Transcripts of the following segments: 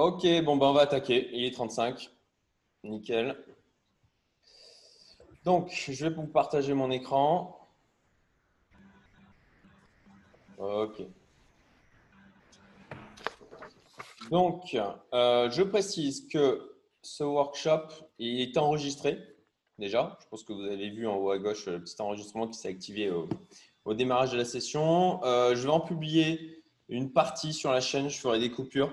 Ok, bon, ben on va attaquer. Il est 35. Nickel. Donc, je vais vous partager mon écran. Ok. Donc, euh, je précise que ce workshop est enregistré déjà. Je pense que vous avez vu en haut à gauche le petit enregistrement qui s'est activé au, démarrage de la session. Euh, je vais en publier une partie sur la chaîne. Je ferai des coupures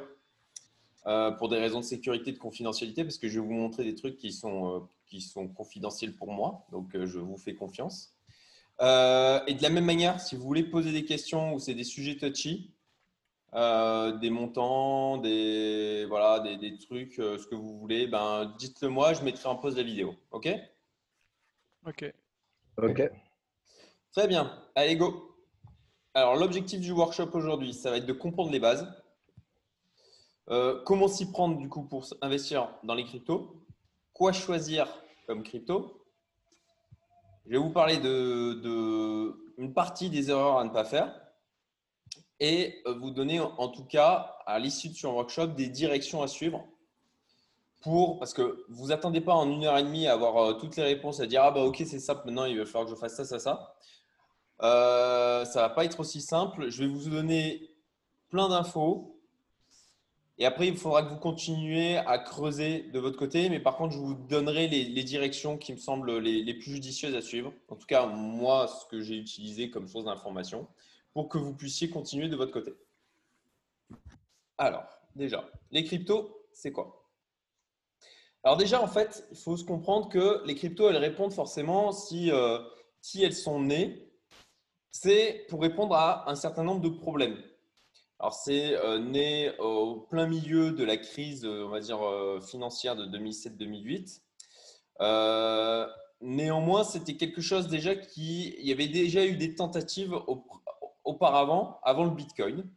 euh, pour des raisons de sécurité, de confidentialité, parce que je vais vous montrer des trucs qui sont, qui sont confidentiels pour moi. Donc, je vous fais confiance. et de la même manière, si vous voulez poser des questions ou c'est des sujets touchy, euh, des montants, des, voilà, des, trucs, euh, ce que vous voulez, ben, dites-le moi, je mettrai en pause la vidéo. OK? OK. OK. Très bien. Allez, go. Alors, l'objectif du workshop aujourd'hui, ça va être de comprendre les bases. Euh, comment s'y prendre du coup pour investir dans les cryptos? Quoi choisir comme crypto? Je vais vous parler de, une partie des erreurs à ne pas faire et euh, vous donner en tout cas à l'issue de ce workshop des directions à suivre pour parce que vous attendez pas en une heure et demie à avoir euh, toutes les réponses à dire ah bah ok c'est simple maintenant il va falloir que je fasse ça ça ça. Euh, ça va pas être aussi simple. Je vais vous donner plein d'infos et après il faudra que vous continuez à creuser de votre côté mais par contre je vous donnerai les, directions qui me semblent les, plus judicieuses à suivre en tout cas moi ce que j'ai utilisé comme source d'information pour que vous puissiez continuer de votre côté. Alors, déjà, les cryptos, c'est quoi? Alors déjà, en fait, il faut se comprendre que les cryptos, elles répondent forcément, si, euh, si elles sont nées, c'est pour répondre à un certain nombre de problèmes. Alors, c'est euh, né au plein milieu de la crise, euh, on va dire, financière de 2007-2008. néanmoins, c'était quelque chose déjà qui, il y avait déjà eu des tentatives au, auparavant, avant le Bitcoin.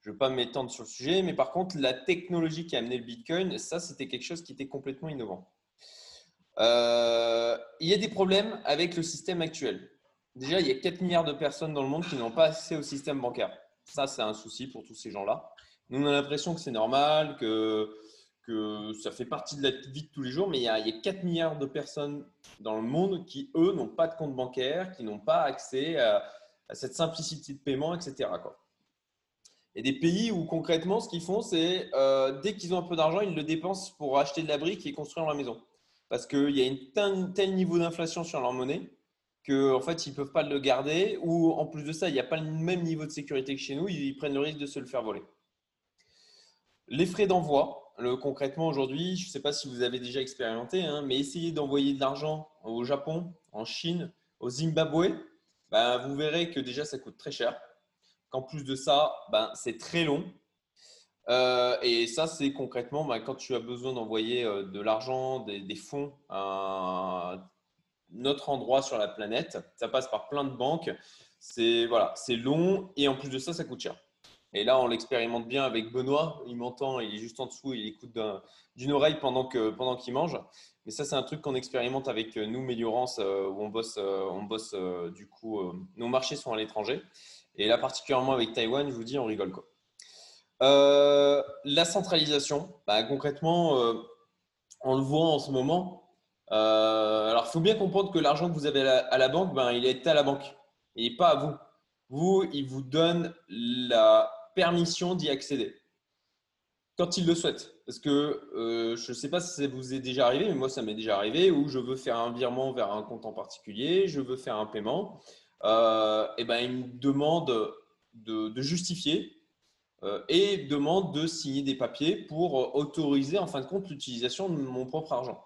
Je ne vais pas m'étendre sur le sujet, mais par contre, la technologie qui a amené le Bitcoin, ça, c'était quelque chose qui était complètement innovant. Euh, il y a des problèmes avec le système actuel. Déjà, il y a 4 milliards de personnes dans le monde qui n'ont pas accès au système bancaire. Ça, c'est un souci pour tous ces gens-là. Nous, on a l'impression que c'est normal, que, que ça fait partie de la vie de tous les jours, mais il y, a, il y a 4 milliards de personnes dans le monde qui, eux, n'ont pas de compte bancaire, qui n'ont pas accès à, cette simplicité de paiement, etc. Et des pays où concrètement, ce qu'ils font, c'est euh, dès qu'ils ont un peu d'argent, ils le dépensent pour acheter de la brique et construire leur maison. Parce qu'il y a un tel niveau d'inflation sur leur monnaie qu'en en fait, ils ne peuvent pas le garder. Ou en plus de ça, il n'y a pas le même niveau de sécurité que chez nous. Ils prennent le risque de se le faire voler. Les frais d'envoi, concrètement aujourd'hui, je ne sais pas si vous avez déjà expérimenté, hein, mais essayez d'envoyer de l'argent au Japon, en Chine, au Zimbabwe, ben, vous verrez que déjà, ça coûte très cher. Qu'en plus de ça, ben, c'est très long. Euh, et ça, c'est concrètement ben, quand tu as besoin d'envoyer euh, de l'argent, des, fonds un autre endroit sur la planète. Ça passe par plein de banques. C'est voilà, c'est long et en plus de ça, ça coûte cher. Et là, on l'expérimente bien avec Benoît. Il m'entend, il est juste en dessous, il écoute d'une oreille pendant qu'il pendant qu'il mange. Mais ça, c'est un truc qu'on expérimente avec euh, nous, Méliorance, euh, où on bosse, euh, on bosse du coup, nos marchés sont à l'étranger. Et là, particulièrement avec Taïwan, je vous dis, on rigole quoi. la centralisation, bah, concrètement, on le voit en ce moment. Alors, il faut bien comprendre que l'argent que vous avez à la, banque, ben, il est à la banque et pas à vous. Vous, il vous donne la permission d'y accéder quand il le souhaite. Parce que euh, je ne sais pas si ça vous est déjà arrivé, mais moi, ça m'est déjà arrivé où je veux faire un virement vers un compte en particulier, je veux faire un paiement. Euh, et ben, il me demande de, justifier euh, et demande de signer des papiers pour autoriser, en fin de compte, l'utilisation de mon propre argent.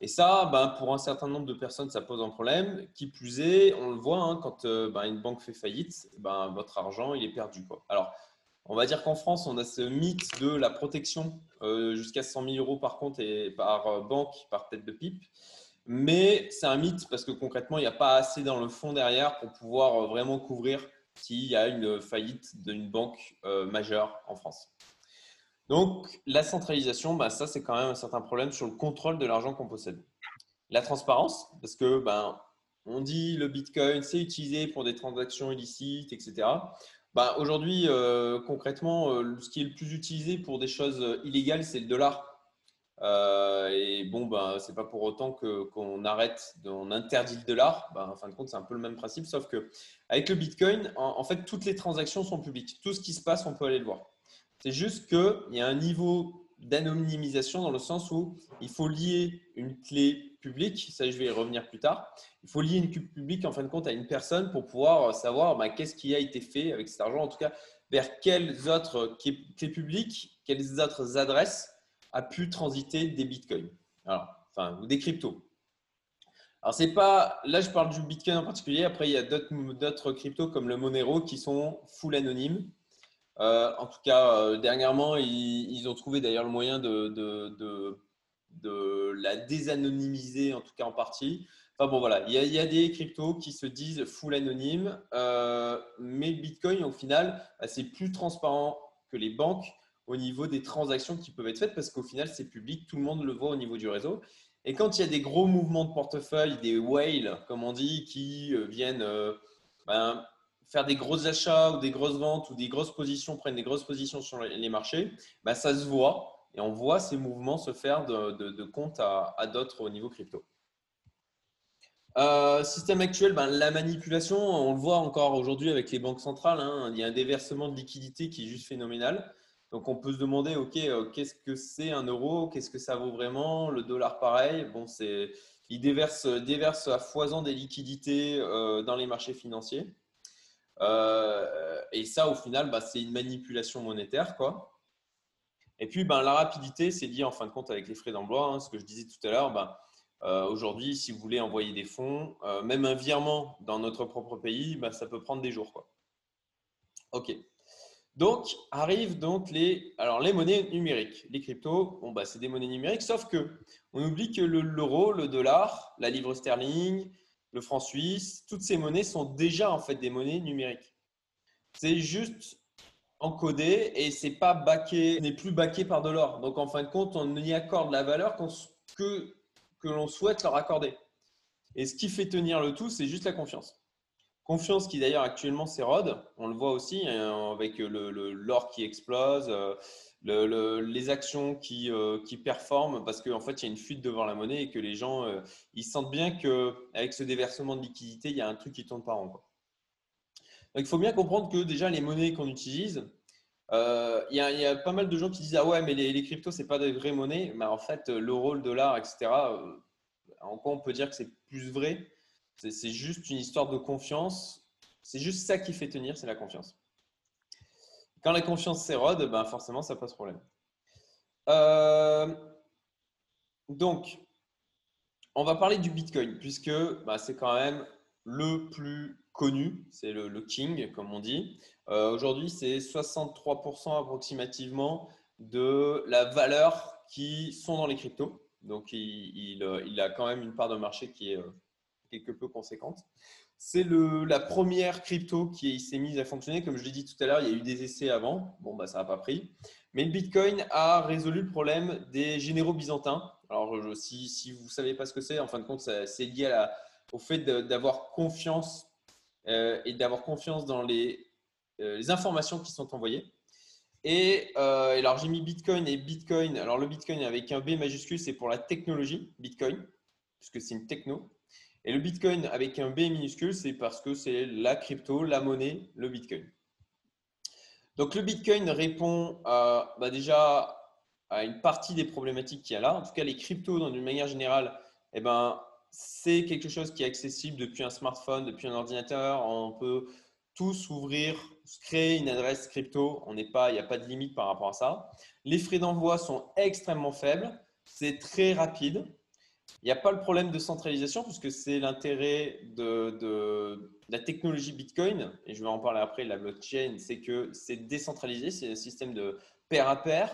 Et ça, ben, pour un certain nombre de personnes, ça pose un problème. Qui plus est, on le voit, hein, quand ben, une banque fait faillite, ben, votre argent, il est perdu. Alors, on va dire qu'en France, on a ce mythe de la protection euh, jusqu'à 100 000 euros par compte et par euh, banque, par tête de pipe. Mais c'est un mythe parce que concrètement, il n'y a pas assez dans le fond derrière pour pouvoir euh, vraiment couvrir s'il y a une faillite d'une banque majeure en France. Donc, la centralisation, bah, ça, c'est quand même un certain problème sur le contrôle de l'argent qu'on possède. La transparence, parce que ben, on dit le Bitcoin, c'est utilisé pour des transactions illicites, etc. bah, Aujourd'hui, euh, concrètement, euh, ce qui est le plus utilisé pour des choses illégales, c'est le dollar. et bon, ben, c'est pas pour autant qu'on arrête, on interdit le dollar. Ben, en fin de compte, c'est un peu le même principe, sauf que avec le Bitcoin, en, fait, toutes les transactions sont publiques. Tout ce qui se passe, on peut aller le voir. C'est juste qu'il y a un niveau d'anonymisation dans le sens où il faut lier une clé publique, ça je vais y revenir plus tard, il faut lier une clé publique en fin de compte à une personne pour pouvoir savoir bah, qu'est-ce qui a été fait avec cet argent, en tout cas vers quelles autres clés publiques, quelles autres adresses a pu transiter des bitcoins, ou des cryptos. Alors, c'est pas, là je parle du bitcoin en particulier, après il y a d'autres cryptos comme le Monero qui sont full anonymes. Euh, en tout cas, euh, dernièrement, ils, ont trouvé d'ailleurs le moyen de, la désanonymiser, en tout cas en partie. Enfin bon, voilà, il y, a, des cryptos qui se disent full anonyme, euh, mais Bitcoin, au final, bah, c'est plus transparent que les banques au niveau des transactions qui peuvent être faites parce qu'au final, c'est public, tout le monde le voit au niveau du réseau. Et quand il y a des gros mouvements de portefeuille, des whales, comme on dit, qui viennent ben, faire des gros achats ou des grosses ventes ou des grosses positions, prennent des grosses positions sur les marchés, bah, ça se voit et on voit ces mouvements se faire de, de, compte à, d'autres au niveau crypto. Euh, système actuel, ben, la manipulation, on le voit encore aujourd'hui avec les banques centrales. Hein. il y a un déversement de liquidité qui est juste phénoménal. Donc on peut se demander, ok, euh, qu'est-ce que c'est un euro? Qu'est-ce que ça vaut vraiment? Le dollar, pareil. Bon, il déverse, déverse à foison des liquidités euh, dans les marchés financiers. Euh, et ça, au final, bah, c'est une manipulation monétaire. Quoi. Et puis, ben, la rapidité, c'est lié en fin de compte avec les frais d'emploi. Hein, ce que je disais tout à l'heure, ben, euh, aujourd'hui, si vous voulez envoyer des fonds, euh, même un virement dans notre propre pays, ben, ça peut prendre des jours. Quoi. OK. Donc, arrivent donc les, alors les monnaies numériques. Les cryptos, bon, bah, c'est des monnaies numériques, sauf que on oublie que l'euro, le, dollar, la livre sterling, le franc suisse, toutes ces monnaies sont déjà en fait des monnaies numériques. C'est juste encodé et c'est pas baqué, n'est plus baqué par de l'or. Donc en fin de compte, on y accorde la valeur que, que l'on souhaite leur accorder. Et ce qui fait tenir le tout, c'est juste la confiance. Confiance qui d'ailleurs actuellement s'érode, on le voit aussi hein, avec l'or le, qui explose, les actions qui, euh, qui performent parce qu'en fait, il y a une fuite devant la monnaie et que les gens euh, ils sentent bien qu'avec ce déversement de liquidité, il y a un truc qui tourne pas rond. Donc, il faut bien comprendre que déjà, les monnaies qu'on utilise, euh, il, y a, pas mal de gens qui disent Ah ouais, mais les, les cryptos, ce n'est pas des vraies monnaies. Mais en fait, l'euro, le dollar, etc., en quoi on peut dire que c'est plus vrai? C'est juste une histoire de confiance. C'est juste ça qui fait tenir, c'est la confiance. Quand la confiance s'érode, ben forcément, ça pose problème. Euh, donc, on va parler du Bitcoin, puisque ben, c'est quand même le plus connu, c'est le, king, comme on dit. Euh, aujourd'hui, c'est 63% approximativement de la valeur qui sont dans les cryptos. Donc, il, il, a quand même une part de marché qui est euh, quelque peu conséquente. C'est la première crypto qui s'est mise à fonctionner. Comme je l'ai dit tout à l'heure, il y a eu des essais avant. Bon, bah, ça n'a pas pris. Mais le Bitcoin a résolu le problème des généraux byzantins. Alors, si, vous ne savez pas ce que c'est, en fin de compte, c'est lié au fait d'avoir confiance euh, et d'avoir confiance dans les, euh, informations qui sont envoyées. Et euh, alors, j'ai mis Bitcoin et Bitcoin. Alors, le Bitcoin avec un B majuscule, c'est pour la technologie Bitcoin, puisque c'est une techno. Et le Bitcoin avec un B minuscule, c'est parce que c'est la crypto, la monnaie, le Bitcoin. Donc le Bitcoin répond bah, déjà à une partie des problématiques qu'il y a là. En tout cas, les cryptos, d'une manière générale, eh ben, c'est quelque chose qui est accessible depuis un smartphone, depuis un ordinateur. On peut tous ouvrir, créer une adresse crypto. On n'est pas, il n'y a pas de limite par rapport à ça. Les frais d'envoi sont extrêmement faibles. C'est très rapide. Il n'y a pas le problème de centralisation puisque c'est l'intérêt de, la technologie Bitcoin, et je vais en parler après, la blockchain, c'est que c'est décentralisé, c'est un système de pair à pair.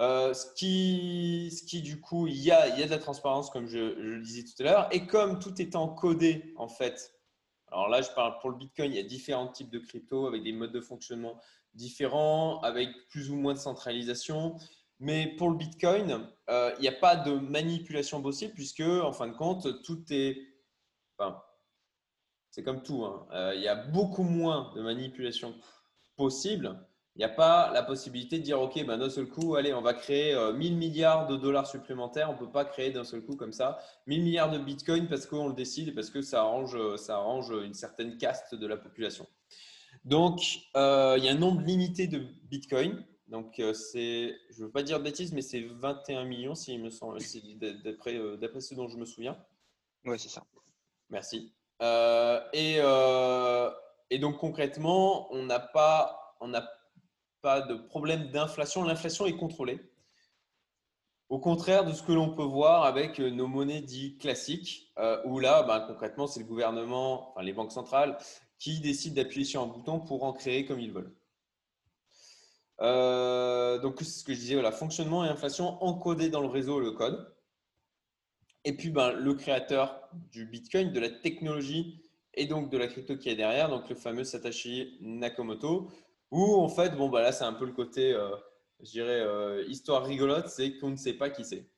Euh, ce, qui, du coup, il y, a, il y a de la transparence, comme je, le disais tout à l'heure, et comme tout est encodé, en fait, alors là, je parle pour le Bitcoin, il y a différents types de crypto avec des modes de fonctionnement différents, avec plus ou moins de centralisation. Mais pour le Bitcoin, euh, il n'y a pas de manipulation possible puisque, en fin de compte, tout est. C'est comme tout. Hein. Euh, il y a beaucoup moins de manipulation possible. Il n'y a pas la possibilité de dire, OK, ben, d'un seul coup, allez, on va créer 1000 milliards de dollars supplémentaires. On ne peut pas créer d'un seul coup comme ça 1000 milliards de Bitcoin parce qu'on le décide et parce que ça arrange, ça arrange une certaine caste de la population. Donc, euh, il y a un nombre limité de Bitcoin. Donc, euh, c'est, je ne veux pas dire de bêtises, mais c'est 21 millions, si me semble, d'après, euh, d'après ce dont je me souviens. Oui, c'est ça. Merci. et, et, donc, concrètement, on n'a pas, on n'a pas de problème d'inflation. L'inflation est contrôlée. Au contraire de ce que l'on peut voir avec nos monnaies dites classiques, où là, ben, concrètement, c'est le gouvernement, enfin, les banques centrales qui décident d'appuyer sur un bouton pour en créer comme ils veulent. Euh, donc, c'est ce que je disais, voilà, fonctionnement et inflation encodés dans le réseau, le code. Et puis, ben, le créateur du Bitcoin, de la technologie et donc de la crypto qui est derrière, donc le fameux Satoshi Nakamoto, où en fait, bon, bah là, c'est un peu le côté, euh, je dirais, euh, histoire rigolote, c'est qu'on ne sait pas qui c'est.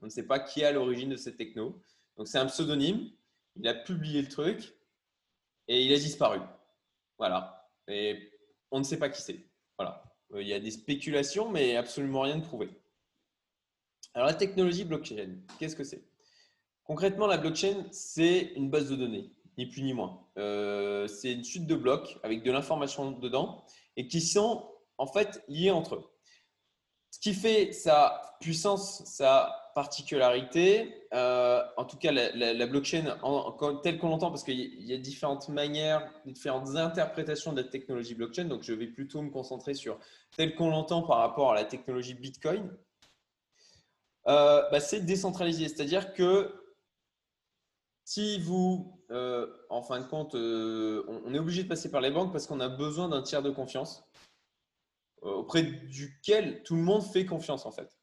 On ne sait pas qui est à l'origine de cette techno. Donc, c'est un pseudonyme. Il a publié le truc et il a disparu. Voilà. Et on ne sait pas qui c'est. Voilà. Euh, il y a des spéculations, mais absolument rien de prouvé. Alors, la technologie blockchain, qu'est-ce que c'est? Concrètement, la blockchain, c'est une base de données, ni plus ni moins. Euh, c'est une suite de blocs avec de l'information dedans et qui sont en fait liés entre eux. Ce qui fait sa puissance, sa particularité, euh, en tout cas la, blockchain en, telle qu'on l'entend, parce qu'il y a différentes manières, différentes interprétations de la technologie blockchain, donc je vais plutôt me concentrer sur telle qu'on l'entend par rapport à la technologie Bitcoin, euh, bah, c'est décentralisé, c'est-à-dire que si vous, euh, en fin de compte, on est obligé de passer par les banques parce qu'on a besoin d'un tiers de confiance auprès duquel tout le monde fait confiance en fait.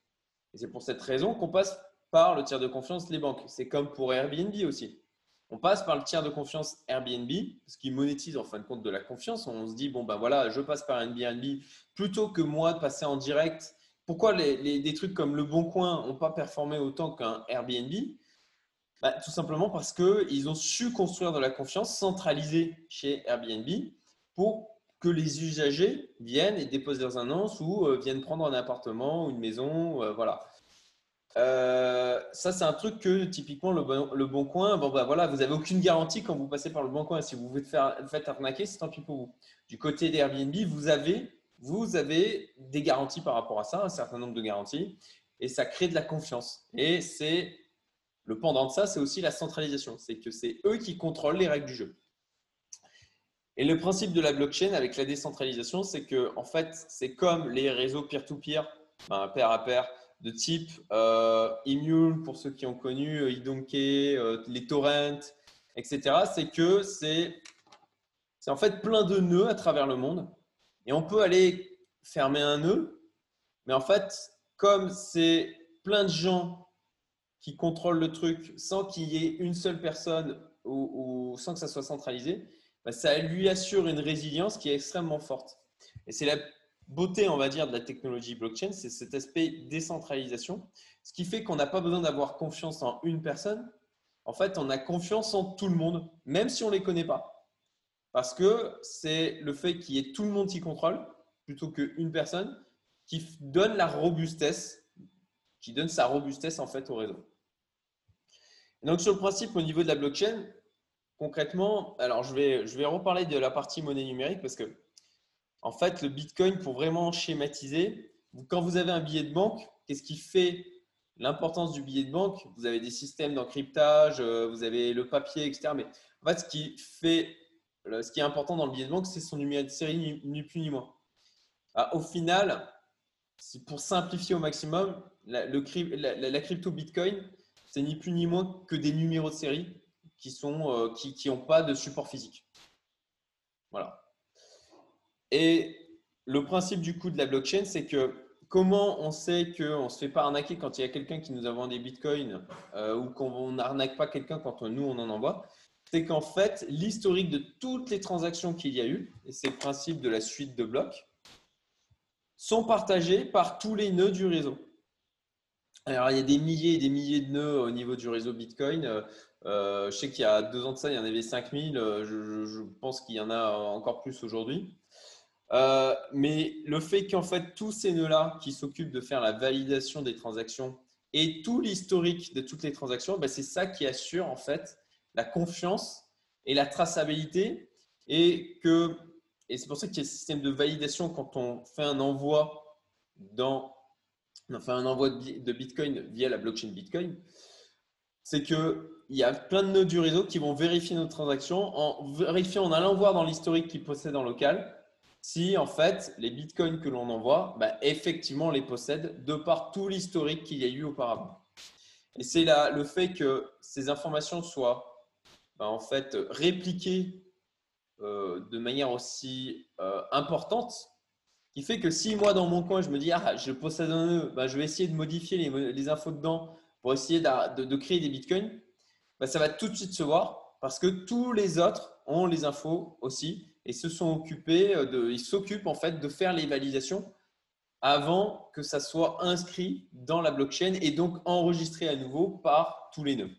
Et c'est pour cette raison qu'on passe par le tiers de confiance les banques. C'est comme pour Airbnb aussi. On passe par le tiers de confiance Airbnb, ce qui monétise en fin de compte de la confiance. On se dit, bon, ben voilà, je passe par Airbnb plutôt que moi de passer en direct. Pourquoi les, des trucs comme Le Bon Coin n'ont pas performé autant qu'un Airbnb? Bah, Tout simplement parce qu'ils ont su construire de la confiance centralisée chez Airbnb pour que les usagers viennent et déposent leurs annonces ou euh, viennent prendre un appartement ou une maison. Euh, voilà. Euh, ça, c'est un truc que typiquement le bon, coin, bon, bah, voilà, vous n'avez aucune garantie quand vous passez par le bon coin. Si vous vous faites arnaquer, c'est tant pis pour vous. Du côté d'Airbnb, vous avez, vous avez des garanties par rapport à ça, un certain nombre de garanties, et ça crée de la confiance. Et c'est le pendant de ça, c'est aussi la centralisation. C'est que c'est eux qui contrôlent les règles du jeu. Et le principe de la blockchain avec la décentralisation, c'est que en fait, c'est comme les réseaux peer-to-peer, ben, pair à pair, de type euh, Emule pour ceux qui ont connu, euh, Idonkey, euh, les torrents, etc. C'est que c'est en fait plein de nœuds à travers le monde et on peut aller fermer un nœud, mais en fait, comme c'est plein de gens qui contrôlent le truc sans qu'il y ait une seule personne ou sans que ça soit centralisé, bah, ça lui assure une résilience qui est extrêmement forte. Et c'est la beauté, on va dire, de la technologie blockchain, c'est cet aspect décentralisation, ce qui fait qu'on n'a pas besoin d'avoir confiance en une personne. En fait, on a confiance en tout le monde, même si on ne les connaît pas. Parce que c'est le fait qu'il y ait tout le monde qui contrôle, plutôt qu'une personne, qui donne la robustesse, qui donne sa robustesse en fait au réseau. donc sur le principe au niveau de la blockchain, concrètement, alors je vais, je vais reparler de la partie monnaie numérique parce que, en fait, le Bitcoin, pour vraiment schématiser, quand vous avez un billet de banque, qu'est-ce qui fait l'importance du billet de banque? Vous avez des systèmes d'encryptage, euh, vous avez le papier, etc. Mais en fait, ce qui, fait, ce qui est important dans le billet de banque, c'est son numéro de série, ni, plus ni moins. Ah, au final, pour simplifier au maximum, la crypto Bitcoin, c'est ni plus ni moins que des numéros de série qui sont euh, qui n'ont pas de support physique. Voilà. Et le principe du coup de la blockchain, c'est que comment on sait qu'on ne se fait pas arnaquer quand il y a quelqu'un qui nous a vendu des bitcoins euh, ou qu'on n'arnaque pas quelqu'un quand nous on en envoie? C'est qu'en fait, l'historique de toutes les transactions qu'il y a eu, et c'est le principe de la suite de blocs, sont partagés par tous les nœuds du réseau. Alors, il y a des milliers et des milliers de nœuds au niveau du réseau Bitcoin. Euh, euh, je sais qu'il y a deux ans de ça, il y en avait 5000. Euh, je, je pense qu'il y en a encore plus aujourd'hui. Mais le fait qu'en fait, tous ces nœuds-là qui s'occupent de faire la validation des transactions et tout l'historique de toutes les transactions, ben, c'est ça qui assure en fait la confiance et la traçabilité. Et, que, et c'est pour ça qu'il y a le système de validation quand on fait un envoi dans on fait un envoi de Bitcoin via la blockchain Bitcoin, c'est qu'il y a plein de nœuds du réseau qui vont vérifier nos transactions en vérifiant, en allant voir dans l'historique qu'ils possèdent en local si en fait les bitcoins que l'on envoie, bah, effectivement, les possède de par tout l'historique qu'il y a eu auparavant. Et c'est le fait que ces informations soient bah, en fait répliquées euh, de manière aussi euh, importante qui fait que si moi dans mon coin je me dis ah je possède un nœud, bah, je vais essayer de modifier les, infos dedans pour essayer de, créer des bitcoins, ça va tout de suite se voir parce que tous les autres ont les infos aussi et se sont occupés euh, de, ils s'occupent en fait de faire les validations avant que ça soit inscrit dans la blockchain et donc enregistré à nouveau par tous les nœuds.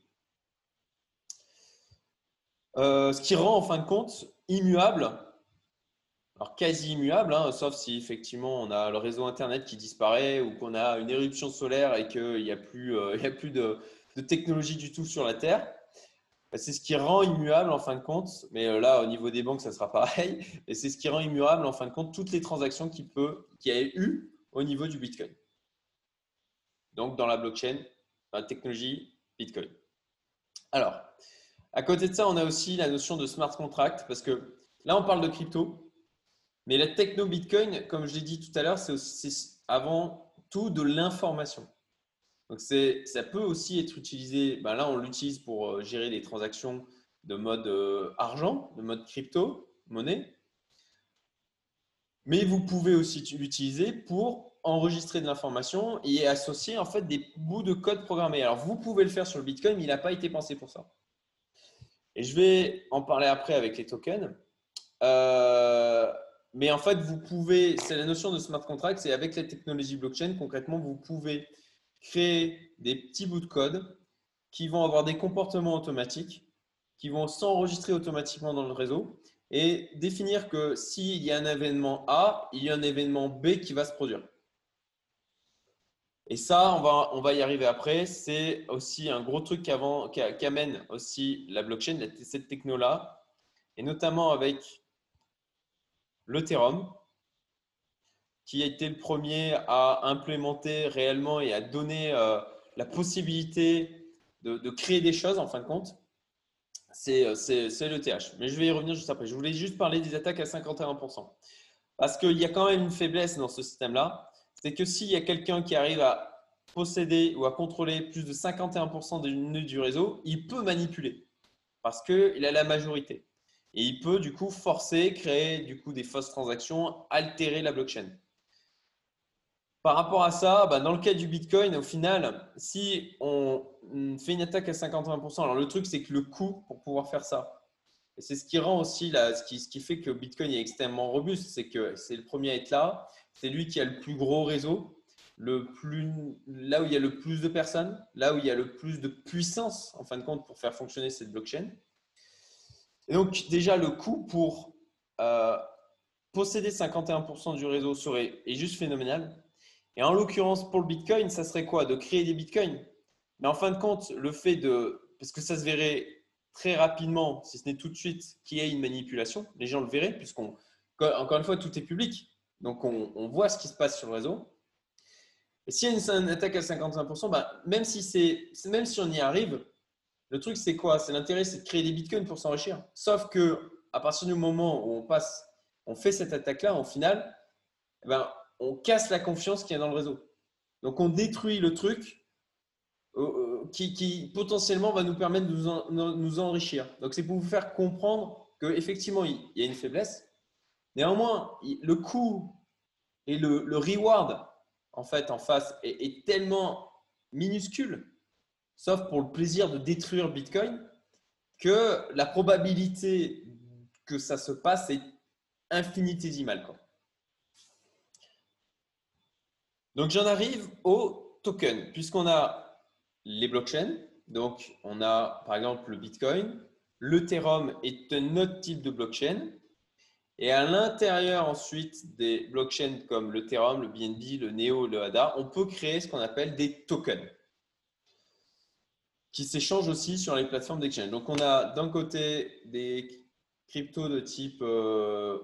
Euh, ce qui rend en fin de compte immuable, quasi immuable, hein, sauf si effectivement on a le réseau Internet qui disparaît ou qu'on a une éruption solaire et qu'il n'y a plus, euh, a plus de, technologie du tout sur la Terre. Bah, c'est ce qui rend immuable en fin de compte, mais euh, là au niveau des banques ça sera pareil, et c'est ce qui rend immuable en fin de compte toutes les transactions qu'il qu'il y a eu au niveau du Bitcoin. Donc dans la blockchain, la technologie Bitcoin. Alors, à côté de ça, on a aussi la notion de smart contract, parce que là on parle de crypto, mais la techno Bitcoin, comme je l'ai dit tout à l'heure, c'est avant tout de l'information. Donc, ça peut aussi être utilisé, ben là, on l'utilise pour euh, gérer les transactions de mode euh, argent, de mode crypto, monnaie. Mais vous pouvez aussi l'utiliser pour enregistrer de l'information et associer en fait des bouts de code programmés. Alors, vous pouvez le faire sur le Bitcoin, mais il n'a pas été pensé pour ça. Et je vais en parler après avec les tokens. Euh, mais en fait, vous pouvez, c'est la notion de smart contract, c'est avec la technologie blockchain, concrètement, vous pouvez créer des petits bouts de code qui vont avoir des comportements automatiques, qui vont s'enregistrer automatiquement dans le réseau et définir que s'il y a un événement A, il y a un événement B qui va se produire. Et ça, on va, on va y arriver après. C'est aussi un gros truc qu'amène aussi la blockchain, cette techno-là, et notamment avec l'Ethereum, qui a été le premier à implémenter réellement et à donner euh, la possibilité de, créer des choses en fin de compte, c'est l'ETH. Mais je vais y revenir juste après. Je voulais juste parler des attaques à 51%. Parce qu'il y a quand même une faiblesse dans ce système-là. C'est que s'il y a quelqu'un qui arrive à posséder ou à contrôler plus de 51% des nœuds du réseau, il peut manipuler parce qu'il a la majorité. Et il peut du coup forcer, créer du coup des fausses transactions, altérer la blockchain. Par rapport à ça, bah, dans le cas du Bitcoin, au final, si on fait une attaque à 51%, alors le truc c'est que le coût pour pouvoir faire ça, et c'est ce qui rend aussi là, ce qui, fait que Bitcoin est extrêmement robuste, c'est que c'est le premier à être là, c'est lui qui a le plus gros réseau, le plus, là où il y a le plus de personnes, là où il y a le plus de puissance en fin de compte pour faire fonctionner cette blockchain. Et donc, déjà, le coût pour euh, posséder 51% du réseau serait est juste phénoménal. Et en l'occurrence, pour le Bitcoin, ça serait quoi? De créer des Bitcoins. Mais en fin de compte, le fait de. Parce que ça se verrait très rapidement, si ce n'est tout de suite, qu'il y ait une manipulation. Les gens le verraient, puisqu'on. Encore une fois, tout est public. Donc, on, voit ce qui se passe sur le réseau. Et s'il y a une, attaque à 51%, bah, même, si même si on y arrive, le truc, c'est quoi? C'est l'intérêt, c'est de créer des bitcoins pour s'enrichir. Sauf que à partir du moment où on passe, on fait cette attaque-là, en final, eh ben, on casse la confiance qu'il y a dans le réseau. Donc, on détruit le truc euh, euh, qui, potentiellement va nous permettre de nous, enrichir. Donc, c'est pour vous faire comprendre qu'effectivement, il y a une faiblesse. Néanmoins, le coût et le, reward en fait en face est tellement minuscule sauf pour le plaisir de détruire Bitcoin, que la probabilité que ça se passe est infinitésimale. Donc j'en arrive au token, puisqu'on a les blockchains, donc on a par exemple le Bitcoin, l'Ethereum est un autre type de blockchain, Et à l'intérieur ensuite des blockchains comme l'Ethereum, le BNB, le Neo, le ADA, on peut créer ce qu'on appelle des tokens qui s'échangent aussi sur les plateformes d'exchange. Donc, on a d'un côté des cryptos de type euh,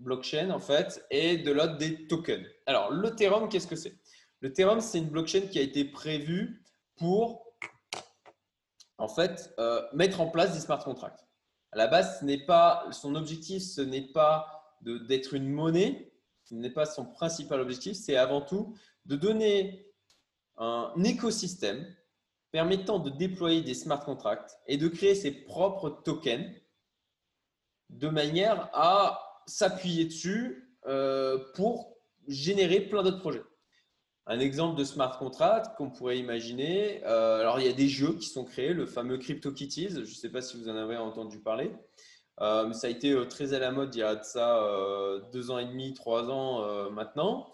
blockchain, en fait, et de l'autre des tokens. Alors, l'Ethereum, qu'est-ce que c'est? L'Ethereum, c'est une blockchain qui a été prévue pour, en fait, euh, mettre en place des smart contracts. À la base, ce n'est pas, son objectif, ce n'est pas d'être une monnaie, ce n'est pas son principal objectif, c'est avant tout de donner un écosystème permettant de déployer des smart contracts et de créer ses propres tokens de manière à s'appuyer dessus euh, pour générer plein d'autres projets. Un exemple de smart contract qu'on pourrait imaginer, euh, alors il y a des jeux qui sont créés, le fameux CryptoKitties, je ne sais pas si vous en avez entendu parler, euh, mais ça a été très à la mode il y a deux ans et demi, trois ans maintenant.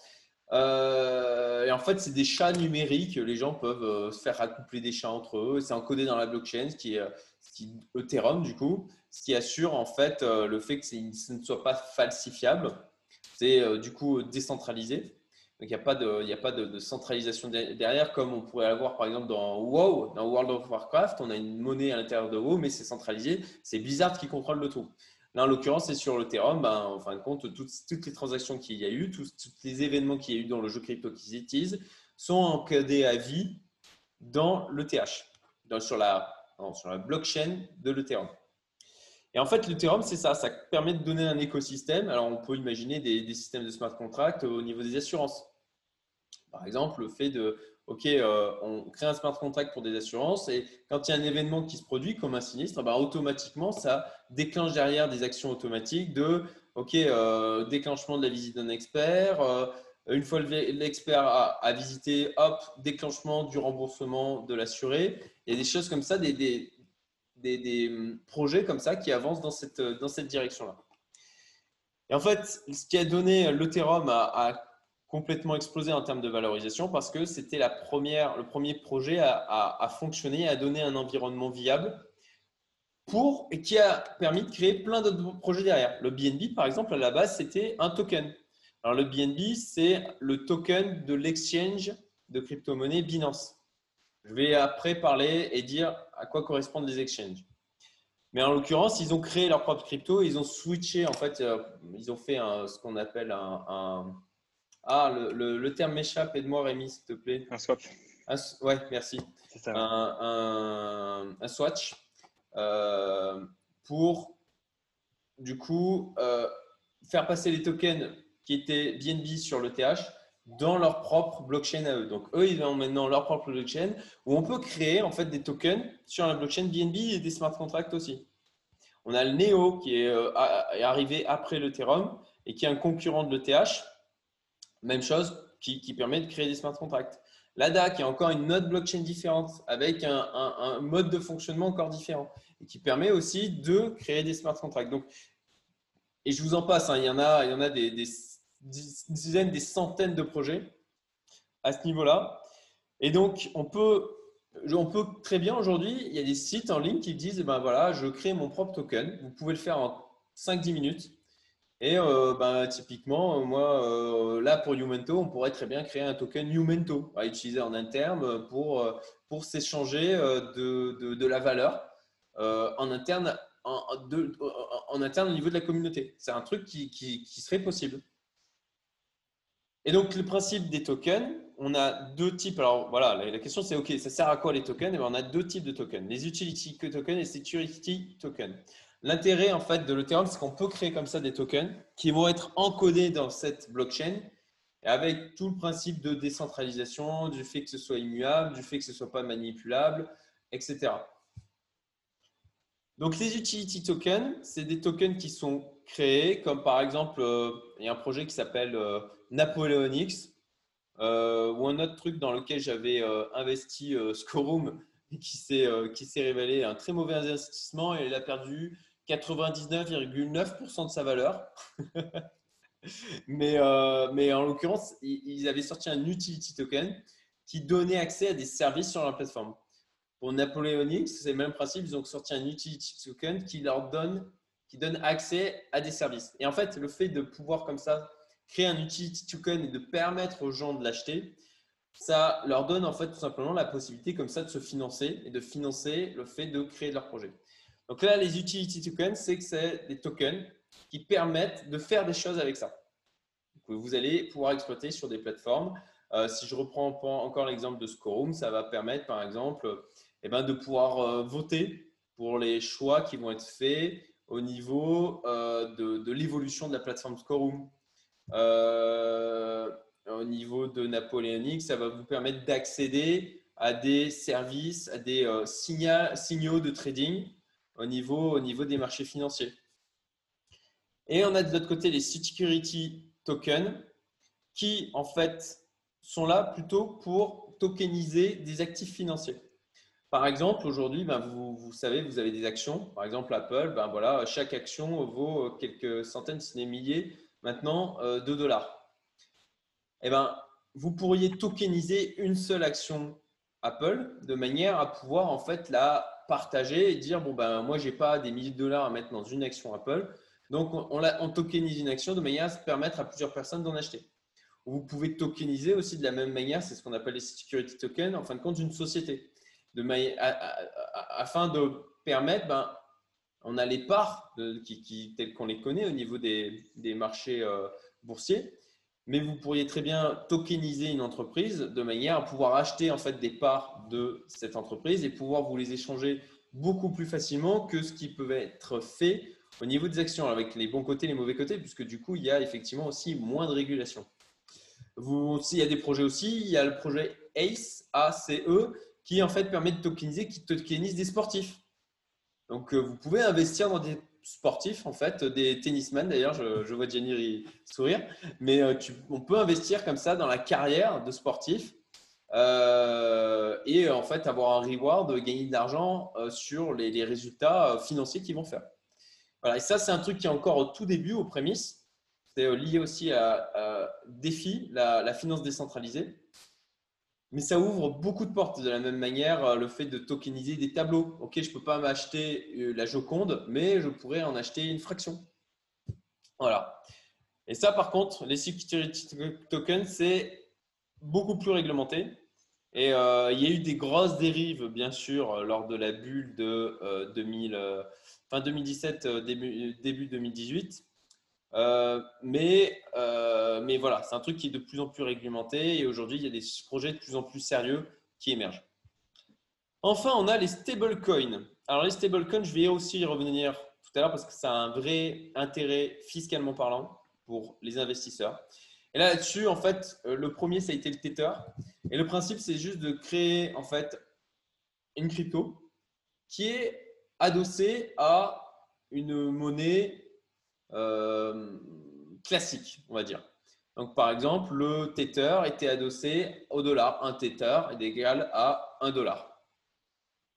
Et en fait, c'est des chats numériques. Les gens peuvent se faire accoupler des chats entre eux. C'est encodé dans la blockchain, ce qui est, ce qui Ethereum du coup ce qui assure en fait euh, le fait que ce ne soit pas falsifiable. C'est euh, du coup décentralisé. Donc il n'y a pas, de, de, centralisation derrière comme on pourrait avoir par exemple dans WoW, dans World of Warcraft, on a une monnaie à l'intérieur de WoW, mais c'est centralisé. C'est Blizzard qui contrôle le tout. Là, en l'occurrence, c'est sur l'Ethereum. Ben, en fin de compte, toutes, les transactions qu'il y a eu, tous, les événements qu'il y a eu dans le jeu CryptoKitties sont encodés à vie dans l'ETH, sur la, sur la blockchain de l'Ethereum. Et en fait, l'Ethereum, c'est ça. Ça permet de donner un écosystème. Alors, on peut imaginer des, systèmes de smart contract au niveau des assurances. Par exemple, le fait de, OK, euh, on crée un smart contract pour des assurances et quand il y a un événement qui se produit, comme un sinistre, bah, automatiquement, ça déclenche derrière des actions automatiques de, OK, euh, déclenchement de la visite d'un expert. Euh, une fois l'expert a, visité, hop, déclenchement du remboursement de l'assuré. Il y a des choses comme ça, des, des, hum, projets comme ça qui avancent dans cette, dans cette direction-là. Et en fait, ce qui a donné l'Ethereum à, complètement explosé en termes de valorisation parce que c'était la première, le premier projet à, fonctionner, à donner un environnement viable pour et qui a permis de créer plein d'autres projets derrière. Le BNB, par exemple, à la base, c'était un token. Alors, le BNB, c'est le token de l'exchange de crypto-monnaie Binance. Je vais après parler et dire à quoi correspondent les exchanges. Mais en l'occurrence, ils ont créé leur propre crypto, ils ont switché, en fait, euh, ils ont fait ce qu'on appelle un, Ah, le, terme m'échappe, aide-moi Rémi, s'il te plaît. Un swap. ouais, merci. Ça. Un, un, swatch euh, pour, du coup, euh, faire passer les tokens qui étaient BNB sur le TH dans leur propre blockchain à eux. Donc, eux, ils ont maintenant leur propre blockchain où on peut créer en fait des tokens sur la blockchain BNB et des smart contracts aussi. On a le Neo qui est, euh, arrivé après l'Ethereum et qui est un concurrent de l'ETH. Même chose, qui, permet de créer des smart contracts. L'ADA qui est encore une autre blockchain différente avec un, mode de fonctionnement encore différent et qui permet aussi de créer des smart contracts. Donc, et je vous en passe, hein, il y en a, il y en a des dizaines, des centaines de projets à ce niveau-là. Et donc, on peut, on peut très bien aujourd'hui, il y a des sites en ligne qui disent, ben voilà, je crée mon propre token. Vous pouvez le faire en 5-10 minutes. Et euh, ben, typiquement, moi, euh, là, pour Umento, on pourrait très bien créer un token Umento à utiliser en interne pour, euh, pour s'échanger de, de, la valeur en interne, en, interne au niveau de la communauté. C'est un truc qui, qui, serait possible. Et donc, le principe des tokens, on a deux types. Alors, voilà, la question c'est OK, ça sert à quoi les tokens? Et eh bien, On a deux types de tokens les utility tokens et les security tokens. L'intérêt en fait de l'Ethereum, c'est qu'on peut créer comme ça des tokens qui vont être encodés dans cette blockchain avec tout le principe de décentralisation, du fait que ce soit immuable, du fait que ce ne soit pas manipulable, etc. Donc, les utility tokens, c'est des tokens qui sont créés, comme par exemple, euh, il y a un projet qui s'appelle euh, Napoleonix, euh, ou un autre truc dans lequel j'avais investi Scorum et qui s'est révélé un très mauvais investissement et il a perdu 99,9% de sa valeur. mais, mais en l'occurrence, ils avaient sorti un utility token qui donnait accès à des services sur la plateforme. Pour Napoleonix, c'est le même principe. Ils ont sorti un utility token qui leur donne qui donnent accès à des services. Et en fait, le fait de pouvoir comme ça créer un utility token et de permettre aux gens de l'acheter, ça leur donne en fait tout simplement la possibilité comme ça de se financer et de financer le fait de créer leur projet. Donc là, les utility tokens, c'est que c'est des tokens qui permettent de faire des choses avec ça. vous allez pouvoir exploiter sur des plateformes. Euh, si je reprends encore l'exemple de Scoreroom, ça va permettre par exemple eh ben, de pouvoir euh, voter pour les choix qui vont être faits au niveau euh, de, l'évolution de la plateforme Scoreroom. au niveau de Napoléonique, ça va vous permettre d'accéder à des services, à des signaux de trading au niveau, au niveau des marchés financiers. Et on a de l'autre côté les security tokens qui, en fait, sont là plutôt pour tokeniser des actifs financiers. Par exemple, aujourd'hui, ben, vous, vous, savez, vous avez des actions. Par exemple, Apple, ben, voilà, chaque action vaut quelques centaines, si ce n'est milliers, maintenant, euh, de dollars. Eh ben, vous pourriez tokeniser une seule action Apple de manière à pouvoir en fait la partager et dire bon ben moi j'ai pas des milliers de dollars à mettre dans une action Apple, donc on, on, tokenise une action de manière à se permettre à plusieurs personnes d'en acheter. Vous pouvez tokeniser aussi de la même manière, c'est ce qu'on appelle les security tokens, en fin de compte d'une société, de afin de permettre, ben, on a les parts qui, qui, telles qu'on les connaît au niveau des, des marchés euh, boursiers, mais vous pourriez très bien tokeniser une entreprise de manière à pouvoir acheter en fait des parts de cette entreprise et pouvoir vous les échanger beaucoup plus facilement que ce qui peut être fait au niveau des actions avec les bons côtés les mauvais côtés puisque du coup il y a effectivement aussi moins de régulation. Il y a des projets aussi, il y a le projet ACE, ACE qui en fait permet de tokeniser, qui tokenise des sportifs. Donc euh, vous pouvez investir dans des sportifs, en fait, des tennismen d'ailleurs, je, vois Jenny sourire, mais euh, on peut investir comme ça dans la carrière de sportif euh, et en fait avoir un reward, gagner de l'argent euh, sur les, résultats financiers qu'ils vont faire. Voilà, et ça, c'est un truc qui est encore au tout début, aux prémices. C'est lié aussi à, Défi, la finance décentralisée. Mais ça ouvre beaucoup de portes de la même manière, euh, le fait de tokeniser des tableaux. Ok, je ne peux pas m'acheter euh, la Joconde, mais je pourrais en acheter une fraction. Voilà. Et ça, par contre, les security tokens, c'est beaucoup plus réglementé. Et euh, il y a eu des grosses dérives, bien sûr, lors de la bulle de 2000, fin 2017, début, début 2018. Euh, mais, euh, mais voilà, c'est un truc qui est de plus en plus réglementé et aujourd'hui, il y a des projets de plus en plus sérieux qui émergent. Enfin, on a les stablecoins. Alors, les stablecoins, je vais aussi y revenir tout à l'heure parce que ça a un vrai intérêt fiscalement parlant pour les investisseurs. Et là, là-dessus, en fait, euh, le premier, ça a été le Tether. Et le principe, c'est juste de créer, en fait, une crypto qui est adossée à une monnaie euh, classique, on va dire. Donc, par exemple, le Tether était adossé au dollar. Un Tether est égal à 1 dollar.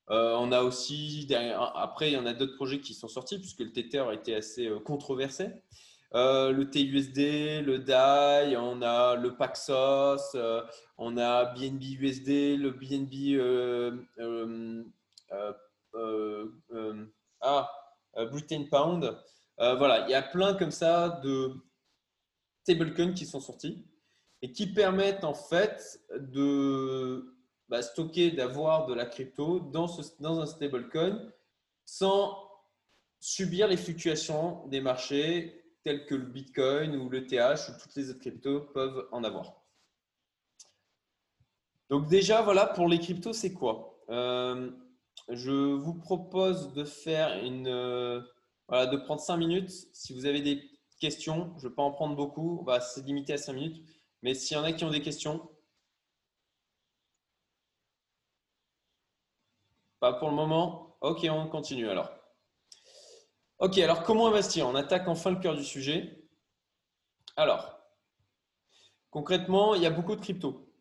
Euh, on a aussi, après, il y en a d'autres projets qui sont sortis puisque le Tether était assez euh, controversé. le TUSD, le DAI, on a le Paxos, on a BNB USD, le BNB ah, Britain Pound. Euh, voilà, il y a plein comme ça de stablecoins qui sont sortis et qui permettent en fait de bah, stocker, d'avoir de la crypto dans, un stablecoin sans subir les fluctuations des marchés tels que le Bitcoin ou le TH ou toutes les autres cryptos peuvent en avoir. Donc déjà, voilà, pour les cryptos, c'est quoi? Euh, Je vous propose de faire une voilà, de prendre 5 minutes. Si vous avez des questions, je ne vais pas en prendre beaucoup, on va se limiter à 5 minutes. Mais s'il y en a qui ont des questions, pas pour le moment. Ok, on continue alors. Ok, alors comment investir On attaque enfin le cœur du sujet? Alors, concrètement, il y a beaucoup de crypto.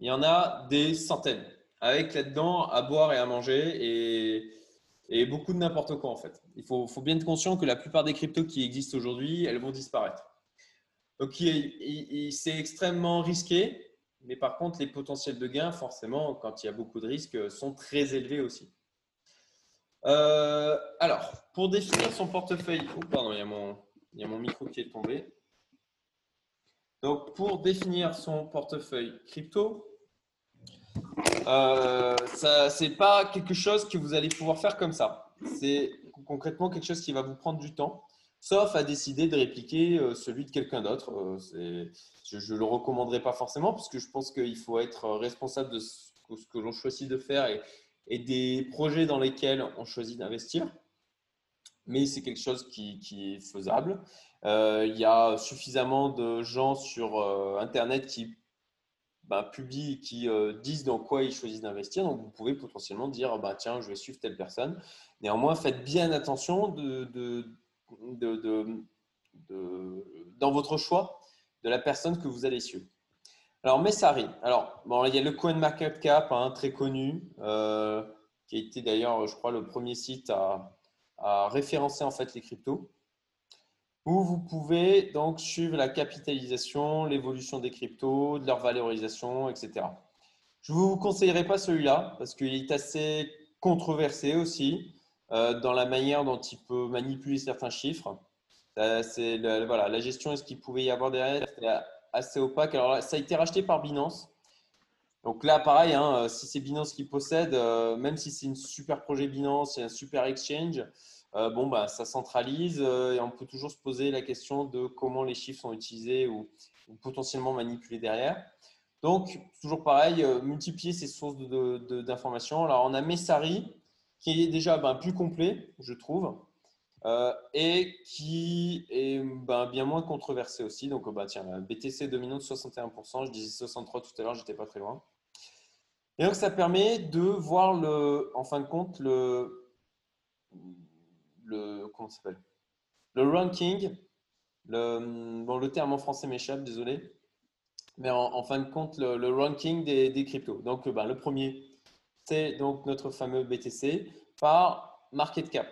Il y en a des centaines, avec là-dedans à boire et à manger. Et et beaucoup de n'importe quoi en fait. Il faut, bien être conscient que la plupart des cryptos qui existent aujourd'hui, elles vont disparaître. Donc c'est extrêmement risqué, mais par contre les potentiels de gains, forcément, quand il y a beaucoup de risques, sont très élevés aussi. alors, pour définir son portefeuille, oh, pardon, y, a mon, il y a mon micro qui est tombé. Donc, pour définir son portefeuille crypto, euh, ça, c'est pas quelque chose que vous allez pouvoir faire comme ça. C'est concrètement quelque chose qui va vous prendre du temps, sauf à décider de répliquer euh, celui de quelqu'un d'autre. Euh, je ne le recommanderais pas forcément, parce que je pense qu'il faut être responsable de ce que, l'on choisit de faire et, des projets dans lesquels on choisit d'investir. Mais c'est quelque chose qui, qui est faisable. Euh, il y a suffisamment de gens sur Internet qui bah, qui euh, disent dans quoi ils choisissent d'investir. Donc, vous pouvez potentiellement dire, bah, tiens, je vais suivre telle personne. Néanmoins, faites bien attention de, de, de, dans votre choix de la personne que vous allez suivre. Alors, Messari. Alors, bon, il y a le CoinMarketCap, hein, très connu, euh, qui a été d'ailleurs, je crois, le premier site à, à référencer en fait les cryptos où vous pouvez donc suivre la capitalisation, l'évolution des cryptos, de leur valorisation, etc. Je ne vous conseillerais pas celui-là parce qu'il est assez controversé aussi euh, dans la manière dont il peut manipuler certains chiffres. Voilà, la gestion et ce qu'il pouvait y avoir derrière est assez opaque. Alors ça a été racheté par Binance. Donc là, pareil, hein, si c'est Binance qui possède, euh, même si c'est un super projet Binance, c'est un super exchange, euh, bon, bah, ça centralise euh, et on peut toujours se poser la question de comment les chiffres sont utilisés ou, potentiellement manipulés derrière. Donc, toujours pareil, euh, multiplier ces sources d'informations. Alors, on a Messari qui est déjà ben, plus complet, je trouve, et qui est ben, bien moins controversé aussi. Donc, bah, tiens, BTC dominant de 61%, je disais 63 tout à l'heure, j'étais pas très loin. Et donc, ça permet de voir, le, en fin de compte, le, le, comment s'appelle? Le ranking. Le, bon, le terme en français m'échappe, désolé. Mais en, fin de compte, le, ranking des, cryptos. Donc, ben, le premier, c'est donc notre fameux BTC par market cap.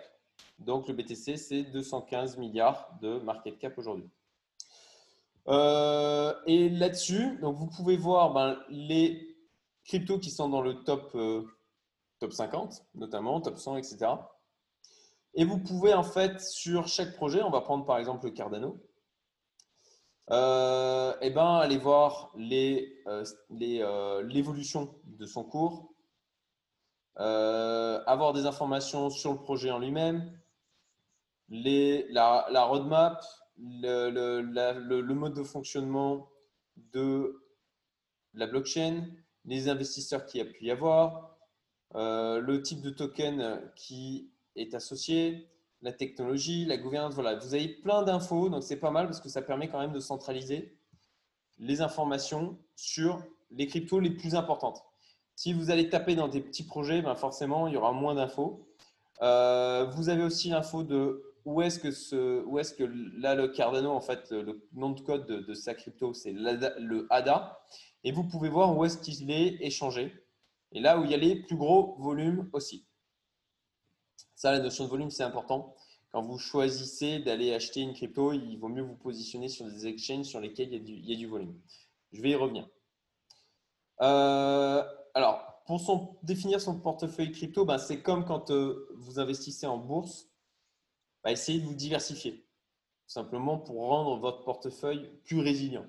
Donc, le BTC, c'est 215 milliards de market cap aujourd'hui. Euh, et là-dessus, donc vous pouvez voir ben, les cryptos qui sont dans le top, euh, top 50, notamment, top 100, etc. Et vous pouvez en fait sur chaque projet, on va prendre par exemple le Cardano, euh, eh ben, aller voir euh, euh, l'évolution les, de son cours, avoir des informations sur le projet en lui-même, la, la, roadmap, le, mode de fonctionnement de la blockchain, les investisseurs qui a pu y avoir, le type de token qui est associé, la technologie, la gouvernance. Voilà, vous avez plein d'infos, donc c'est pas mal parce que ça permet quand même de centraliser les informations sur les cryptos les plus importantes. Si vous allez taper dans des petits projets, ben forcément, il y aura moins d'infos. Euh, vous avez aussi l'info de où est-ce que, ce, où est que là, le Cardano, en fait, le nom de code de, sa crypto, c'est le ADA. Et vous pouvez voir où est-ce qu'il est échangé. Et là où il y a les plus gros volumes aussi. Ça, la notion de volume, c'est important. Quand vous choisissez d'aller acheter une crypto, il vaut mieux vous positionner sur des exchanges sur lesquels il y a du, volume. Je vais y revenir. Euh, alors, pour définir son portefeuille crypto, ben, c'est comme quand euh, vous investissez en bourse. Ben, essayez de vous diversifier, tout simplement pour rendre votre portefeuille plus résilient.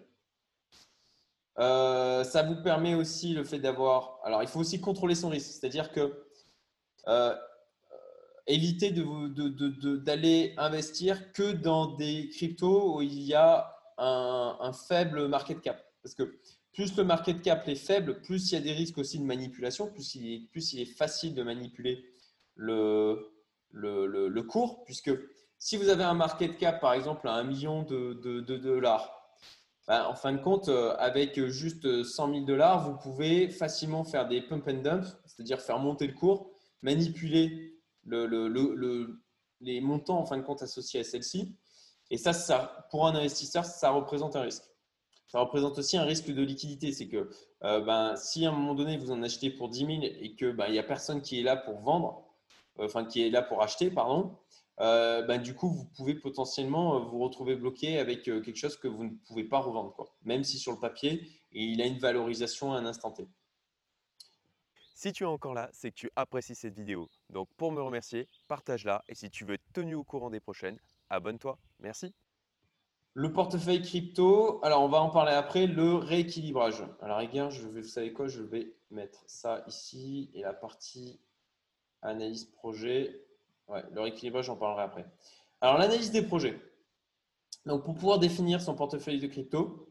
Euh, ça vous permet aussi le fait d'avoir. Alors, il faut aussi contrôler son risque, c'est-à-dire que éviter d'aller investir que dans des cryptos où il y a un, faible market cap. Parce que plus le market cap est faible, plus il y a des risques aussi de manipulation, plus il est, plus il est facile de manipuler le, cours. Puisque si vous avez un market cap, par exemple, à 1 million de, dollars, ben, en fin de compte, euh, avec juste 100 000 dollars, vous pouvez facilement faire des pump and dump, c'est-à-dire faire monter le cours, manipuler le, les montants en fin de compte associés à celle-ci. Et ça, pour un investisseur, ça représente un risque. Ça représente aussi un risque de liquidité. C'est que euh, ben, si à un moment donné, vous en achetez pour 10 000 et qu'il ben, n'y a personne qui est là pour vendre, euh, enfin qui est là pour acheter, pardon, euh, ben, du coup, vous pouvez potentiellement vous retrouver bloqué avec quelque chose que vous ne pouvez pas revendre, quoi. même si sur le papier, il a une valorisation à un instant T. Si tu es encore là, c'est que tu apprécies cette vidéo. Donc pour me remercier, partage-la et si tu veux être tenu au courant des prochaines, abonne-toi. Merci. Le portefeuille crypto, alors on va en parler après, le rééquilibrage. Alors rigueur, je vous savez quoi, je vais mettre ça ici et la partie analyse projet. Ouais, le rééquilibrage, j'en parlerai après. Alors l'analyse des projets. Donc pour pouvoir définir son portefeuille de crypto,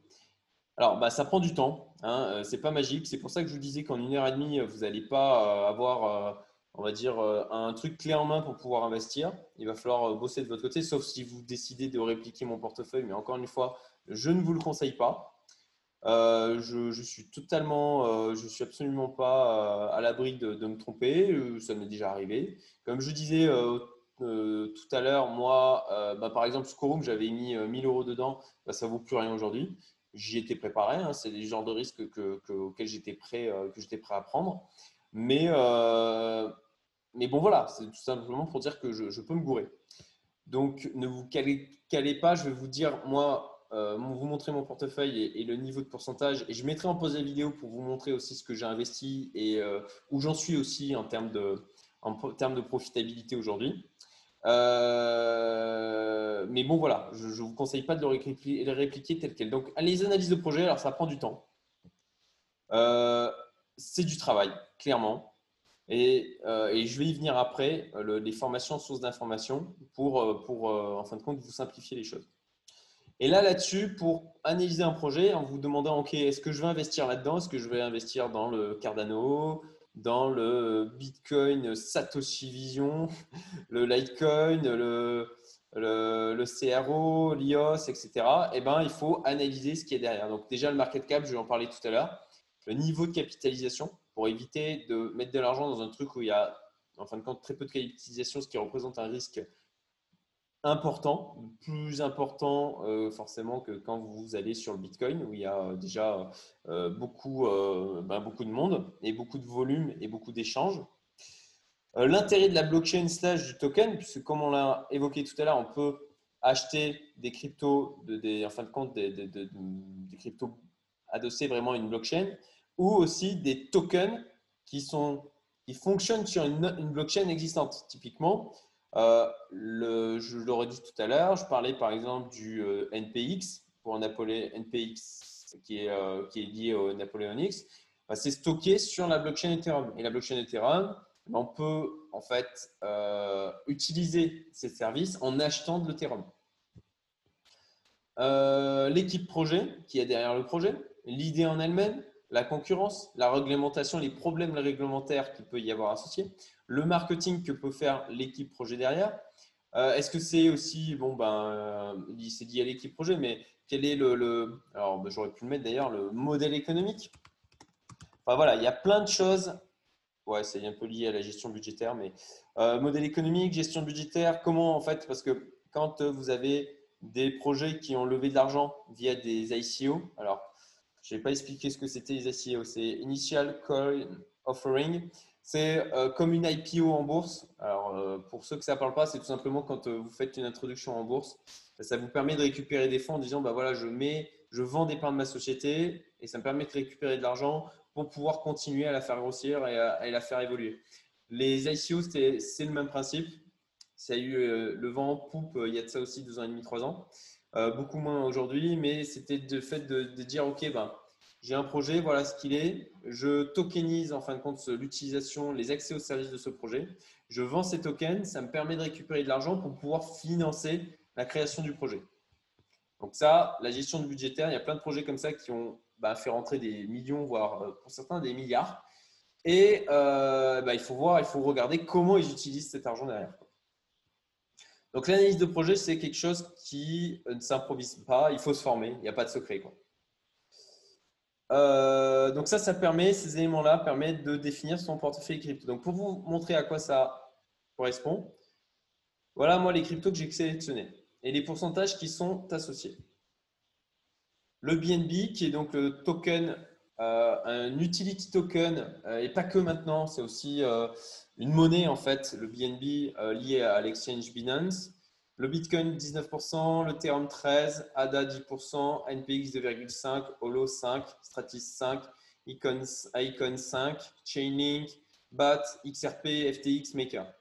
alors bah, ça prend du temps, hein, euh, c'est pas magique. C'est pour ça que je vous disais qu'en une heure et demie, vous n'allez pas euh, avoir euh, on va dire, un truc clé en main pour pouvoir investir. Il va falloir bosser de votre côté, sauf si vous décidez de répliquer mon portefeuille. Mais encore une fois, je ne vous le conseille pas. Je, je, suis totalement, je suis absolument pas à l'abri de, me tromper. Ça m'est déjà arrivé. Comme je disais tout à l'heure, moi, bah, par exemple, Scorum, j'avais mis 1000 euros dedans, bah, ça vaut plus rien aujourd'hui. J'y étais préparé. Hein. c'est les genres de risques que, auxquels j'étais prêt, j'étais prêt à prendre. Mais mais bon, voilà, c'est tout simplement pour dire que je, peux me gourer. Donc, ne vous calez, pas. Je vais vous dire, moi, euh, vous montrer mon portefeuille et, le niveau de pourcentage. Et je mettrai en pause la vidéo pour vous montrer aussi ce que j'ai investi et euh, où j'en suis aussi en termes de, en termes de profitabilité aujourd'hui. Euh, mais bon, voilà, je ne vous conseille pas de le répliquer, tel quel. Donc, les analyses de projet, alors ça prend du temps. c'est du travail, clairement. Euh, et, je vais y venir après, euh, les formations sources d'informations pour, euh, pour en fin de compte, vous simplifier les choses. Et là, là-dessus, pour analyser un projet, en vous demandant, OK, est-ce que je vais investir là-dedans? Est-ce que je vais investir dans le Cardano, dans le Bitcoin Satoshi Vision, le Litecoin, le, le, le CRO, l'IOS, etc. Eh bien, il faut analyser ce qui est derrière. Donc déjà, le market cap, je vais en parler tout à l'heure. Le niveau de capitalisation, pour éviter de mettre de l'argent dans un truc où il y a, en fin de compte, très peu de capitalisation, ce qui représente un risque important, plus important euh, forcément que quand vous allez sur le Bitcoin, où il y a déjà euh, beaucoup, euh, ben, beaucoup de monde et beaucoup de volume et beaucoup d'échanges. L'intérêt de la blockchain slash du token, puisque comme on l'a évoqué tout à l'heure, on peut acheter des cryptos, en fin de compte, des, cryptos adossés vraiment à une blockchain ou aussi des tokens qui fonctionnent sur une, blockchain existante. Typiquement, euh, je l'aurais dit tout à l'heure, je parlais par exemple du euh, NPX pour un NPX qui est, euh, qui est lié au Napoleon X. Bah, c'est stocké sur la blockchain Ethereum. Et la blockchain Ethereum, bah, on peut en fait utiliser ces services en achetant de l'Ethereum. L'équipe projet qui est derrière le projet, l'idée en elle-même, la concurrence, la réglementation, les problèmes réglementaires qu'il peut y avoir associés, le marketing que peut faire l'équipe projet derrière. Euh, est-ce que c'est aussi, bon, ben, euh, c'est lié à l'équipe projet, mais quel est le, alors ben, j'aurais pu le mettre d'ailleurs, le modèle économique? Enfin voilà, il y a plein de choses. Ouais, c'est un peu lié à la gestion budgétaire, mais euh, modèle économique, gestion budgétaire, comment en fait, parce que quand vous avez des projets qui ont levé de l'argent via des ICO, alors je n'ai pas expliqué ce que c'était les SEO. C'est Initial Coin Offering. C'est euh, comme une IPO en bourse. Alors, euh, pour ceux que ça ne parle pas, c'est tout simplement quand euh, vous faites une introduction en bourse, ça vous permet de récupérer des fonds en disant bah voilà, je mets, je vends des parts de ma société et ça me permet de récupérer de l'argent pour pouvoir continuer à la faire grossir et à, la faire évoluer. Les ICO, c'est le même principe. Ça a eu le vent en poupe il y a de ça aussi deux ans et demi, trois ans. Euh, beaucoup moins aujourd'hui, mais c'était le fait de, dire ok, ben, j'ai un projet, voilà ce qu'il est. Je tokenise en fin de compte l'utilisation, les accès aux services de ce projet. Je vends ces tokens, ça me permet de récupérer de l'argent pour pouvoir financer la création du projet. Donc ça, la gestion budgétaire, il y a plein de projets comme ça qui ont bah, fait rentrer des millions, voire euh, pour certains des milliards. Et euh, bah, il faut voir, il faut regarder comment ils utilisent cet argent derrière. Donc l'analyse de projet, c'est quelque chose qui ne s'improvise pas, il faut se former, il n'y a pas de secret. Quoi. Euh, donc ça, ça permet, ces éléments-là permettent de définir son portefeuille crypto. Donc pour vous montrer à quoi ça correspond, voilà moi les cryptos que j'ai sélectionnés et les pourcentages qui sont associés. Le BNB, qui est donc le token, euh, un utility token, euh, et pas que maintenant, c'est aussi une monnaie en fait, le BNB euh, lié à l'exchange Binance. Le Bitcoin 19%, le Ethereum 13%, ADA 10%, NPX 2,5%, Holo 5%, Stratis 5% Icon, Icon 5, Chainlink, BAT, XRP, FTX, Maker.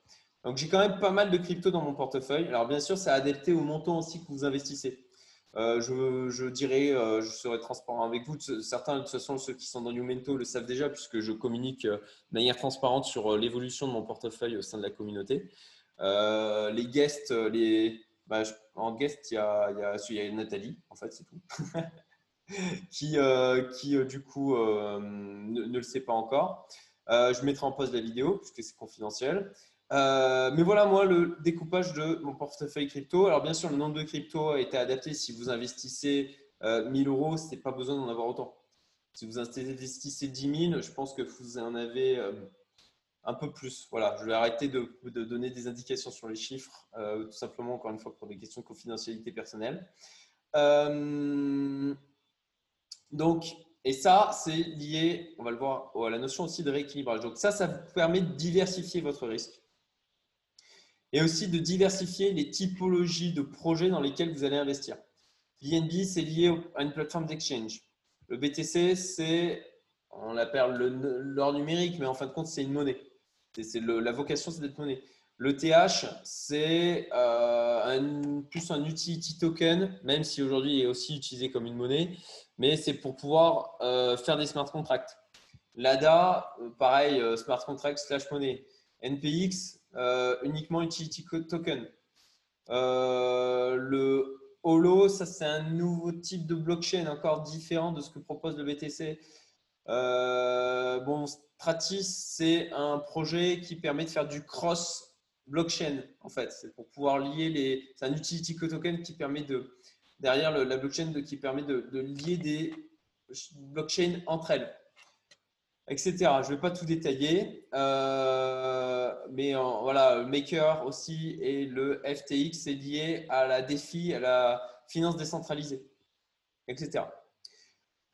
Donc j'ai quand même pas mal de crypto dans mon portefeuille. Alors bien sûr, c'est adapté au montant aussi que vous investissez. Euh, je, dirais, euh, je serai transparent avec vous. Certains, de toute façon, ceux qui sont dans Numento le savent déjà, puisque je communique euh, de manière transparente sur l'évolution de mon portefeuille au sein de la communauté. les guests, les, bah, en guest, il y, a, il, y a, Nathalie, en fait, c'est tout, qui, qui du coup ne, le sait pas encore. je mettrai en pause la vidéo, puisque c'est confidentiel. Euh, mais voilà, moi, le découpage de mon portefeuille crypto. Alors, bien sûr, le nombre de crypto a été adapté. Si vous investissez 1000 euh, euros, ce n'est pas besoin d'en avoir autant. Si vous investissez 10 000, je pense que vous en avez euh, un peu plus. Voilà, je vais arrêter de, donner des indications sur les chiffres, tout simplement, encore une fois, pour des questions de confidentialité personnelle. donc, et ça, c'est lié, on va le voir, à la notion aussi de rééquilibrage. Donc, ça, ça vous permet de diversifier votre risque et aussi de diversifier les typologies de projets dans lesquels vous allez investir. BNB, c'est lié à une plateforme d'exchange. Le BTC, c'est, on l'appelle l'or numérique, mais en fin de compte, c'est une monnaie. C'est la vocation, c'est d'être monnaie. Le TH, c'est euh, plus un utility token, même si aujourd'hui il est aussi utilisé comme une monnaie, mais c'est pour pouvoir euh, faire des smart contracts. L'ADA, euh, pareil, smart contract slash monnaie. NPX, euh, uniquement utility token. Euh, le Holo, c'est un nouveau type de blockchain encore différent de ce que propose le BTC. Euh, bon, Stratis, c'est un projet qui permet de faire du cross blockchain en fait. C'est pour pouvoir lier les. C'est un utility token qui permet de derrière la blockchain de, qui permet de lier des blockchains entre elles etc. Je ne vais pas tout détailler, euh, mais voilà, Maker aussi et le FTX est lié à la défi, à la finance décentralisée, etc.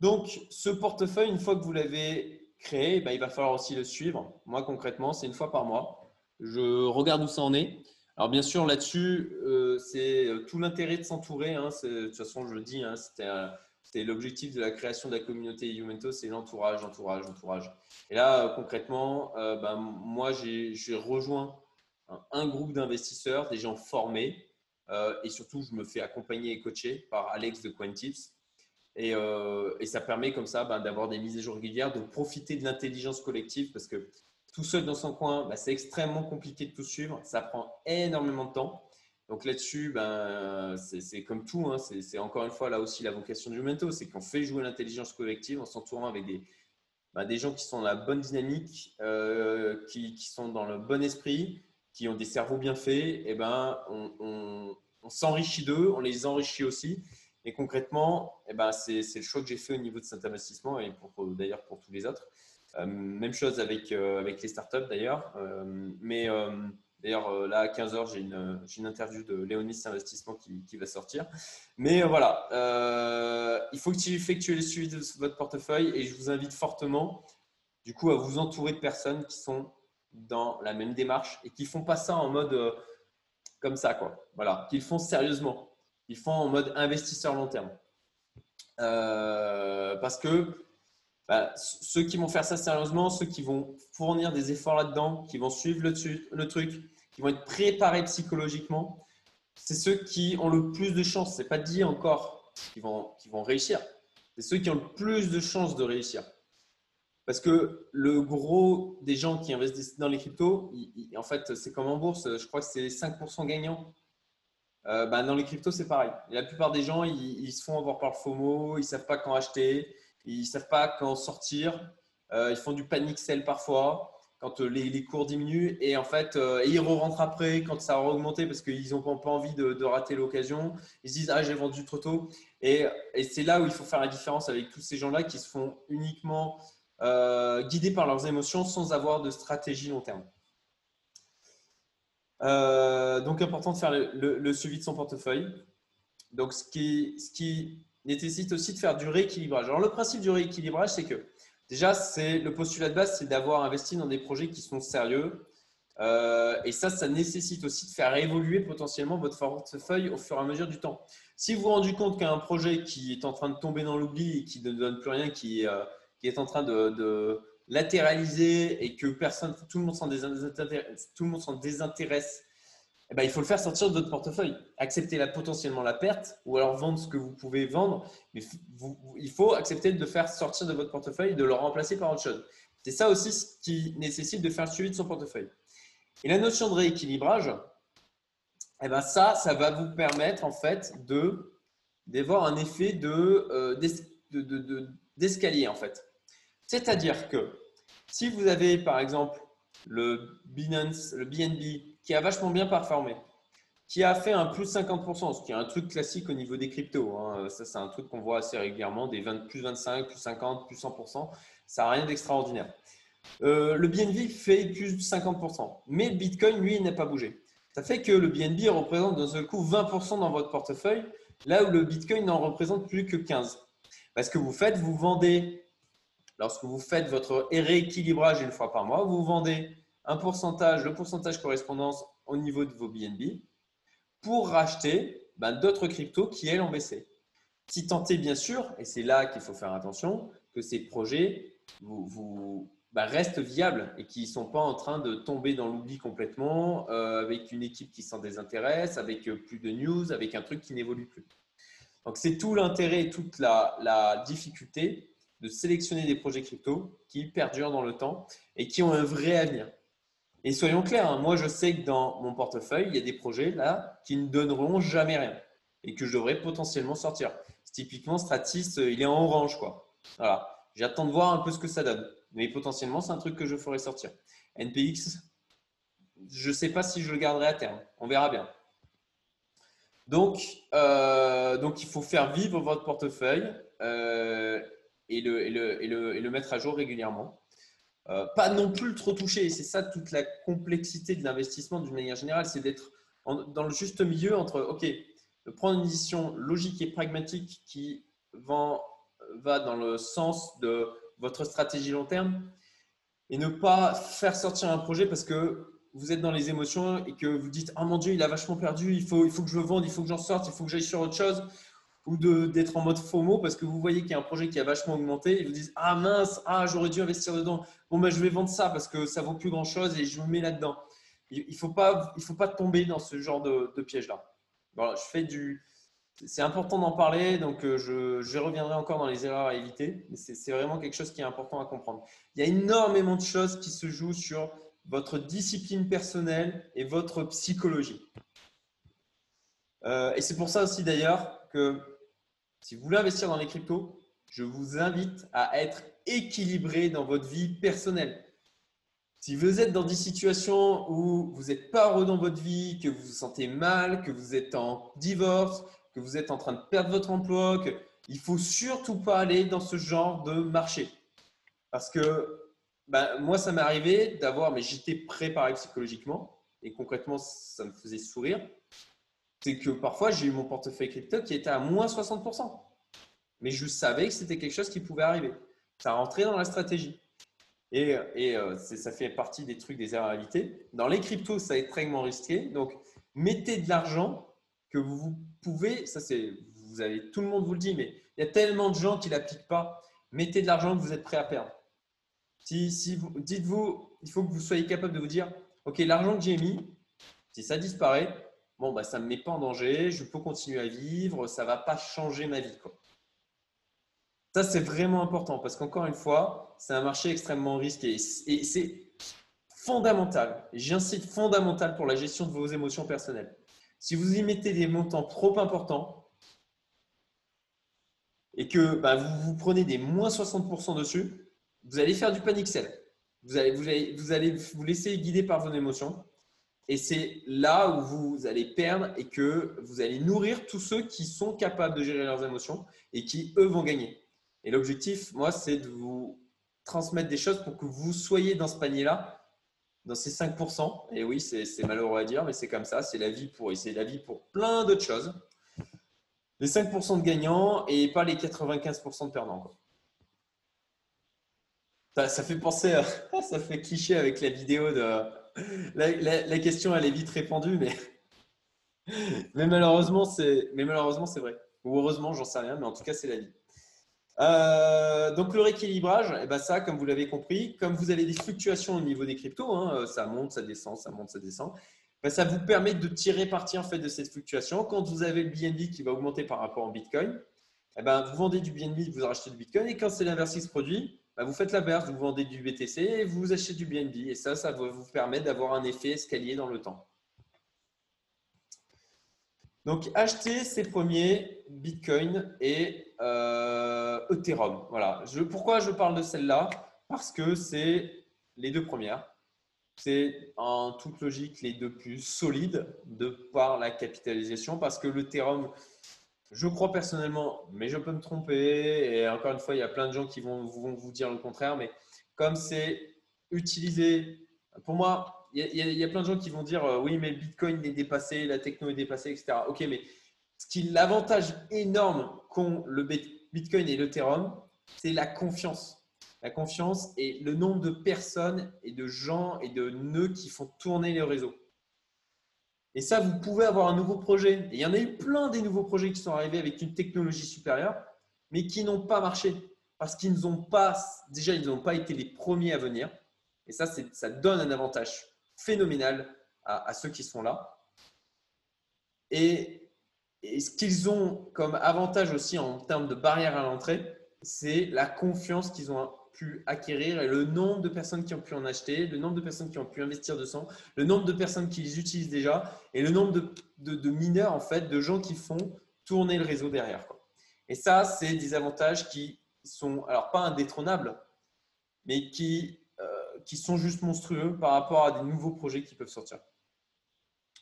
Donc, ce portefeuille, une fois que vous l'avez créé, ben, il va falloir aussi le suivre. Moi, concrètement, c'est une fois par mois. Je regarde où ça en est. Alors, bien sûr, là-dessus, euh, c'est tout l'intérêt de s'entourer. Hein. de toute façon, je le dis, hein, c'était c'est l'objectif de la création de la communauté Youmento, c'est l'entourage, l'entourage, l'entourage. Et là, euh, concrètement, euh, ben, moi, j'ai rejoint un, groupe d'investisseurs, des gens formés, euh, et surtout, je me fais accompagner et coacher par Alex de Quantips. Et, et ça permet comme ça ben, d'avoir des mises à jour régulières, de profiter de l'intelligence collective, parce que tout seul dans son coin, ben, c'est extrêmement compliqué de tout suivre, ça prend énormément de temps. Donc là-dessus, ben, c'est comme tout. Hein. c'est encore une fois là aussi la vocation du Mento, c'est qu'on fait jouer l'intelligence collective en s'entourant avec des, ben, des gens qui sont dans la bonne dynamique, euh, qui, sont dans le bon esprit, qui ont des cerveaux bien faits. Et ben, on, s'enrichit d'eux, on les enrichit aussi. Et concrètement, et ben, c'est le choix que j'ai fait au niveau de cet investissement et d'ailleurs pour tous les autres. Euh, même chose avec, euh, avec les startups d'ailleurs. mais D'ailleurs, euh, là, à 15h, j'ai une, une, interview de Léonis Investissement qui, qui va sortir. Mais euh, voilà, euh, il faut effectues le suivi de votre portefeuille et je vous invite fortement, du coup, à vous entourer de personnes qui sont dans la même démarche et qui ne font pas ça en mode comme ça, quoi. Voilà, qu'ils font sérieusement. Ils font en mode investisseur long terme. parce que bah, ceux qui vont faire ça sérieusement, ceux qui vont fournir des efforts là-dedans, qui vont suivre le, le truc, qui vont être préparés psychologiquement, c'est ceux qui ont le plus de chances. C'est pas dit encore qu'ils vont, vont réussir. C'est ceux qui ont le plus de chances de réussir. Parce que le gros des gens qui investissent dans les cryptos, en fait, c'est comme en bourse, je crois que c'est 5% gagnants. Euh, bah, dans les cryptos, c'est pareil. la plupart des gens, ils, se font avoir par le FOMO, ils ne savent pas quand acheter, ils ne savent pas quand sortir, euh, ils font du panic sell parfois quand euh, les, cours diminuent et en fait euh, ils re rentrent après quand ça a augmenté parce qu'ils n'ont pas, envie de, rater l'occasion. Ils se disent ah j'ai vendu trop tôt et, c'est là où il faut faire la différence avec tous ces gens-là qui se font uniquement euh, guidés par leurs émotions sans avoir de stratégie long terme. donc important de faire le, suivi de son portefeuille. Donc ce qui, ce qui nécessite aussi de faire du rééquilibrage. Alors le principe du rééquilibrage c'est que Déjà, c'est le postulat de base, c'est d'avoir investi dans des projets qui sont sérieux. Euh, et ça, ça nécessite aussi de faire évoluer potentiellement votre portefeuille au fur et à mesure du temps. Si vous vous rendez compte qu'un projet qui est en train de tomber dans l'oubli qui ne donne plus rien, qui, euh, qui est en train de, latéraliser et que personne, tout le monde s'en désintéresse, eh ben, il faut le faire sortir de votre portefeuille. Accepter la, potentiellement la perte ou alors vendre ce que vous pouvez vendre. Mais il faut accepter de le faire sortir de votre portefeuille de le remplacer par autre chose. C'est ça aussi ce qui nécessite de faire le suivi de son portefeuille. Et la notion de rééquilibrage, eh ben ça, ça va vous permettre en fait de d'avoir un effet de, euh, d'escalier en fait. C'est-à-dire que si vous avez par exemple le Binance, le BNB qui a vachement bien performé, qui a fait un plus 50%, ce qui est un truc classique au niveau des cryptos. Hein. Ça, c'est un truc qu'on voit assez régulièrement, des 20, plus 25, plus 50, plus 100%. Ça n'a rien d'extraordinaire. Euh, le BNB fait plus de 50%, mais le Bitcoin, lui, n'a pas bougé. Ça fait que le BNB représente d'un seul coup 20% dans votre portefeuille, là où le Bitcoin n'en représente plus que 15%. Parce que vous faites, vous vendez, lorsque vous faites votre rééquilibrage une fois par mois, vous vendez un pourcentage, le pourcentage correspondance au niveau de vos BNB pour racheter ben, d'autres cryptos qui, elles, ont baissé. Si tant bien sûr, et c'est là qu'il faut faire attention, que ces projets ben, restent viables et qui ne sont pas en train de tomber dans l'oubli complètement euh, avec une équipe qui s'en désintéresse, avec euh, plus de news, avec un truc qui n'évolue plus. Donc, c'est tout l'intérêt et toute la, la difficulté de sélectionner des projets crypto qui perdurent dans le temps et qui ont un vrai avenir. Et soyons clairs, hein, moi je sais que dans mon portefeuille, il y a des projets là qui ne donneront jamais rien et que je devrais potentiellement sortir. Typiquement, Stratis, euh, il est en orange. quoi. Voilà. J'attends de voir un peu ce que ça donne. Mais potentiellement, c'est un truc que je ferai sortir. NPX, je ne sais pas si je le garderai à terme. On verra bien. Donc, euh, il faut faire vivre votre portefeuille euh, et le mettre à jour régulièrement. Euh, pas non plus trop touché. C'est ça toute la complexité de l'investissement d'une manière générale, c'est d'être dans le juste milieu entre, OK, prendre une décision logique et pragmatique qui va, va dans le sens de votre stratégie long terme et ne pas faire sortir un projet parce que vous êtes dans les émotions et que vous dites Oh mon Dieu, il a vachement perdu, il faut, il faut que je le vende, il faut que j'en sorte, il faut que j'aille sur autre chose ou d'être en mode FOMO parce que vous voyez qu'il y a un projet qui a vachement augmenté et vous dites Ah mince, ah, j'aurais dû investir dedans. Bon, ben, je vais vendre ça parce que ça vaut plus grand chose et je me mets là-dedans. Il ne faut, pas, faut pas tomber dans ce genre de, piège-là. Voilà, je fais du. C'est important d'en parler, donc euh, je, je, reviendrai encore dans les erreurs à éviter. Mais c'est vraiment quelque chose qui est important à comprendre. Il y a énormément de choses qui se jouent sur votre discipline personnelle et votre psychologie. Euh, et c'est pour ça aussi d'ailleurs que si vous voulez investir dans les cryptos, je vous invite à être équilibré dans votre vie personnelle. Si vous êtes dans des situations où vous n'êtes pas heureux dans votre vie, que vous vous sentez mal, que vous êtes en divorce, que vous êtes en train de perdre votre emploi, il faut surtout pas aller dans ce genre de marché. Parce que ben, moi, ça m'est arrivé d'avoir, mais j'étais préparé psychologiquement et concrètement, ça me faisait sourire c'est que parfois j'ai eu mon portefeuille crypto qui était à moins 60%. Mais je savais que c'était quelque chose qui pouvait arriver. Ça rentrait dans la stratégie. Et, et euh, ça fait partie des trucs des éviter. Dans les cryptos, ça est extrêmement risqué. Donc, mettez de l'argent que vous pouvez. Ça, c'est, vous avez, tout le monde vous le dit, mais il y a tellement de gens qui ne l'appliquent pas. Mettez de l'argent que vous êtes prêt à perdre. Si, si vous, dites-vous, il faut que vous soyez capable de vous dire, OK, l'argent que j'ai mis, si ça disparaît, bon, bah, ça ne me met pas en danger, je peux continuer à vivre, ça ne va pas changer ma vie. Quoi. Ça, c'est vraiment important parce qu'encore une fois, c'est un marché extrêmement risqué et c'est fondamental, j'incite fondamental pour la gestion de vos émotions personnelles. Si vous y mettez des montants trop importants et que bah, vous prenez des moins 60% dessus, vous allez faire du panic sell. Vous allez, vous, allez, vous allez vous laisser guider par vos émotions et c'est là où vous allez perdre et que vous allez nourrir tous ceux qui sont capables de gérer leurs émotions et qui, eux, vont gagner. Et l'objectif, moi, c'est de vous transmettre des choses pour que vous soyez dans ce panier-là, dans ces 5%. Et oui, c'est malheureux à dire, mais c'est comme ça, c'est la vie pour, la vie pour plein d'autres choses. Les 5% de gagnants et pas les 95% de perdants. Ça, fait penser ça fait cliché avec la vidéo de la, question, elle est vite répandue, mais, malheureusement, c'est vrai. Ou heureusement, j'en sais rien, mais en tout cas, c'est la vie. Euh, donc le rééquilibrage, eh ben ça, comme vous l'avez compris, comme vous avez des fluctuations au niveau des cryptos, hein, ça monte, ça descend, ça monte, ça descend, ben ça vous permet de tirer parti en fait de cette fluctuation. Quand vous avez le BNB qui va augmenter par rapport au Bitcoin, eh ben, vous vendez du BNB, vous rachetez du Bitcoin, et quand c'est l'inverse qui se produit, ben, vous faites l'inverse, vous vendez du BTC et vous achetez du BNB. Et ça, ça va vous permettre d'avoir un effet escalier dans le temps. Donc, acheter ces premiers Bitcoin et euh, Ethereum. Voilà. pourquoi je parle de celle-là? Parce que c'est les deux premières. C'est en toute logique les deux plus solides de par la capitalisation parce que l'Ethereum, je crois personnellement, mais je peux me tromper. Et encore une fois, il y a plein de gens qui vont, vous dire le contraire. Mais comme c'est utilisé, pour moi, il y, a plein de gens qui vont dire euh, oui, mais le Bitcoin est dépassé, la techno est dépassée, etc. Ok, mais ce qui l'avantage énorme qu'ont le Bitcoin et l'Ethereum, c'est la confiance. La confiance et le nombre de personnes et de gens et de nœuds qui font tourner les réseaux. Et ça, vous pouvez avoir un nouveau projet. Et il y en a eu plein des nouveaux projets qui sont arrivés avec une technologie supérieure, mais qui n'ont pas marché parce qu'ils n'ont pas, déjà, ils n'ont pas été les premiers à venir. Et ça, ça donne un avantage phénoménal à, ceux qui sont là. Et, ce qu'ils ont comme avantage aussi en termes de barrière à l'entrée, c'est la confiance qu'ils ont pu acquérir et le nombre de personnes qui ont pu en acheter, le nombre de personnes qui ont pu investir de sang, le nombre de personnes qui les utilisent déjà et le nombre de, mineurs, en fait, de gens qui font tourner le réseau derrière. Et ça, c'est des avantages qui sont, alors pas indétrônables, mais qui qui sont juste monstrueux par rapport à des nouveaux projets qui peuvent sortir.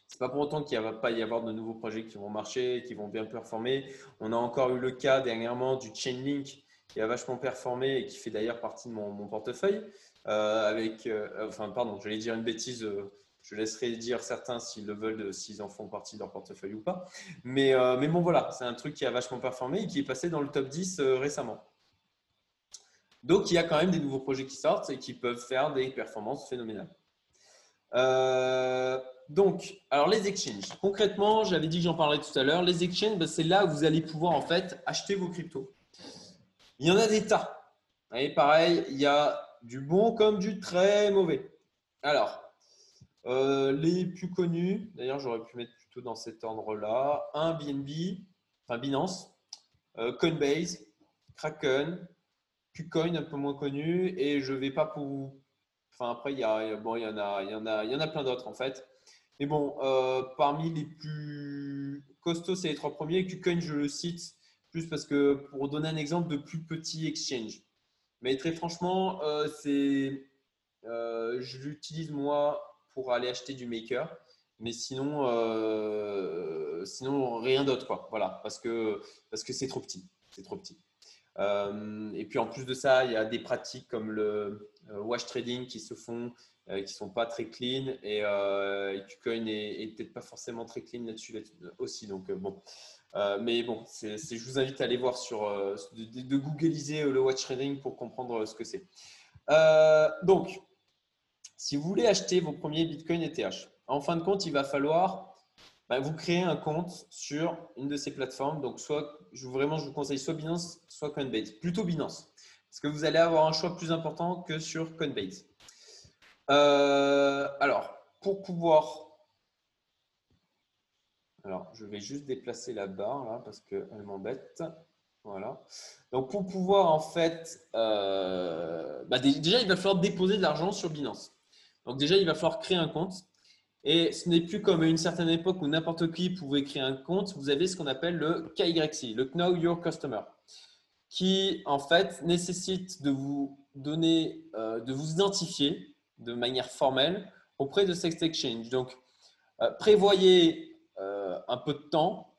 Ce n'est pas pour autant qu'il ne va pas y avoir de nouveaux projets qui vont marcher, qui vont bien performer. On a encore eu le cas dernièrement du Chainlink qui a vachement performé et qui fait d'ailleurs partie de mon, portefeuille. Euh, avec, euh, enfin, pardon, j'allais dire une bêtise. Euh, je laisserai dire certains s'ils le veulent, s'ils en font partie de leur portefeuille ou pas. Mais, mais bon, voilà, c'est un truc qui a vachement performé et qui est passé dans le top 10 récemment. Donc, il y a quand même des nouveaux projets qui sortent et qui peuvent faire des performances phénoménales. Donc, alors les exchanges. Concrètement, j'avais dit que j'en parlerais tout à l'heure. Les exchanges, ben, c'est là où vous allez pouvoir en fait acheter vos cryptos. Il y en a des tas. Et pareil, il y a du bon comme du très mauvais. Alors, euh, les plus connus, d'ailleurs, j'aurais pu mettre plutôt dans cet ordre-là. Un BNB, enfin Binance, euh, Coinbase, Kraken, KuCoin un peu moins connu et je vais pas pour. Enfin après il y a bon il y en a il y en a il y en a plein d'autres en fait. Mais bon euh, parmi les plus costauds c'est les trois premiers. KuCoin je le cite plus parce que pour donner un exemple de plus petit exchange. Mais très franchement euh, c'est euh, je l'utilise moi pour aller acheter du maker. Mais sinon, sinon rien d'autre quoi. Voilà, parce que parce que c'est trop petit, c'est trop petit. Euh, et puis en plus de ça, il y a des pratiques comme le euh, wash trading qui se font, euh, qui sont pas très clean et, euh, KuCoin est, peut-être pas forcément très clean là-dessus aussi. Donc bon, mais bon, je vous invite à aller voir sur de, de, googliser le watch trading pour comprendre ce que c'est. donc, si vous voulez acheter vos premiers Bitcoin ETH, en fin de compte, il va falloir bah, vous créez un compte sur une de ces plateformes. Donc, soit, vraiment, je vous conseille soit Binance, soit Coinbase. Plutôt Binance, parce que vous allez avoir un choix plus important que sur Coinbase. Euh, alors, pour pouvoir. Alors, je vais juste déplacer la barre là parce qu'elle m'embête. Voilà. Donc, pour pouvoir en fait. Euh, bah, déjà, il va falloir déposer de l'argent sur Binance. Donc, déjà, il va falloir créer un compte. Et ce n'est plus comme à une certaine époque où n'importe qui pouvait créer un compte. Vous avez ce qu'on appelle le KYC, le Know Your Customer, qui en fait nécessite de vous donner, euh, de vous identifier de manière formelle auprès de cet exchange. Donc, euh, prévoyez un peu de temps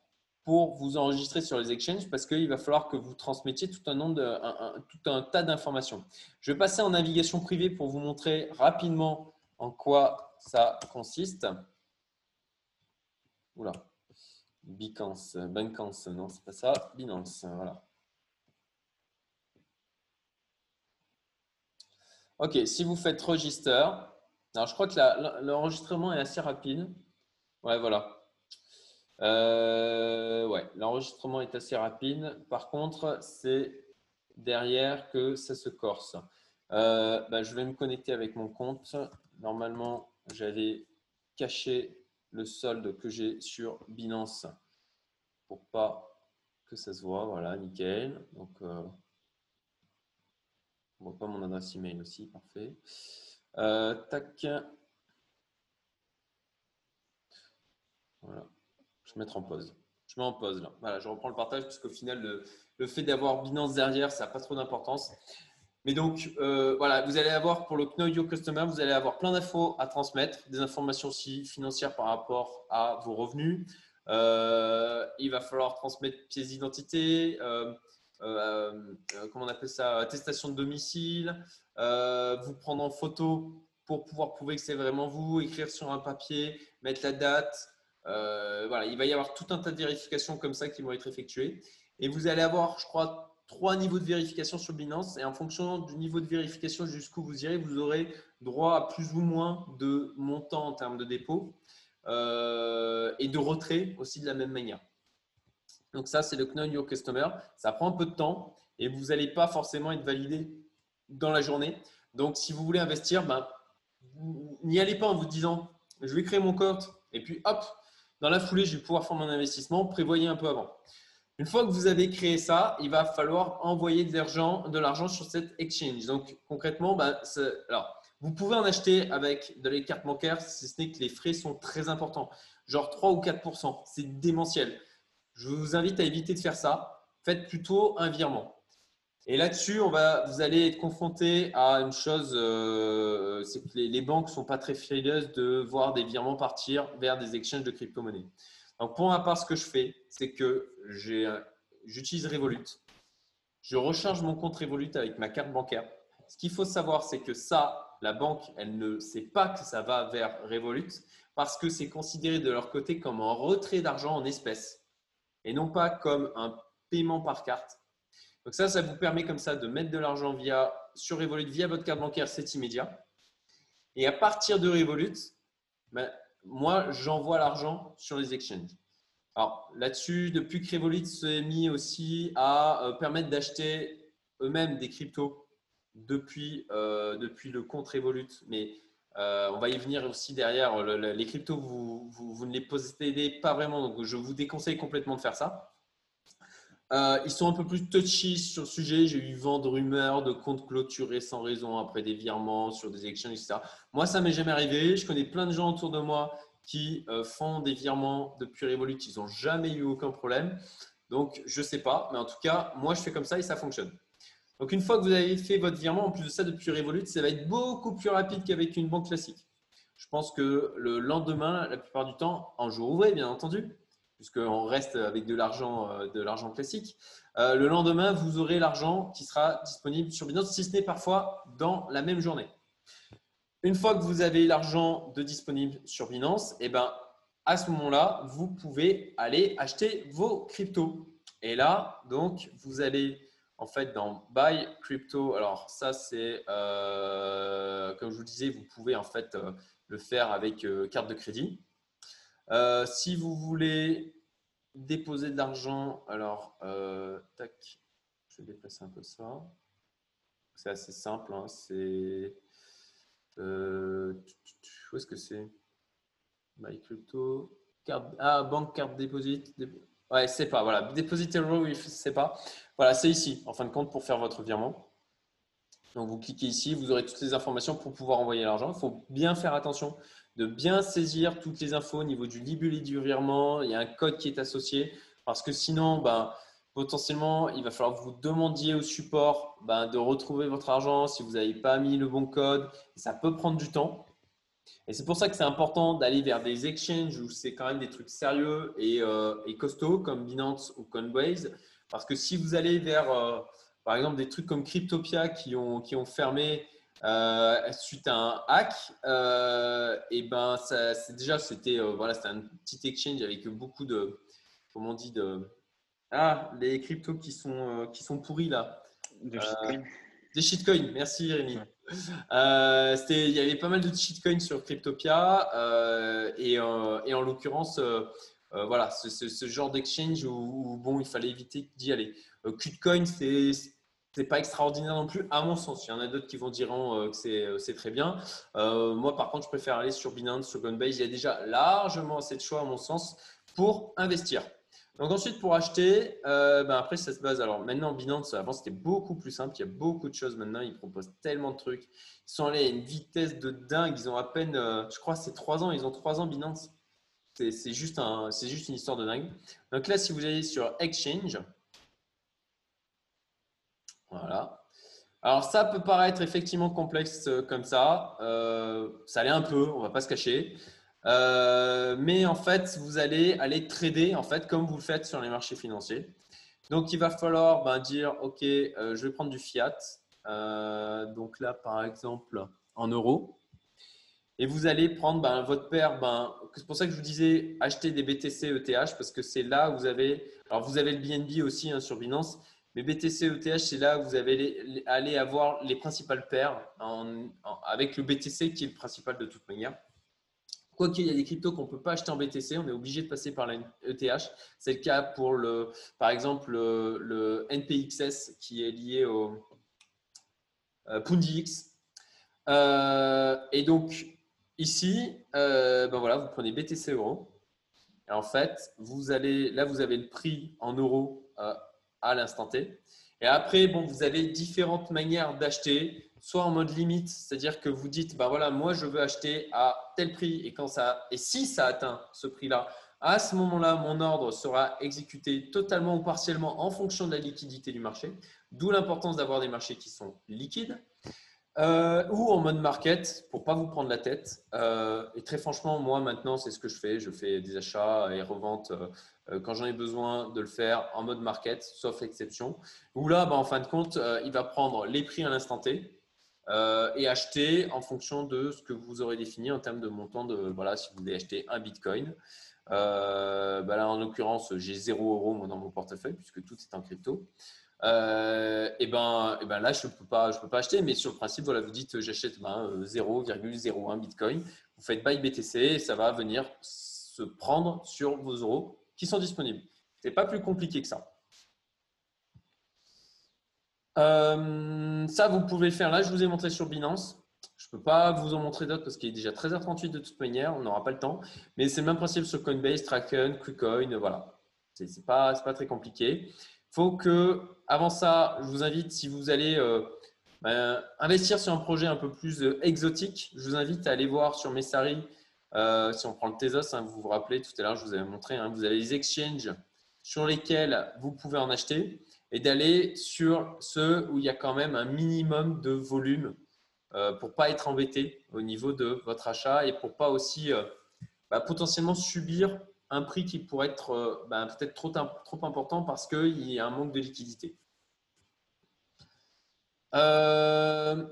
pour vous enregistrer sur les exchanges parce qu'il va falloir que vous transmettiez tout un, de, tout un tas d'informations. Je vais passer en navigation privée pour vous montrer rapidement en quoi ça consiste. Oula. Binance, Binance, non, c'est pas ça. Binance, voilà. Ok, si vous faites register, alors je crois que l'enregistrement est assez rapide. Ouais, voilà. Euh, ouais, l'enregistrement est assez rapide. Par contre, c'est derrière que ça se corse. Euh, bah, je vais me connecter avec mon compte. Normalement, j'avais caché le solde que j'ai sur Binance pour pas que ça se voit. Voilà, nickel. Donc, euh, on voit pas mon adresse email aussi, parfait. Euh, tac. Voilà. Je vais mettre en pause. Je mets en pause là. Voilà, je reprends le partage puisqu'au final, le, le fait d'avoir Binance derrière, ça n'a pas trop d'importance. Mais donc, euh, voilà, vous allez avoir pour le Know Your Customer, vous allez avoir plein d'infos à transmettre, des informations aussi financières par rapport à vos revenus. Euh, il va falloir transmettre pièces d'identité, euh, comment on appelle ça, attestation de domicile, vous prendre en photo pour pouvoir prouver que c'est vraiment vous, écrire sur un papier, mettre la date. Voilà, il va y avoir tout un tas de vérifications comme ça qui vont être effectuées. Et vous allez avoir, je crois, trois niveaux de vérification sur Binance et en fonction du niveau de vérification jusqu'où vous irez, vous aurez droit à plus ou moins de montant en termes de dépôt euh, et de retrait aussi de la même manière. Donc ça, c'est le Know Your Customer. Ça prend un peu de temps et vous n'allez pas forcément être validé dans la journée. Donc, si vous voulez investir, ben, n'y allez pas en vous disant, je vais créer mon compte et puis hop, dans la foulée, je vais pouvoir faire mon investissement. Prévoyez un peu avant. Une fois que vous avez créé ça, il va falloir envoyer de l'argent, sur cette exchange. Donc concrètement, alors, vous pouvez en acheter avec de les cartes bancaires, si ce n'est que les frais sont très importants, genre 3 ou 4% C'est démentiel. Je vous invite à éviter de faire ça. Faites plutôt un virement. Et là-dessus, vous allez être confronté à une chose, euh, c'est que les, les banques ne sont pas très frileuses de voir des virements partir vers des exchanges de crypto-monnaies. Donc, pour ma part, ce que je fais, c'est que j'utilise Revolut. Je recharge mon compte Revolut avec ma carte bancaire. Ce qu'il faut savoir, c'est que ça, la banque, elle ne sait pas que ça va vers Revolut parce que c'est considéré de leur côté comme un retrait d'argent en espèces et non pas comme un paiement par carte. Donc ça, ça vous permet comme ça de mettre de l'argent via sur Revolut via votre carte bancaire, c'est immédiat. Et à partir de Revolut, ben, moi, j'envoie l'argent sur les exchanges. Alors là-dessus, depuis que Revolut s'est mis aussi à euh, permettre d'acheter eux-mêmes des cryptos depuis, euh, depuis le compte Revolut, mais euh, on va y venir aussi derrière. les cryptos, vous, vous, ne les possédez pas vraiment, donc je vous déconseille complètement de faire ça. Euh, ils sont un peu plus touchy sur le sujet. J'ai eu vent de rumeurs de comptes clôturés sans raison après des virements sur des exchanges, etc. Moi, ça m'est jamais arrivé. Je connais plein de gens autour de moi qui euh, font des virements depuis Revolut. Ils n'ont jamais eu aucun problème. Donc, je ne sais pas. Mais en tout cas, moi, je fais comme ça et ça fonctionne. Donc, une fois que vous avez fait votre virement, en plus de ça, depuis Revolut, ça va être beaucoup plus rapide qu'avec une banque classique. Je pense que le lendemain, la plupart du temps, en jour ouvré, bien entendu, puisqu'on reste avec de l'argent, euh, de l'argent classique. Euh, le lendemain, vous aurez l'argent qui sera disponible sur Binance, si ce n'est parfois dans la même journée. Une fois que vous avez l'argent de disponible sur Binance, eh ben, à ce moment-là, vous pouvez aller acheter vos cryptos. Et là, donc, vous allez en fait dans Buy Crypto. Alors ça, c'est euh, comme je vous disais, vous pouvez en fait le faire avec carte de crédit. Euh, si vous voulez déposer de l'argent, alors, euh, tac, je vais déplacer un peu ça. C'est assez simple. Hein, c'est. Euh, où est-ce que c'est? Ah, banque carte deposit. Ouais, c'est pas. Voilà. Deposit oui, c'est pas. Voilà, c'est ici, en fin de compte, pour faire votre virement. Donc, vous cliquez ici, vous aurez toutes les informations pour pouvoir envoyer l'argent. Il faut bien faire attention de bien saisir toutes les infos au niveau du libellé du virement. Il y a un code qui est associé parce que sinon, ben, potentiellement, il va falloir que vous demandiez au support ben, de retrouver votre argent si vous n'avez pas mis le bon code. ça peut prendre du temps. Et c'est pour ça que c'est important d'aller vers des exchanges où c'est quand même des trucs sérieux et, euh, costauds comme Binance ou Coinbase. Parce que si vous allez vers, euh, par exemple, des trucs comme Cryptopia qui ont, qui ont fermé euh, suite à un hack, euh, et ben ça, c'est déjà c'était euh, voilà c'était un petit exchange avec beaucoup de comment on dit de ah les cryptos qui sont qui sont pourris là. Des shitcoins. Des shitcoins. Merci Rémi. c'était il y avait pas mal de shitcoins sur Cryptopia et, et, en l'occurrence voilà ce, ce, genre d'exchange où, où, bon il fallait éviter d'y aller. Qtcoin c'est c'est pas extraordinaire non plus, à mon sens. Il y en a d'autres qui vont diront que c'est très bien. moi, par contre, je préfère aller sur Binance, sur Coinbase. Il y a déjà largement assez de choix, à mon sens, pour investir. Donc ensuite, pour acheter, ben après, ça se base. Alors maintenant, Binance, avant, c'était beaucoup plus simple. Il y a beaucoup de choses maintenant. Ils proposent tellement de trucs. Ils sont allés à une vitesse de dingue. Ils ont à peine, je crois, c'est trois ans. Ils ont trois ans, Binance. C'est juste une histoire de dingue. Donc là, si vous allez sur Exchange, voilà. Alors ça peut paraître effectivement complexe euh, comme ça. Euh, ça l'est un peu, on va pas se cacher. Euh, mais en fait, vous allez aller trader en fait comme vous le faites sur les marchés financiers. Donc il va falloir ben, dire ok, je vais prendre du fiat. donc là, par exemple, en euros. Et vous allez prendre ben, votre paire. Ben, c'est pour ça que je vous disais acheter des BTC ETH parce que c'est là où vous avez. Alors vous avez le BNB aussi hein, sur Binance, mais BTC ETH c'est là où vous allez avoir les principales paires avec le BTC qui est le principal de toute manière. Quoi qu'il y a des cryptos qu'on ne peut pas acheter en BTC, on est obligé de passer par la ETH. C'est le cas pour le, par exemple le, NPXS qui est lié au euh, Pundix. Euh, et donc Ici, euh, ben voilà, vous prenez BTC euros. Et en fait, vous allez, là, vous avez le prix en euros euh, à l'instant T. Et après, bon, vous avez différentes manières d'acheter, soit en mode limite, c'est-à-dire que vous dites, ben voilà, moi, je veux acheter à tel prix et quand ça, et si ça atteint ce prix-là, à ce moment-là, mon ordre sera exécuté totalement ou partiellement en fonction de la liquidité du marché. D'où l'importance d'avoir des marchés qui sont liquides. Euh, ou en mode market pour pas vous prendre la tête. Euh, et très franchement, moi maintenant, c'est ce que je fais. Je fais des achats et reventes euh, quand j'en ai besoin de le faire en mode market, sauf exception. Où là, bah, en fin de compte, il va prendre les prix à l'instant T et acheter en fonction de ce que vous aurez défini en termes de montant de voilà, si vous voulez acheter un Bitcoin. Bah là, en l'occurrence, j'ai 0 euros dans mon portefeuille puisque tout est en crypto euh, et, ben, ben là, je ne peux, pas, peux pas acheter, mais sur le principe, voilà, vous dites j'achète ben, 0,01 Bitcoin, vous faites buy BTC et ça va venir se prendre sur vos euros qui sont disponibles. Ce n'est pas plus compliqué que ça. Euh, ça, vous pouvez le faire là. Je vous ai montré sur Binance. Je ne peux pas vous en montrer d'autres parce qu'il est déjà 13h38 de toute manière. On n'aura pas le temps. Mais c'est le même principe sur Coinbase, Kraken, KuCoin. Voilà. Ce n'est pas, pas très compliqué faut que, avant ça, je vous invite, si vous allez euh, ben, investir sur un projet un peu plus euh, exotique, je vous invite à aller voir sur Messari, euh, si on prend le Tezos, hein, vous vous rappelez, tout à l'heure, je vous avais montré, hein, vous avez les exchanges sur lesquels vous pouvez en acheter et d'aller sur ceux où il y a quand même un minimum de volume pour ne pas être embêté au niveau de votre achat et pour pas aussi bah, potentiellement subir un prix qui pourrait être euh, ben, peut-être trop, important parce qu'il y a un manque de liquidité. Euh,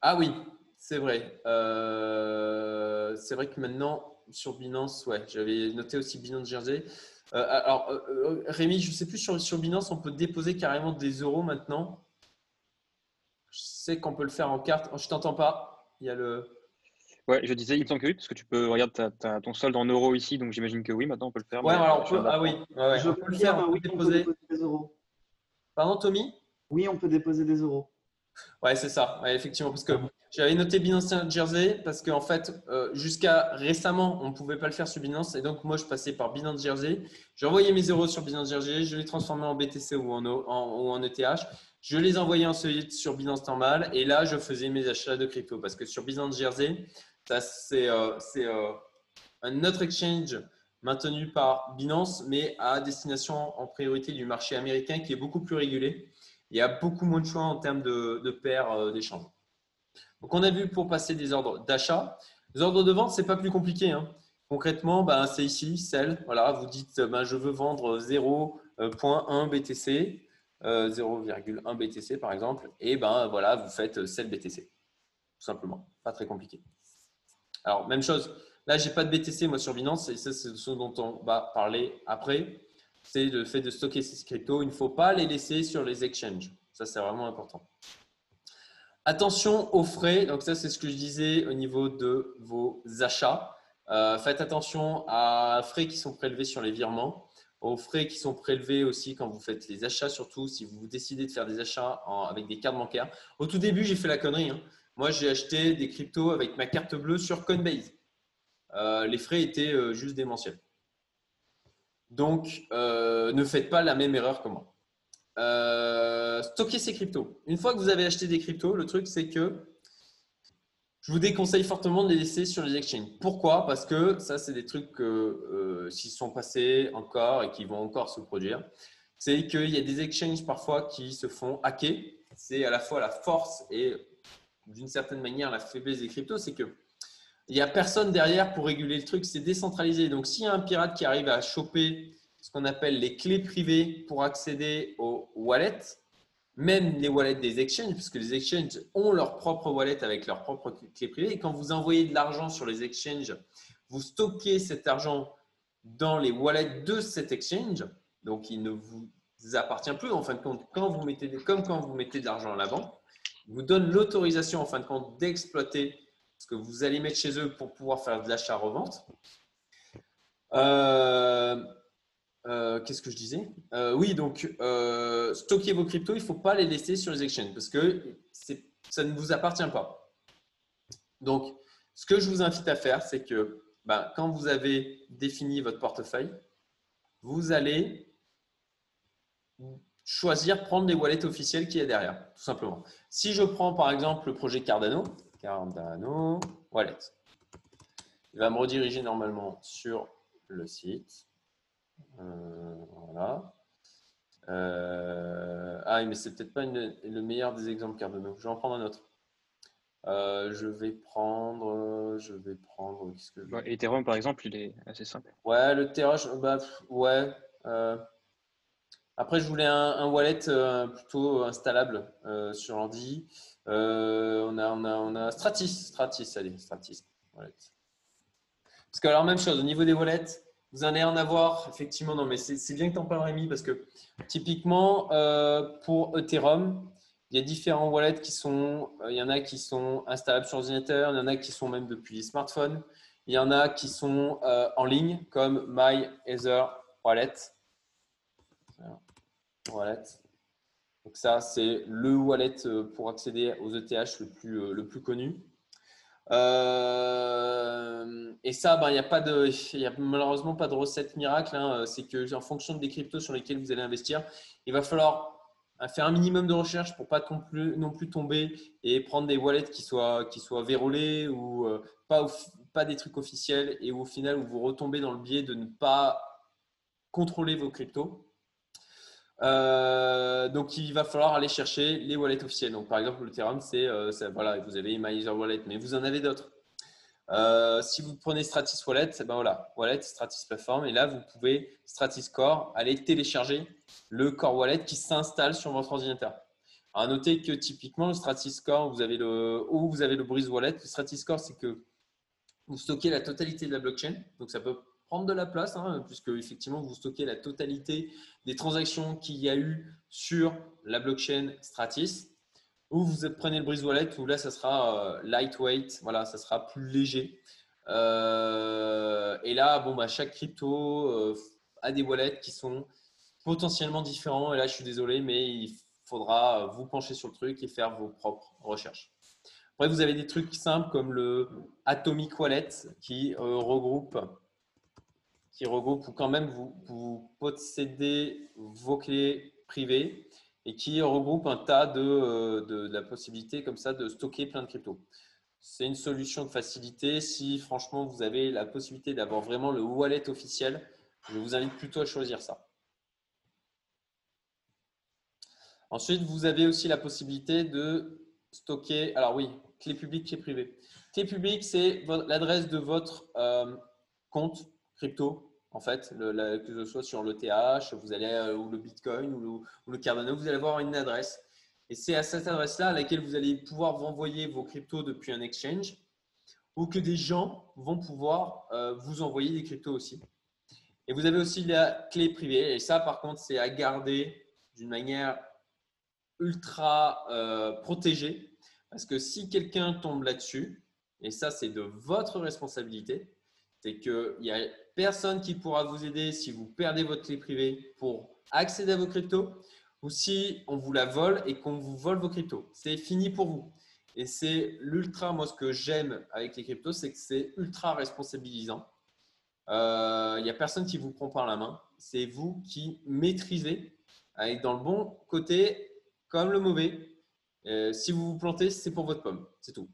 ah oui, c'est vrai. Euh, c'est vrai que maintenant, sur Binance, ouais, j'avais noté aussi Binance Jersey. alors, Rémi, je ne sais plus, sur, sur Binance, on peut déposer carrément des euros maintenant? Je sais qu'on peut le faire en carte. je ne t'entends pas. Il y a le. Ouais, je disais, il me semble que oui, parce que tu peux, regarder ton solde en euros ici, donc j'imagine que oui, maintenant on peut le faire. Ouais, alors on peut, ah oui, je peux le faire, oui, déposer. des euros. Pardon, Tommy? Oui, on peut déposer des euros. Ouais, c'est ça, effectivement, parce que j'avais noté Binance Jersey, parce qu'en fait, euh, jusqu'à récemment, on ne pouvait pas le faire sur Binance, et donc moi, je passais par Binance Jersey. J'ai envoyé mes euros sur Binance Jersey, je les transformais en BTC ou en, ou en ETH. Je les envoyais ensuite sur Binance Normal, et là, je faisais mes achats de crypto, parce que sur Binance Jersey, c'est euh, euh, un autre exchange maintenu par Binance, mais à destination en priorité du marché américain qui est beaucoup plus régulé. Il y a beaucoup moins de choix en termes de, de paires euh, d'échange. Donc, on a vu pour passer des ordres d'achat. Les ordres de vente, ce n'est pas plus compliqué. Hein. Concrètement, ben, c'est ici, celle. Voilà, vous dites, ben, je veux vendre 0.1 BTC, 0,1 BTC par exemple, et ben, voilà, vous faites celle BTC. Tout simplement, pas très compliqué. Alors, même chose. Là, je n'ai pas de BTC, moi, sur Binance, et ça, c'est ce dont on va parler après. C'est le fait de stocker ces cryptos. Il ne faut pas les laisser sur les exchanges. Ça, c'est vraiment important. Attention aux frais. Donc, ça, c'est ce que je disais au niveau de vos achats. Euh, faites attention à frais qui sont prélevés sur les virements. aux frais qui sont prélevés aussi quand vous faites les achats, surtout si vous décidez de faire des achats avec des cartes bancaires. Au tout début, j'ai fait la connerie. Hein. Moi, j'ai acheté des cryptos avec ma carte bleue sur Coinbase. Euh, les frais étaient euh, juste démentiels. Donc, euh, ne faites pas la même erreur que moi. stockez ces cryptos. Une fois que vous avez acheté des cryptos, le truc, c'est que je vous déconseille fortement de les laisser sur les exchanges. Pourquoi? Parce que ça, c'est des trucs qui euh, s'ils sont passés encore et qui vont encore se produire. C'est qu'il y a des exchanges parfois qui se font hacker. C'est à la fois la force et d'une certaine manière la faiblesse des cryptos. C'est que il n'y a personne derrière pour réguler le truc. C'est décentralisé. Donc, s'il y a un pirate qui arrive à choper ce qu'on appelle les clés privées pour accéder au wallet, même les wallets des exchanges, puisque les exchanges ont leur propre wallet avec leur propre clé privée. Et quand vous envoyez de l'argent sur les exchanges, vous stockez cet argent dans les wallets de cet exchange. Donc, il ne vous appartient plus. En fin de compte, quand vous mettez, comme quand vous mettez de l'argent à la banque, vous donne l'autorisation, en fin de compte, d'exploiter ce que vous allez mettre chez eux pour pouvoir faire de l'achat-revente. Euh, euh, qu'est-ce que je disais? Euh, Oui, donc stocker vos cryptos, il ne faut pas les laisser sur les exchanges parce que ça ne vous appartient pas. Donc, ce que je vous invite à faire, c'est que ben, quand vous avez défini votre portefeuille, vous allez choisir prendre les wallets officiels qui est derrière, tout simplement. Si je prends par exemple le projet Cardano, Cardano Wallet, il va me rediriger normalement sur le site. Euh, voilà. Euh, ah, mais c'est peut-être pas le meilleur des exemples Cardano. Je vais en prendre un autre. Euh, je vais prendre, je vais prendre. Qu'est-ce que Ethereum par exemple, il est assez simple. Ouais, le Ethereum, bah, ouais. Après, je voulais un, wallet plutôt installable sur l'ordi. On a, on a, on a Stratis, Stratis, allez, Stratis. Wallet. Parce que alors même chose au niveau des wallets, vous allez en avoir, effectivement, non, mais c'est bien que tu en parles, Rémi, parce que typiquement, euh, pour Ethereum, il y a différents wallets qui sont, euh, il y en a qui sont installables sur ordinateur, il y en a qui sont même depuis les smartphones, il y en a qui sont euh, en ligne, comme My. Wallet. Donc ça, c'est le wallet pour accéder aux ETH le plus, le plus connu. Euh, et ça, ben, il n'y a, a malheureusement pas de recette miracle. Hein. C'est que en fonction des cryptos sur lesquels vous allez investir, il va falloir faire un minimum de recherche pour pas non plus, tomber et prendre des wallets qui soient, qui soient vérolés ou euh, pas, pas des trucs officiels et au final où vous retombez dans le biais de ne pas contrôler vos cryptos. Euh, donc, il va falloir aller chercher les wallets officiels. Donc, par exemple, le Ethereum, c'est voilà, vous avez MyEther Wallet, mais vous en avez d'autres. Euh, si vous prenez Stratis Wallet, ben voilà, Wallet, Stratis Platform, et là, vous pouvez Stratis Core aller télécharger le Core Wallet qui s'installe sur votre ordinateur. À noter que typiquement, le Stratis Core, vous avez le, ou vous avez le Breeze Wallet. Le Stratis Core, c'est que vous stockez la totalité de la blockchain. Donc, ça peut prendre de la place, hein, puisque effectivement, vous stockez la totalité des transactions qu'il y a eu sur la blockchain Stratis. Ou vous prenez le Breeze Wallet, où là, ça sera euh, lightweight, voilà, ça sera plus léger. Euh, et là, bon, bah, chaque crypto euh, a des wallets qui sont potentiellement différents. Et là, je suis désolé, mais il faudra vous pencher sur le truc et faire vos propres recherches. Après, vous avez des trucs simples comme le Atomic Wallet qui regroupe qui regroupe ou quand même vous, possédez vos clés privées et qui regroupe un tas de, euh, de, la possibilité comme ça de stocker plein de cryptos. C'est une solution de facilité. Si franchement vous avez la possibilité d'avoir vraiment le wallet officiel, je vous invite plutôt à choisir ça. Ensuite, vous avez aussi la possibilité de stocker. Alors oui, clé publique, clé privée. Clé publique, c'est l'adresse de votre euh, compte crypto en fait, que ce soit sur le TH, vous allez, euh, ou le Bitcoin ou le, Cardano, vous allez avoir une adresse. Et c'est à cette adresse-là à laquelle vous allez pouvoir envoyer vos cryptos depuis un exchange ou que des gens vont pouvoir euh, vous envoyer des cryptos aussi. Et vous avez aussi la clé privée. Et ça, par contre, c'est à garder d'une manière ultra euh, protégée. Parce que si quelqu'un tombe là-dessus, et ça, c'est de votre responsabilité, C'est qu'il n'y a personne qui pourra vous aider si vous perdez votre clé privée pour accéder à vos cryptos ou si on vous la vole et qu'on vous vole vos cryptos. C'est fini pour vous. Et c'est l'ultra, moi ce que j'aime avec les cryptos, c'est que c'est ultra responsabilisant. Il euh, n'y a personne qui vous prend par la main. C'est vous qui maîtrisez avec dans le bon côté comme le mauvais. Euh, si vous vous plantez, c'est pour votre pomme. C'est tout.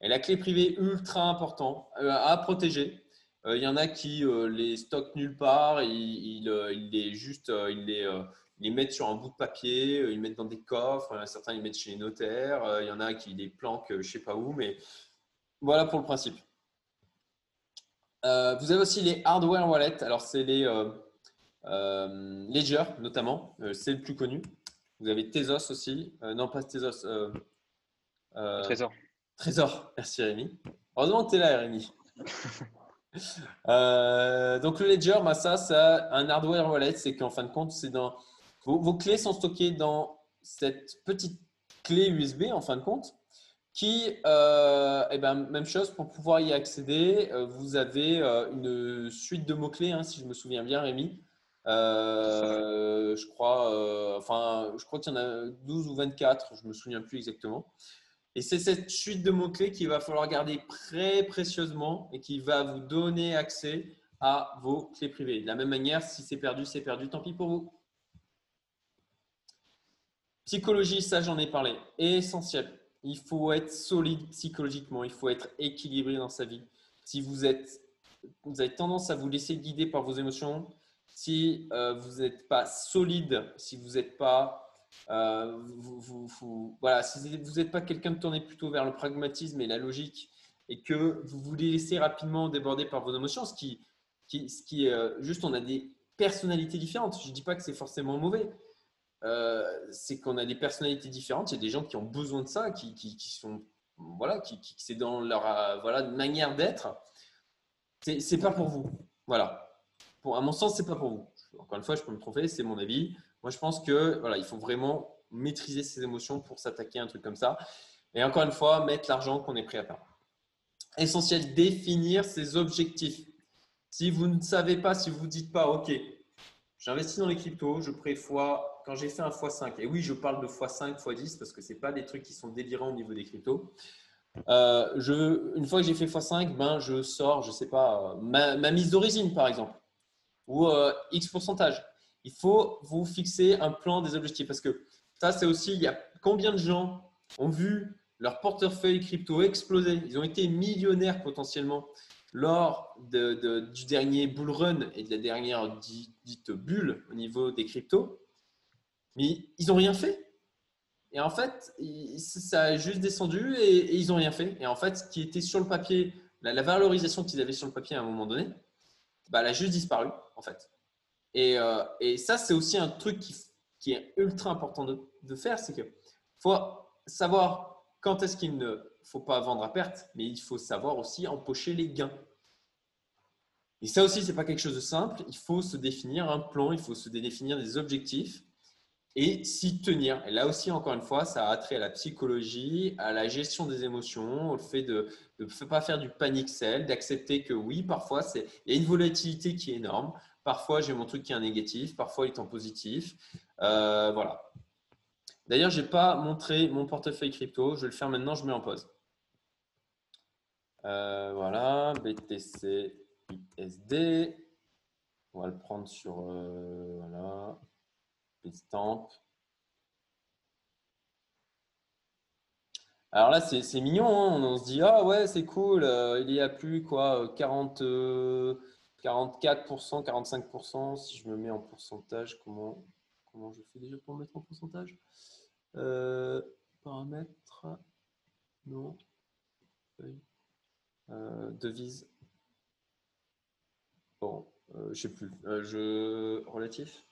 Et la clé privée, ultra important euh, à protéger. Il y en a qui les stockent nulle part, ils, les les, les mettent sur un bout de papier, ils mettent dans des coffres, certains ils mettent chez les notaires, il y en a qui les planquent je ne sais pas où, mais voilà pour le principe. Euh, vous avez aussi les hardware wallets. Alors, c'est les euh, euh, Ledger notamment. c'est le plus connu. Vous avez Tezos aussi. non, pas Tezos. Trésor. Trésor. Merci Rémi. Heureusement que tu es là, Rémi. donc, le Ledger, bah, ça, c'est un hardware wallet. C'est qu'en fin de compte, c'est dans vos, clés sont stockées dans cette petite clé USB en fin de compte qui, euh, eh ben, même chose, pour pouvoir y accéder, euh, vous avez euh, une suite de mots-clés, hein, si je me souviens bien, Rémi. je crois, enfin, je crois qu'il y en a 12 ou 24, je ne me souviens plus exactement. Et c'est cette suite de mots-clés qu'il va falloir garder très précieusement et qui va vous donner accès à vos clés privées. De la même manière, si c'est perdu, c'est perdu, tant pis pour vous. Psychologie, ça j'en ai parlé, essentiel il faut être solide psychologiquement, il faut être équilibré dans sa vie. Si vous, êtes, vous avez tendance à vous laisser guider par vos émotions, si euh, vous n'êtes pas solide, si vous n'êtes pas euh, vous, voilà, si vous n'êtes pas quelqu'un de tourné plutôt vers le pragmatisme et la logique et que vous voulez laisser rapidement déborder par vos émotions, ce qui, qui, ce qui euh, juste on a des personnalités différentes. Je ne dis pas que c'est forcément mauvais, euh, c'est qu'on a des personnalités différentes. Il y a des gens qui ont besoin de ça, qui, sont voilà, qui, c'est dans leur voilà manière d'être. C'est, c'est pas pour vous. Voilà. Pour, à mon sens, c'est pas pour vous. Encore une fois, je peux me tromper, c'est mon avis. Moi, je pense que voilà, il faut vraiment maîtriser ses émotions pour s'attaquer à un truc comme ça. Et encore une fois, mettre l'argent qu'on est prêt à perdre. Essentiel, définir ses objectifs. Si vous ne savez pas, si vous ne dites pas, OK, j'investis dans les cryptos, je prévois quand j'ai fait un x5, et oui, je parle de x5, x10 parce que ce pas des trucs qui sont délirants au niveau des cryptos. Euh, je, une fois que j'ai fait x5, ben, je sors, je sais pas, ma, mise d'origine par exemple, ou euh, X pourcentage. Il faut vous fixer un plan des objectifs parce que ça, c'est aussi, il y a combien de gens ont vu leur portefeuille crypto exploser? Ils ont été millionnaires potentiellement lors du dernier bull run et de la dernière dite bulle au niveau des cryptos. Mais ils n'ont rien fait. Et en fait, ça a juste descendu et, ils n'ont rien fait. Et en fait, ce qui était sur le papier, la, valorisation qu'ils avaient sur le papier à un moment donné, bah, elle a juste disparu, en fait. Et, euh, et ça, c'est aussi un truc qui, est ultra important de, de faire, c'est qu'il faut savoir quand est-ce qu'il ne faut pas vendre à perte, mais il faut savoir aussi empocher les gains. Et ça aussi, ce n'est pas quelque chose de simple. Il faut se définir un plan, il faut se définir des objectifs et s'y tenir. Et là aussi, encore une fois, ça a trait à la psychologie, à la gestion des émotions, au fait de ne pas faire du panic sell, d'accepter que oui, parfois, il y a une volatilité qui est énorme. Parfois, j'ai mon truc qui est un négatif, parfois, il est en positif. Euh, voilà. D'ailleurs, je n'ai pas montré mon portefeuille crypto. Je vais le faire maintenant, je mets en pause. Euh, voilà, BTC, USD. On va le prendre sur. Euh, voilà stamp. Alors là, c'est mignon, hein. on, se dit, ah ouais, c'est cool, il y a plus quoi, 40, 44%, 45%, si je me mets en pourcentage, comment, comment je fais déjà pour mettre en pourcentage? Euh, Paramètres, non, euh, devise, bon, je sais plus, je, relatif,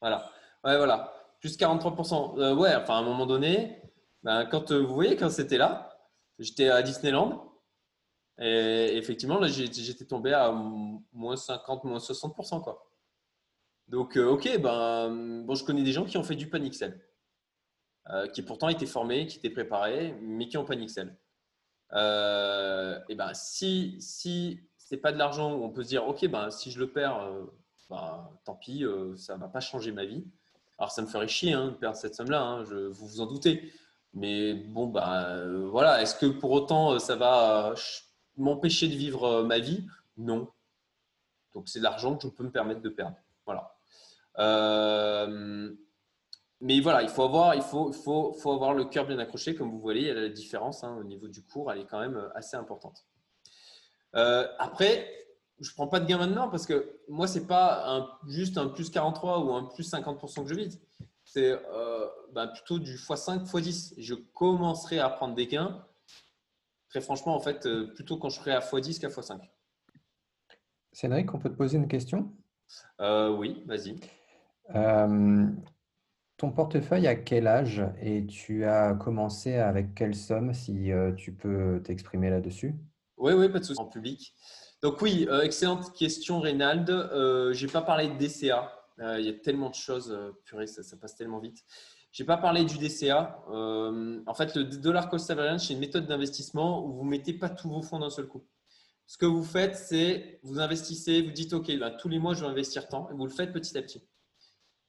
voilà. Ouais, voilà. Plus 43%. Euh, ouais, enfin, à un moment donné, ben, quand euh, vous voyez, quand c'était là, j'étais à Disneyland. Et effectivement, là, j'étais tombé à moins 50, moins 60%. Quoi. Donc, euh, ok, ben, bon, je connais des gens qui ont fait du panic sell, qui pourtant étaient formés, qui étaient préparés, mais qui ont panic sell. et ben, si, si c'est pas de l'argent on peut se dire, ok, ben, si je le perds, euh, ben, tant pis, euh, ça va pas changer ma vie. Alors ça me ferait chier hein, de perdre cette somme-là, hein, je, vous vous en doutez. Mais bon, ben voilà, est-ce que pour autant ça va m'empêcher de vivre ma vie? Non. Donc c'est de l'argent que je peux me permettre de perdre. Voilà. mais voilà, il faut avoir, il faut, faut, faut avoir le cœur bien accroché. Comme vous voyez, la différence hein, au niveau du cours, elle est quand même assez importante. Euh, après, je ne prends pas de gain maintenant parce que moi, ce n'est pas juste un plus 43 ou un plus 50% que je vise. C'est euh, bah, plutôt du x5, x10. Je commencerai à prendre des gains, très franchement, en fait, euh, plutôt quand je serai à x10 qu'à x5. Cédric, on peut te poser une question? Oui, vas-y. ton portefeuille à quel âge et tu as commencé avec quelle somme si tu peux t'exprimer là-dessus? Oui, oui, pas de souci en public. Donc oui, euh, excellente question, Reynald. Euh, je n'ai pas parlé de DCA. Euh, il y a tellement de choses, purée, ça, ça, passe tellement vite. Je n'ai pas parlé du DCA. en fait, le dollar cost average, c'est une méthode d'investissement où vous ne mettez pas tous vos fonds d'un seul coup. Ce que vous faites, c'est vous investissez, vous dites OK, ben, tous les mois, je vais investir tant, et vous le faites petit à petit.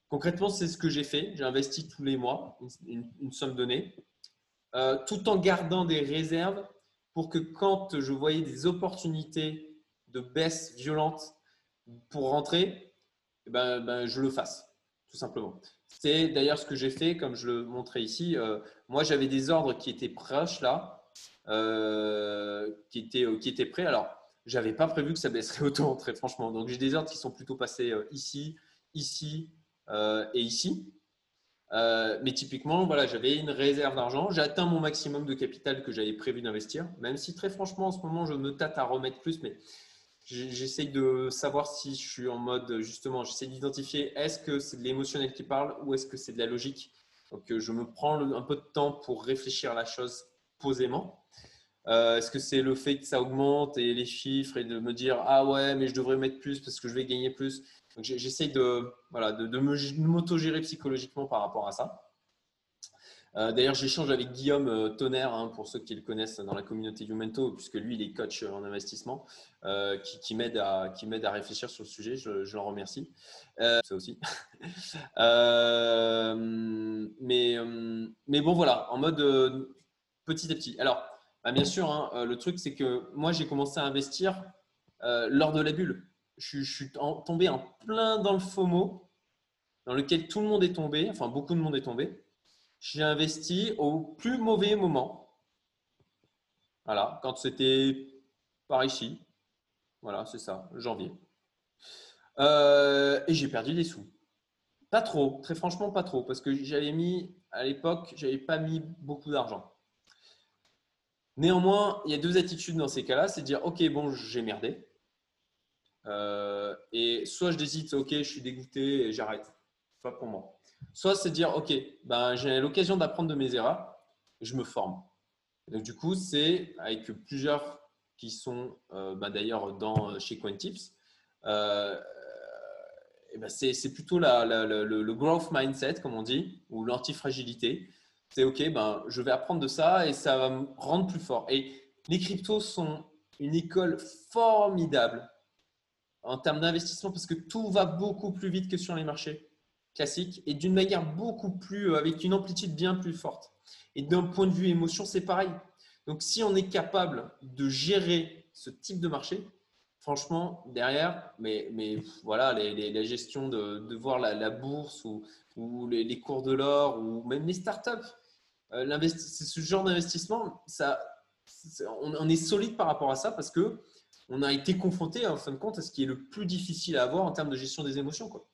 Concrètement, c'est ce que j'ai fait. J'ai investi tous les mois une somme donnée, tout en gardant des réserves pour que quand je voyais des opportunités de baisse violente pour rentrer, eh ben, ben, je le fasse, tout simplement. C'est d'ailleurs ce que j'ai fait, comme je le montrais ici. Euh, moi, j'avais des ordres qui étaient proches là, euh, qui, étaient, euh, qui étaient prêts. Alors, je n'avais pas prévu que ça baisserait autant, très franchement. Donc, j'ai des ordres qui sont plutôt passés ici, ici et ici. Mais typiquement, voilà, j'avais une réserve d'argent. J'ai atteint mon maximum de capital que j'avais prévu d'investir. Même si très franchement, en ce moment, je me tâte à remettre plus, mais j'essaye de savoir si je suis en mode justement, j'essaie d'identifier est-ce que c'est de l'émotionnel qui parle ou est-ce que c'est de la logique? Donc, euh, je me prends un peu de temps pour réfléchir à la chose posément. Euh, est-ce que c'est le fait que ça augmente et les chiffres et de me dire ah ouais, mais je devrais mettre plus parce que je vais gagner plus? Donc j'essaye de, voilà, de, de m'autogérer psychologiquement par rapport à ça. Euh, d'ailleurs, j'échange avec Guillaume euh, Tonnerre, hein, pour ceux qui le connaissent dans la communauté Youmento, puisque lui, il est coach en investissement, euh, qui, m'aide à, réfléchir sur le sujet. Je, l'en remercie. ça aussi. mais, mais bon, voilà, en mode petit à petit. Alors, bah, bien sûr, hein, le truc, c'est que moi, j'ai commencé à investir lors de la bulle je, suis tombé en plein dans le FOMO, dans lequel tout le monde est tombé, enfin beaucoup de monde est tombé. J'ai investi au plus mauvais moment. Voilà, quand c'était par ici. Voilà, c'est ça, janvier. Euh, et j'ai perdu des sous. Pas trop, très franchement pas trop, parce que j'avais mis, à l'époque, j'avais pas mis beaucoup d'argent. Néanmoins, il y a deux attitudes dans ces cas-là, c'est de dire, ok, bon, j'ai merdé, euh, et soit je décide, ok, je suis dégoûté et j'arrête. Pas pour moi. Soit c'est dire, ok, ben, j'ai l'occasion d'apprendre de mes erreurs, je me forme. donc du coup, c'est avec plusieurs qui sont euh, ben, d'ailleurs dans euh, chez Quantips. Euh, ben c'est plutôt la, le, le, growth mindset, comme on dit, ou l'antifragilité. C'est ok, ben, je vais apprendre de ça et ça va me rendre plus fort. Et les cryptos sont une école formidable en termes d'investissement parce que tout va beaucoup plus vite que sur les marchés classiques et d'une manière beaucoup plus, euh, avec une amplitude bien plus forte. Et d'un point de vue émotion, c'est pareil. Donc, si on est capable de gérer ce type de marché, franchement, derrière, mais, mais voilà, la gestion de, voir la, bourse ou, ou les, cours de l'or ou même les startups, euh, ce genre d'investissement, ça, on, on, est solide par rapport à ça parce que on a été confronté en fin de compte à ce qui est le plus difficile à avoir en termes de gestion des émotions. Quoi.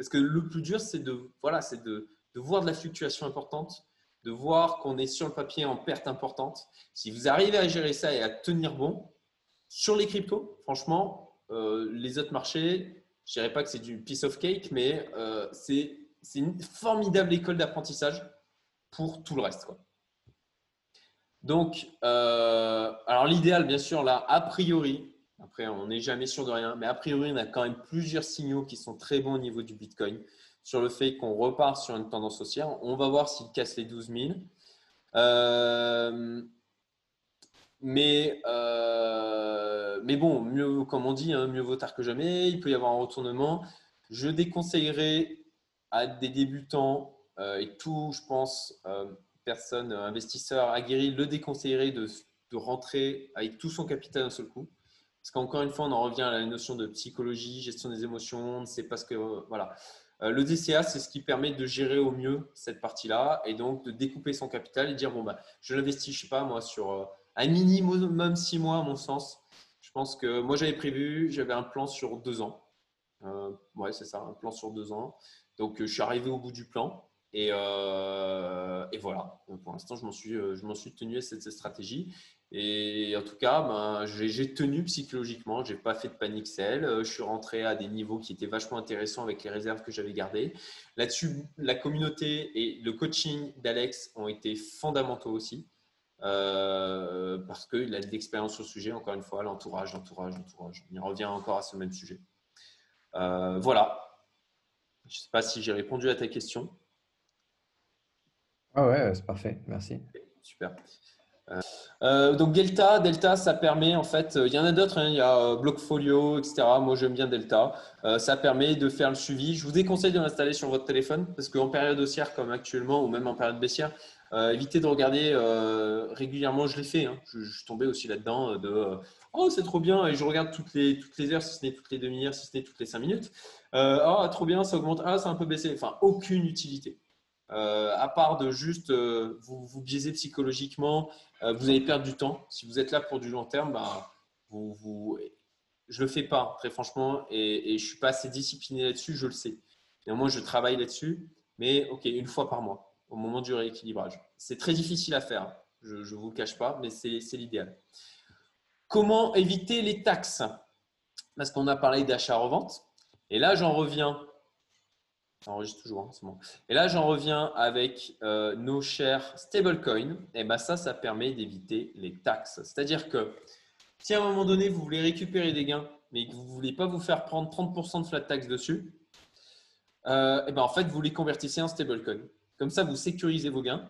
Parce que le plus dur, c'est de, voilà, de, voir de la fluctuation importante, de voir qu'on est sur le papier en perte importante. Si vous arrivez à gérer ça et à tenir bon, sur les cryptos, franchement, euh, les autres marchés, je ne dirais pas que c'est du piece of cake, mais euh, c'est une formidable école d'apprentissage pour tout le reste. Donc, euh, alors l'idéal, bien sûr, là, a priori, après, on n'est jamais sûr de rien, mais a priori, on a quand même plusieurs signaux qui sont très bons au niveau du Bitcoin sur le fait qu'on repart sur une tendance haussière. On va voir s'il casse les 12 000. Euh, mais, euh, mais bon, mieux, comme on dit, hein, mieux vaut tard que jamais. Il peut y avoir un retournement. Je déconseillerais à des débutants euh, et tout, je pense, personne, investisseur aguerri, le déconseillerait de, de, rentrer avec tout son capital d'un seul coup. Parce qu'encore une fois, on en revient à la notion de psychologie, gestion des émotions, que. voilà. Euh, le DCA, c'est ce qui permet de gérer au mieux cette partie-là et donc de découper son capital et dire bon, bah, je l'investis, je sais pas, moi, sur un minimum six mois, à mon sens. Je pense que moi, j'avais prévu, j'avais un plan sur deux ans. Euh, ouais, c'est ça, un plan sur deux ans. Donc, je suis arrivé au bout du plan. Et, euh, et voilà, pour l'instant, je m'en suis, je m'en suis tenu à cette, stratégie. Et en tout cas, ben, j'ai tenu psychologiquement. Je n'ai pas fait de panique sell. Je suis rentré à des niveaux qui étaient vachement intéressants avec les réserves que j'avais gardées. Là-dessus, la communauté et le coaching d'Alex ont été fondamentaux aussi. Euh, parce qu'il a de l'expérience sur le sujet, encore une fois, l'entourage, l'entourage, l'entourage. On y revient encore à ce même sujet. Euh, voilà. Je ne sais pas si j'ai répondu à ta question. Ah ouais, c'est parfait, merci. Super. Euh, donc Delta, Delta, ça permet en fait, il y en a d'autres, hein, il y a Blockfolio, etc. Moi j'aime bien Delta. ça permet de faire le suivi. Je vous déconseille de l'installer sur votre téléphone parce qu'en période haussière comme actuellement ou même en période baissière, euh, évitez de regarder euh, régulièrement, je l'ai fait. Hein. Je, je, tombé aussi là-dedans euh, de Oh, c'est trop bien, et je regarde toutes les, toutes les heures, si ce n'est toutes les demi-heures, si ce n'est toutes les cinq minutes. oh, trop bien, ça augmente. Ah, c'est un peu baissé. Enfin, aucune utilité. À part de juste vous, vous biaiser psychologiquement, vous allez perdre du temps. Si vous êtes là pour du long terme, bah, vous, je ne le fais pas, très franchement, et, et je ne suis pas assez discipliné là-dessus, je le sais. Néanmoins, je travaille là-dessus, mais ok, une fois par mois au moment du rééquilibrage. C'est très difficile à faire, je ne vous le cache pas, mais c'est l'idéal. Comment éviter les taxes? Parce qu'on a parlé d'achat-revente. Et là, j'en reviens. J'enregistre toujours, hein, c'est bon. Et là, j'en reviens avec euh, nos chers stablecoins. Et bien ça, ça permet d'éviter les taxes. C'est-à-dire que si à un moment donné, vous voulez récupérer des gains, mais que vous ne voulez pas vous faire prendre 30% de flat tax dessus, euh, et ben en fait, vous les convertissez en stablecoin. Comme ça, vous sécurisez vos gains.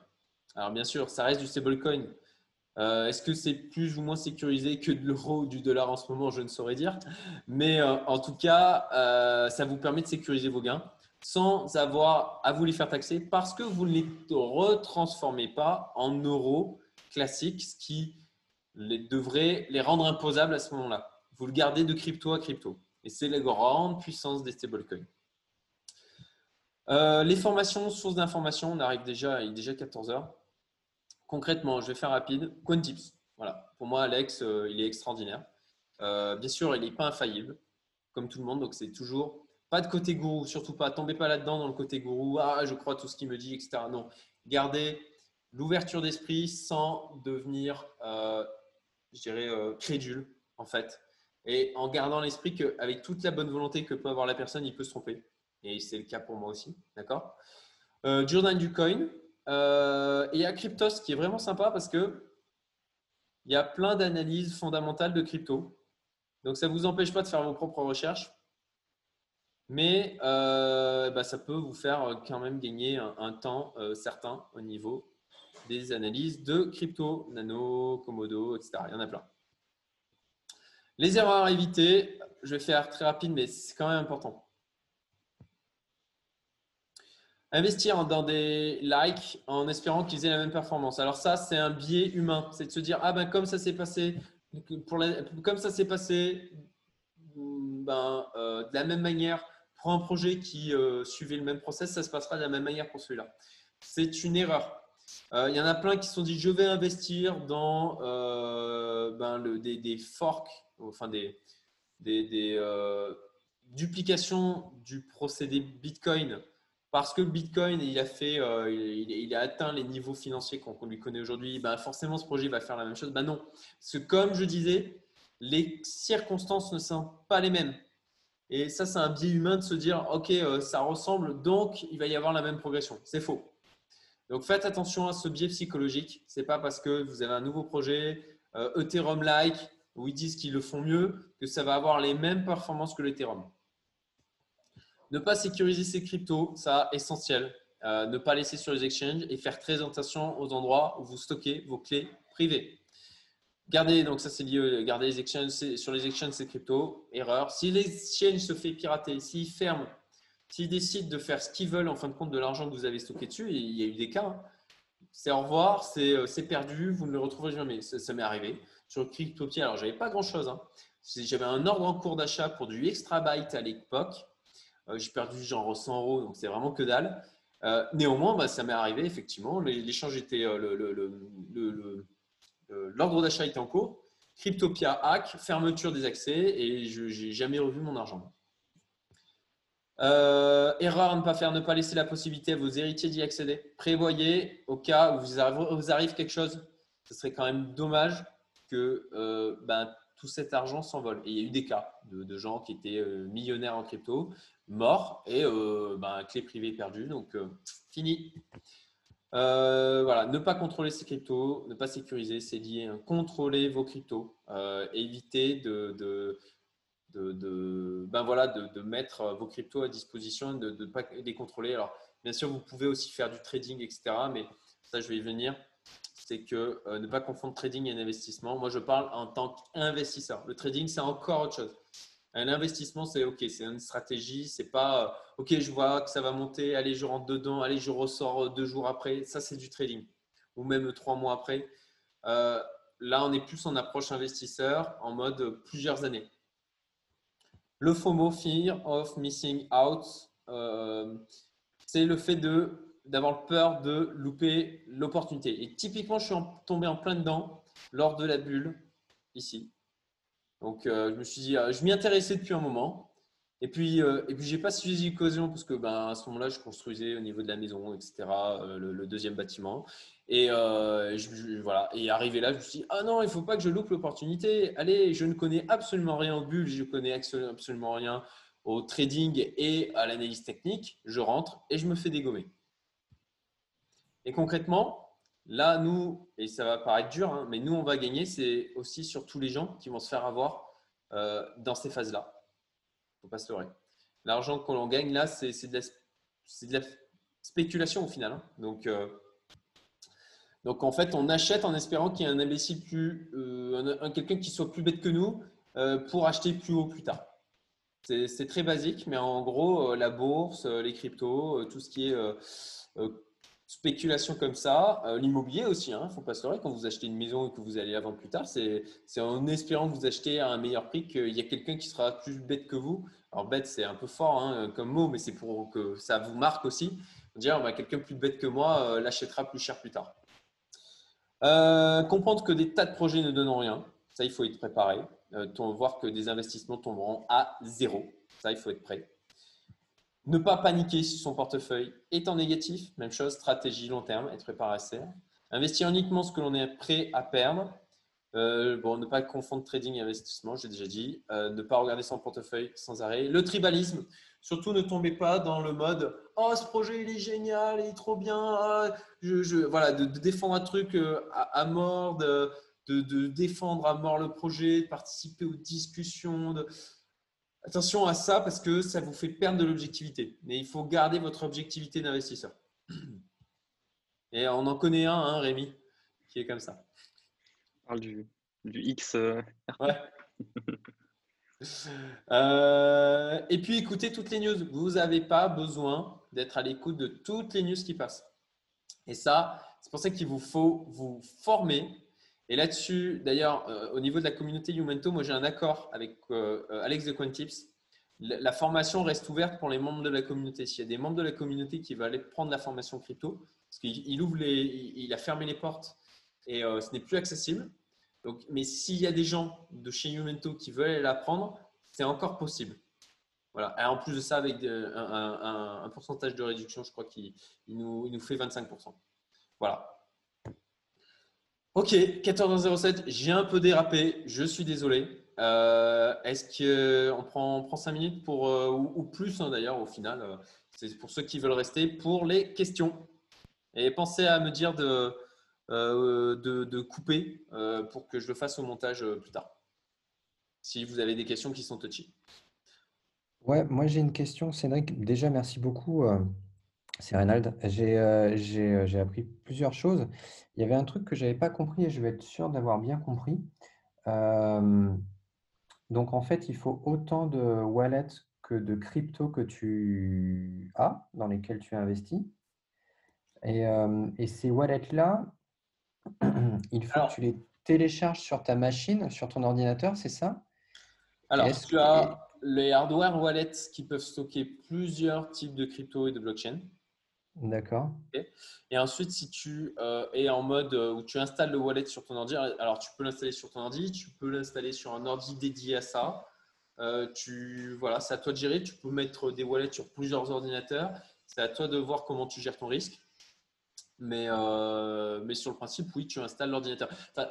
Alors bien sûr, ça reste du stablecoin. Euh, Est-ce que c'est plus ou moins sécurisé que de l'euro ou du dollar en ce moment? Je ne saurais dire. Mais en tout cas, ça vous permet de sécuriser vos gains sans avoir à vous les faire taxer parce que vous ne les retransformez pas en euros classiques, ce qui les, devrait les rendre imposables à ce moment-là. Vous le gardez de crypto à crypto. Et c'est la grande puissance des stablecoins. Euh, les formations, sources d'informations, on arrive déjà, il est déjà 14 heures. Concrètement, je vais faire rapide. Quantips, voilà. Pour moi, Alex, euh, il est extraordinaire. Euh, bien sûr, il n'est pas infaillible, comme tout le monde. Donc, c'est toujours pas de côté gourou, surtout pas. Tombez pas là-dedans dans le côté gourou. Ah, je crois tout ce qu'il me dit, etc. Non, gardez l'ouverture d'esprit sans devenir, je dirais, crédule, en fait. Et en gardant l'esprit qu'avec toute la bonne volonté que peut avoir la personne, il peut se tromper et c'est le cas pour moi aussi. D'accord? Euh, Jordan du coin. Euh, et a Cryptos qui est vraiment sympa parce que il y a plein d'analyses fondamentales de crypto. Donc ça ne vous empêche pas de faire vos propres recherches, mais euh, bah, ça peut vous faire quand même gagner un, temps certain au niveau des analyses de crypto, nano, Komodo, etc. Il y en a plein. Les erreurs à éviter, je vais faire très rapide, mais c'est quand même important. Investir dans des likes en espérant qu'ils aient la même performance. Alors ça, c'est un biais humain. C'est de se dire, ah ben comme ça s'est passé, comme ça s'est passé, ben, euh, de la même manière, pour un projet qui euh, suivait le même process, ça se passera de la même manière pour celui-là. C'est une erreur. Euh, il y en a plein qui se sont dit, je vais investir dans ben, le, des, forks, enfin des, duplications du procédé Bitcoin parce que Bitcoin, euh, a atteint les niveaux financiers qu'on lui connaît aujourd'hui, ben forcément ce projet va faire la même chose. Ben non, parce que comme je disais, les circonstances ne sont pas les mêmes. Et ça, c'est un biais humain de se dire, OK, euh, ça ressemble, donc il va y avoir la même progression. C'est faux. Donc faites attention à ce biais psychologique. Ce n'est pas parce que vous avez un nouveau projet, euh, Ethereum-like, où ils disent qu'ils le font mieux, que ça va avoir les mêmes performances que l'Ethereum. Ne pas sécuriser ses cryptos, ça essentiel. Euh, ne pas laisser sur les exchanges et faire très attention aux endroits où vous stockez vos clés privées. Gardez, donc ça c'est lié, gardez les exchanges, sur les exchanges, c'est crypto, erreur. Si l'exchange se fait pirater, s'ils ferment, s'ils décident de faire ce qu'ils veulent en fin de compte de l'argent que vous avez stocké dessus, il y a eu des cas, hein, c'est au revoir, c'est perdu, vous ne le retrouverez jamais. Ça, m'est arrivé. Sur Cryptopier, alors j'avais pas grand chose. Hein. J'avais un ordre en cours d'achat pour du extra byte à l'époque. Euh, j'ai perdu genre 100 euros, donc c'est vraiment que dalle. Euh, néanmoins, bah, ça m'est arrivé, effectivement. L'échange était. Euh, l'ordre d'achat était en cours. Cryptopia hack, fermeture des accès et je n'ai jamais revu mon argent. erreur à ne pas faire, ne pas laisser la possibilité à vos héritiers d'y accéder. Prévoyez au cas où vous arrive, quelque chose. Ce serait quand même dommage que ben, tout cet argent s'envole. Il y a eu des cas de, gens qui étaient millionnaires en crypto, mort et euh, ben, clé privée perdue. Donc, euh, fini. Euh, voilà, ne pas contrôler ses cryptos, ne pas sécuriser, c'est lié. Hein. Contrôler vos cryptos, éviter de, de, ben voilà, de, mettre vos cryptos à disposition, de ne pas les contrôler. Alors, bien sûr, vous pouvez aussi faire du trading, etc. Mais ça, je vais y venir. C'est que ne pas confondre trading et investissement. Moi, je parle en tant qu'investisseur. Le trading, c'est encore autre chose. Un investissement, c'est OK, c'est une stratégie. C'est pas euh, OK, je vois que ça va monter, allez, je rentre dedans, allez, je ressors euh, deux jours après. Ça, c'est du trading ou même trois mois après. Euh, là, on est plus en approche investisseur en mode plusieurs années. Le FOMO, Fear of Missing Out, c'est le fait de d'avoir peur de louper l'opportunité. Et typiquement, je suis tombé en plein dedans lors de la bulle ici. Donc, euh, je me suis dit, euh, je m'y intéressais depuis un moment. Et puis, euh, et puis j'ai pas suivi l'occasion parce que ben, à ce moment-là, je construisais au niveau de la maison, etc., le, deuxième bâtiment. Et voilà. Et arrivé là, je me suis dit, ah non, il faut pas que je loupe l'opportunité. Allez, je ne connais absolument rien au bulle, je connais absolument rien au trading et à l'analyse technique. Je rentre et je me fais dégommer. Et concrètement, Là, nous, et ça va paraître dur, hein, mais nous, on va gagner, c'est aussi sur tous les gens qui vont se faire avoir euh, dans ces phases-là. Il ne faut pas se leurrer. L'argent qu'on gagne là, c'est de, la spéculation au final. Hein. Donc, euh, donc, en fait, on achète en espérant qu'il y ait un imbécile euh, quelqu'un qui soit plus bête que nous pour acheter plus haut plus tard. C'est très basique, mais en gros, la bourse, les cryptos, tout ce qui est spéculation comme ça, euh, l'immobilier aussi, il hein, ne faut pas se leurrer, quand vous achetez une maison et que vous allez la vendre plus tard, c'est en espérant que vous achetez à un meilleur prix qu'il y a quelqu'un qui sera plus bête que vous. Alors bête, c'est un peu fort hein, comme mot, mais c'est pour que ça vous marque aussi. Dire, bah, quelqu'un plus bête que moi euh, l'achètera plus cher plus tard. Euh, comprendre que des tas de projets ne donnent rien, ça il faut être préparé. voir que des investissements tomberont à zéro, ça il faut être prêt. Ne pas paniquer si son portefeuille est en négatif. Même chose, stratégie long terme, être ça. Investir uniquement ce que l'on est prêt à perdre. Euh, bon, ne pas confondre trading et investissement, j'ai déjà dit. Euh, ne pas regarder son portefeuille sans arrêt. Le tribalisme, surtout ne tombez pas dans le mode Oh, ce projet il est génial, il est trop bien. Ah, je, voilà, de, défendre un truc euh, à, mort, de, de, défendre à mort le projet, de participer aux discussions. De, Attention à ça parce que ça vous fait perdre de l'objectivité. Mais il faut garder votre objectivité d'investisseur. Et on en connaît un, hein, Rémi, qui est comme ça. On parle du, X. Euh, ouais. Euh, et puis écoutez toutes les news. Vous n'avez pas besoin d'être à l'écoute de toutes les news qui passent. Et ça, c'est pour ça qu'il vous faut vous former et là-dessus, d'ailleurs, euh, au niveau de la communauté Youmento, moi j'ai un accord avec euh, euh, Alex de Quantips. La, formation reste ouverte pour les membres de la communauté. S'il y a des membres de la communauté qui veulent aller prendre la formation crypto, parce qu'il ouvre les, il a fermé les portes et ce n'est plus accessible. Donc, mais s'il y a des gens de chez Youmento qui veulent aller la prendre, c'est encore possible. Voilà. Et en plus de ça, avec un, pourcentage de réduction, je crois qu'il nous, nous fait 25%. Voilà. Ok, 14h07, j'ai un peu dérapé, je suis désolé. Euh, est-ce qu'on prend, on prend 5 minutes pour, euh, ou, plus hein, d'ailleurs au final euh, C'est pour ceux qui veulent rester pour les questions. Et pensez à me dire de, de, couper pour que je le fasse au montage plus tard. Si vous avez des questions qui sont touchy. Ouais, moi j'ai une question, Cédric. Déjà, merci beaucoup C'est Reynald. J'ai euh, euh, j'ai appris plusieurs choses. Il y avait un truc que je n'avais pas compris et je vais être sûr d'avoir bien compris. Euh, donc, en fait, il faut autant de wallets que de crypto que tu as, dans lesquels tu investis. Et, euh, et ces wallets-là, il faut Alors- que tu les télécharges sur ta machine, sur ton ordinateur, c'est ça? Alors, Est-ce tu as les hardware wallets qui peuvent stocker plusieurs types de crypto et de blockchain. D'accord. Et ensuite, si tu euh, es en mode euh, où tu installes le wallet sur ton ordi, alors tu peux l'installer sur ton ordi, tu peux l'installer sur un ordi dédié à ça. Euh, tu, voilà, c'est à toi de gérer. Tu peux mettre des wallets sur plusieurs ordinateurs. C'est à toi de voir comment tu gères ton risque. Mais, mais sur le principe, oui, tu installes l'ordinateur. Enfin,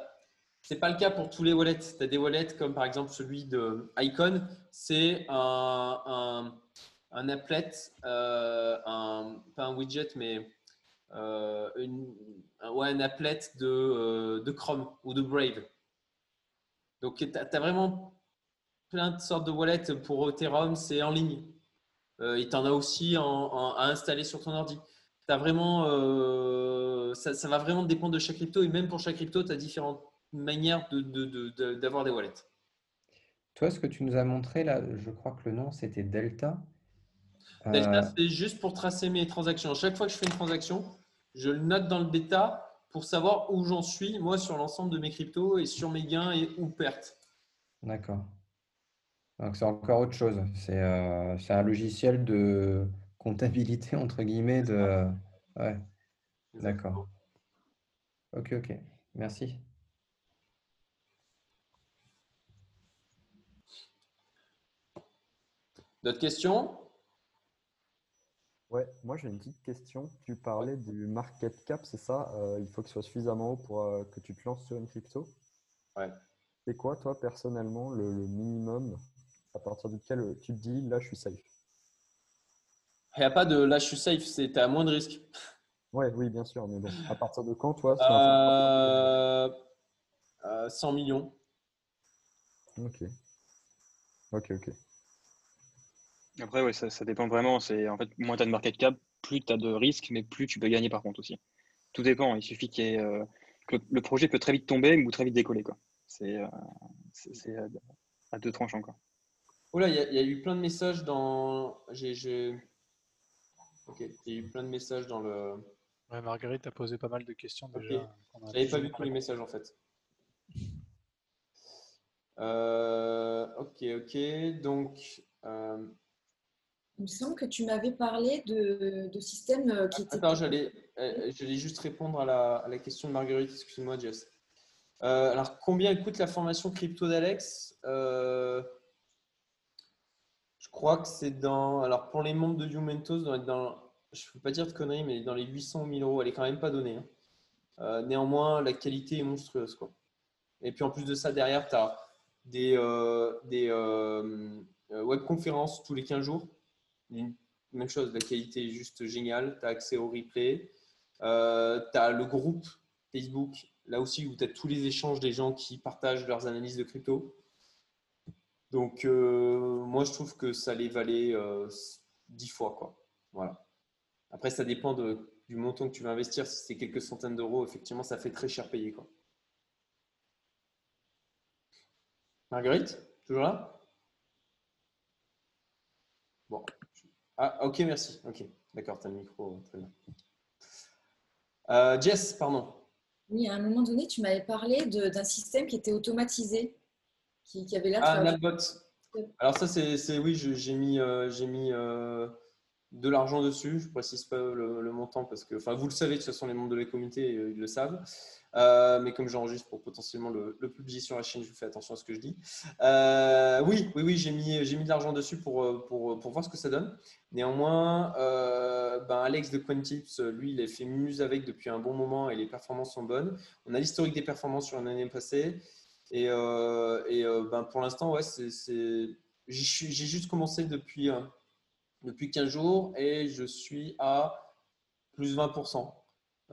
c'est pas le cas pour tous les wallets. Tu as des wallets comme par exemple celui de Icon. C'est un, un applet, euh, pas un widget, mais euh, un, applet de, euh, de Chrome ou de Brave. Donc, tu as, vraiment plein de sortes de wallets pour Ethereum, c'est en ligne. Il t'en a aussi à installer sur ton ordi. Ça, va vraiment dépendre de chaque crypto et même pour chaque crypto, tu as différentes manières d'avoir des wallets. Toi, ce que tu nous as montré là, je crois que le nom c'était Delta. Delta, Euh, c'est juste pour tracer mes transactions. Chaque fois que je fais une transaction, je le note dans le bêta pour savoir où j'en suis, moi, sur l'ensemble de mes cryptos et sur mes gains et ou pertes. D'accord. Donc c'est encore autre chose. C'est euh, un logiciel de comptabilité entre guillemets de. Ouais, d'accord. Ok, ok. Merci. D'autres questions? Ouais, moi j'ai une petite question. Tu parlais du market cap, c'est ça? Euh, il faut que ce soit suffisamment haut pour euh, que tu te lances sur une crypto? Ouais. C'est quoi, toi, personnellement, le, le minimum à partir duquel euh, tu te dis là je suis safe? Il n'y a pas de là, je suis safe, c'est à moins de risque. Ouais, oui, bien sûr, mais bon, à partir de quand, toi, euh, 100 millions. Ok. Ok, ok. Après, ouais, ça, ça dépend vraiment. C'est en fait, moins tu as de market cap, plus tu as de risques, mais plus tu peux gagner par contre aussi. Tout dépend. Il suffit qu'il y ait, euh, que le, projet peut très vite tomber ou très vite décoller. quoi. C'est euh, c'est- c'est à, deux tranchants. Quoi. Oula, il y, a- il y a eu plein de messages dans. J'ai. j'ai- Ok, il y a eu plein de messages dans le. Ouais, Marguerite a posé pas mal de questions Ok. déjà. J'avais pas vu tous les messages en fait. Euh, ok, ok. Donc, euh, Il me semble que tu m'avais parlé de, de systèmes euh, qui étaient. attends, j'allais, euh, j'allais juste répondre à la, à la question de Marguerite. Excuse-moi, Jess. Euh, alors, combien coûte la formation crypto d'Alex Euh, Je crois que c'est dans. Alors, pour les membres de Jumentos, dans, dans, je ne peux pas dire de conneries, mais dans les 800 ou 1000 euros, elle est quand même pas donnée. hein. Euh, néanmoins, la qualité est monstrueuse. Quoi. Et puis, en plus de ça, derrière, tu as des, des webconférences tous les 15 jours. Même chose, la qualité est juste géniale. Tu as accès au replay. Euh, tu as le groupe Facebook, là aussi, où tu as tous les échanges des gens qui partagent leurs analyses de crypto. Donc, euh, moi, je trouve que ça les valait euh, 10 fois. Quoi. Voilà. Après, ça dépend du montant que tu veux investir. Si c'est quelques centaines d'euros, effectivement, ça fait très cher payer. Quoi. Marguerite, toujours là? Bon. Ah, ok, merci. Ok, d'accord, tu as le micro. Très bien. Euh, Jess, pardon. Oui, à un moment donné, tu m'avais parlé d'un système qui était automatisé, qui, qui avait l'air de Ah, Nalbot. Alors ça, c'est oui, j'ai mis, euh, j'ai mis euh, de l'argent dessus. Je précise pas le, le montant parce que, enfin, vous le savez, de toute façon, les membres de la communauté, ils le savent. Euh, mais comme j'enregistre pour potentiellement le, publier sur la chaîne, je fais attention à ce que je dis. Euh, oui, oui, oui, j'ai mis, j'ai mis de l'argent dessus pour, euh, pour, pour voir ce que ça donne. Néanmoins, ben Alex de Quantips, lui, il a fait muse avec depuis un bon moment et les performances sont bonnes. On a l'historique des performances sur l'année passée. Et, et ben pour l'instant, ouais, c'est, c'est- suis- j'ai juste commencé depuis, depuis 15 jours et je suis à plus 20%.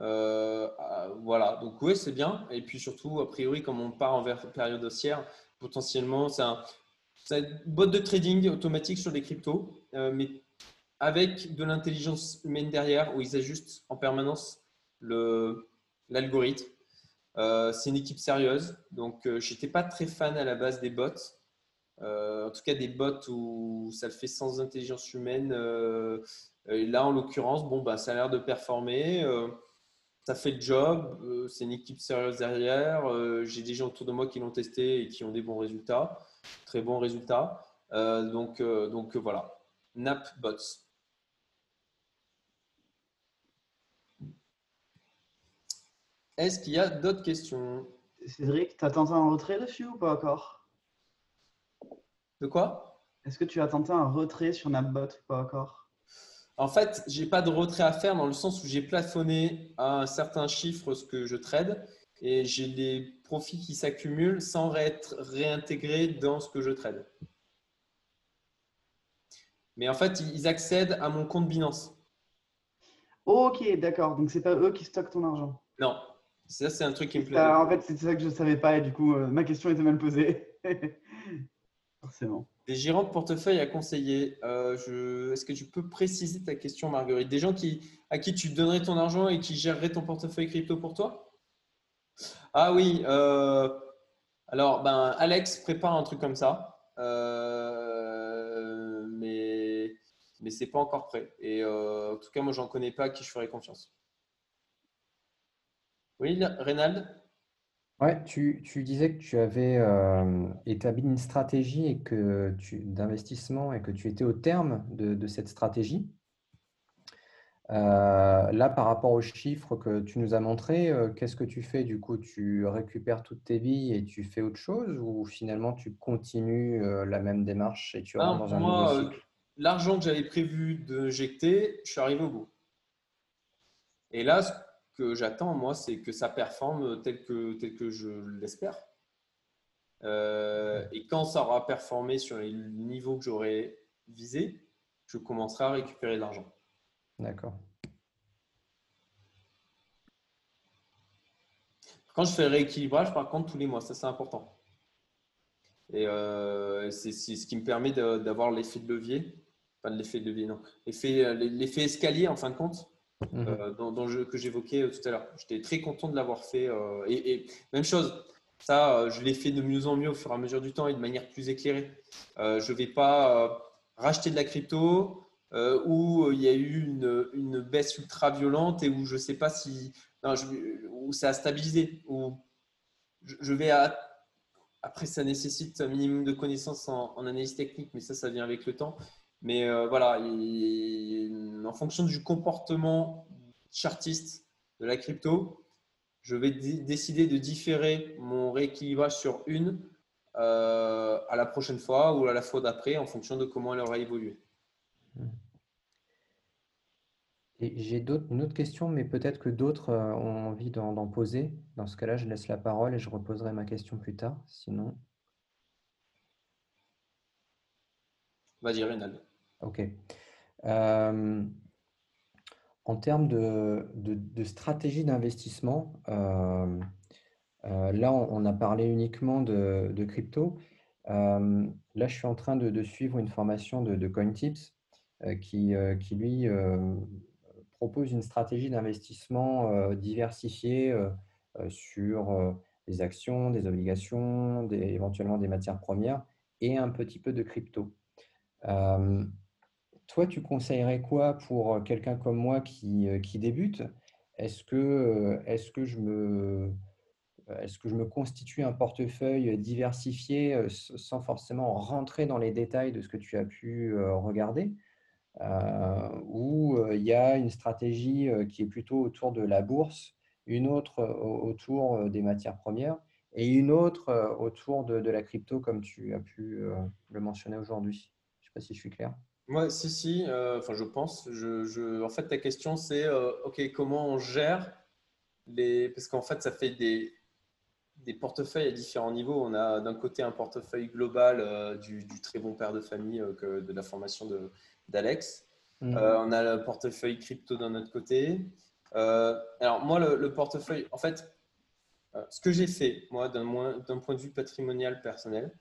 Euh, ah, voilà, donc oui, c'est bien. Et puis surtout, a priori, comme on part en période haussière, potentiellement, c'est un, une de trading automatique sur les cryptos. Euh, mais avec de l'intelligence humaine derrière où ils ajustent en permanence l'algorithme. Euh, c'est une équipe sérieuse, donc je n'étais pas très fan à la base des bots. en tout cas, des bots où ça le fait sans intelligence humaine. là, en l'occurrence, bon, bah, ça a l'air de performer ça fait le job, euh, c'est une équipe sérieuse derrière. Euh, j'ai des gens autour de moi qui l'ont testé et qui ont des bons résultats, très bons résultats. Euh, donc, donc voilà, NapBots. Est-ce qu'il y a d'autres questions? Cédric, tu as tenté un retrait dessus ou pas encore? De quoi? Est-ce que tu as tenté un retrait sur NapBot ou pas encore? En fait, je n'ai pas de retrait à faire dans le sens où j'ai plafonné à un certain chiffre ce que je trade et j'ai des profits qui s'accumulent sans être réintégrés dans ce que je trade. Mais en fait, ils accèdent à mon compte Binance. Ok, d'accord. Donc, ce n'est pas eux qui stockent ton argent. Non. Ça, c'est un truc qui me plaît. en fait, c'est ça que je ne savais pas et du coup, euh, ma question était mal posée. Forcément. Des gérants de portefeuille à conseiller. Euh, est-ce que tu peux préciser ta question, Marguerite? Des gens à qui tu donnerais ton argent et qui géreraient ton portefeuille crypto pour toi? Ah oui. Euh, alors, ben, Alex prépare un truc comme ça. Euh, mais mais ce n'est pas encore prêt. Et en tout cas, moi, j'en connais pas à qui je ferais confiance. Oui, Reynald? Ouais, tu, disais que tu avais euh, établi une stratégie et que tu, d'investissement et que tu étais au terme de, cette stratégie. Euh, là, par rapport aux chiffres que tu nous as montrés, euh, qu'est-ce que tu fais? Du coup? Tu récupères toutes tes billes et tu fais autre chose ou finalement tu continues la même démarche et tu ah, rentres dans un nouveau cycle? l'argent que j'avais prévu d'injecter, je suis arrivé au bout. Et là, que j'attends, moi, c'est que ça performe tel que, tel que je l'espère. Euh, et quand ça aura performé sur les niveaux que j'aurais visés, je commencerai à récupérer de l'argent. D'accord. Quand je fais le rééquilibrage, par contre, tous les mois, ça c'est important. Et euh, c'est ce qui me permet d'avoir l'effet de levier. Pas l'effet de levier, non. L'effet escalier, en fin de compte. Mhm. Euh, dans, le jeu que j'évoquais euh, tout à l'heure. J'étais très content de l'avoir fait. Euh, et, même chose, ça, je l'ai fait de mieux en mieux au fur et à mesure du temps et de manière plus éclairée. je ne vais pas racheter de la crypto où il y a eu une, baisse ultra violente et où je ne sais pas si. Non, où ça a stabilisé. Où je, vais Après, ça nécessite un minimum de connaissances en, en, analyse technique, mais ça, ça vient avec le temps. Mais euh, voilà, en fonction du comportement chartiste de la crypto, je vais décider de différer mon rééquilibrage sur une euh, à la prochaine fois ou à la fois d'après en fonction de comment elle aura évolué. J'ai une autre question, mais peut-être que d'autres euh, ont envie d'en poser. Dans ce cas-là, je laisse la parole et je reposerai ma question plus tard. Sinon. Vas-y, Reynald. Ok. Euh, en termes de, stratégie d'investissement, euh, euh, là, on, a parlé uniquement de, crypto. là, je suis en train de, suivre une formation de, CoinTips qui, qui, lui, propose une stratégie d'investissement diversifiée sur des actions, des obligations, éventuellement des matières premières et un petit peu de crypto. Toi, tu conseillerais quoi pour quelqu'un comme moi qui, qui débute? Est-ce que, est que, je me, est que je me constitue un portefeuille diversifié sans forcément rentrer dans les détails de ce que tu as pu regarder? Ou il y a une stratégie qui est plutôt autour de la bourse, une autre autour des matières premières et une autre autour de, de la crypto comme tu as pu le mentionner aujourd'hui? Je ne sais pas si je suis clair. Moi, si, si, euh, enfin, je pense. Je, en fait, ta question, c'est euh, OK, comment on gère les. Parce qu'en fait, ça fait des, des portefeuilles à différents niveaux. On a d'un côté un portefeuille global euh, du, très bon père de famille que de la formation d'Alex. Mmh. on a le portefeuille crypto d'un autre côté. alors, moi, le, le, portefeuille, en fait, ce que j'ai fait, moi, d'un point de vue patrimonial personnel,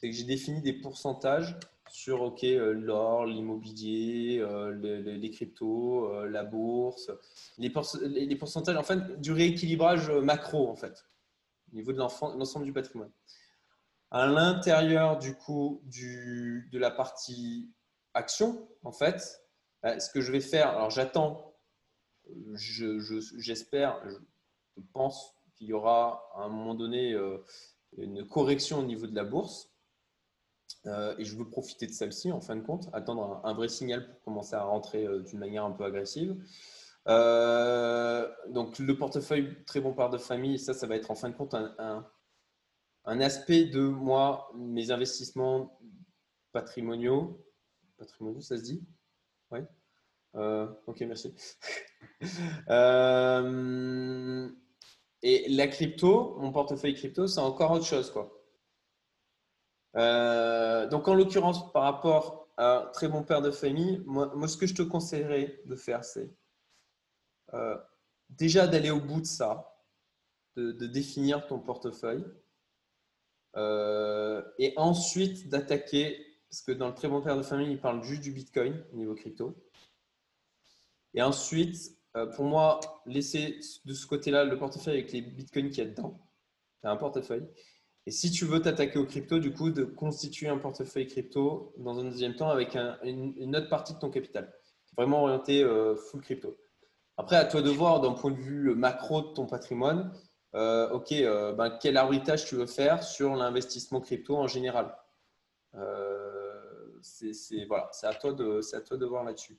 c'est que j'ai défini des pourcentages sur euh, l'or, l'immobilier, euh, les, cryptos, euh, la bourse, les, pourc- les- les pourcentages en fait du rééquilibrage macro en fait au niveau de l'ensemble du patrimoine. À l'intérieur du coup du, de la partie action en fait, ce que je vais faire, alors j'attends, je- je- j'espère, je, pense qu'il y aura à un moment donné une correction au niveau de la bourse. Euh, et je veux profiter de celle-ci en fin de compte, attendre un, vrai signal pour commencer à rentrer euh, d'une manière un peu agressive. Euh, donc le portefeuille très bon part de famille, ça, ça va être en fin de compte un, un- un aspect de moi, mes investissements patrimoniaux. Patrimoniaux, ça se dit? Oui. Ok, merci. Et la crypto, mon portefeuille crypto, c'est encore autre chose, quoi. Euh, donc, en l'occurrence, par rapport à un très bon père de famille, moi, ce que je te conseillerais de faire, c'est euh, déjà d'aller au bout de ça, de, définir ton portefeuille, euh, et ensuite d'attaquer, parce que dans le très bon père de famille, il parle juste du Bitcoin au niveau crypto. Et ensuite, pour moi, laisser de ce côté-là le portefeuille avec les bitcoins qu'il y a dedans. Tu as un portefeuille. Et si tu veux t'attaquer au crypto, du coup, de constituer un portefeuille crypto dans un deuxième temps avec un- une, autre partie de ton capital. Vraiment orienté euh, full crypto. Après, à toi de voir d'un point de vue macro de ton patrimoine, euh, ok, euh, ben, quel arbitrage tu veux faire sur l'investissement crypto en général. Euh, c'est voilà, à, toi de- à toi de voir là-dessus.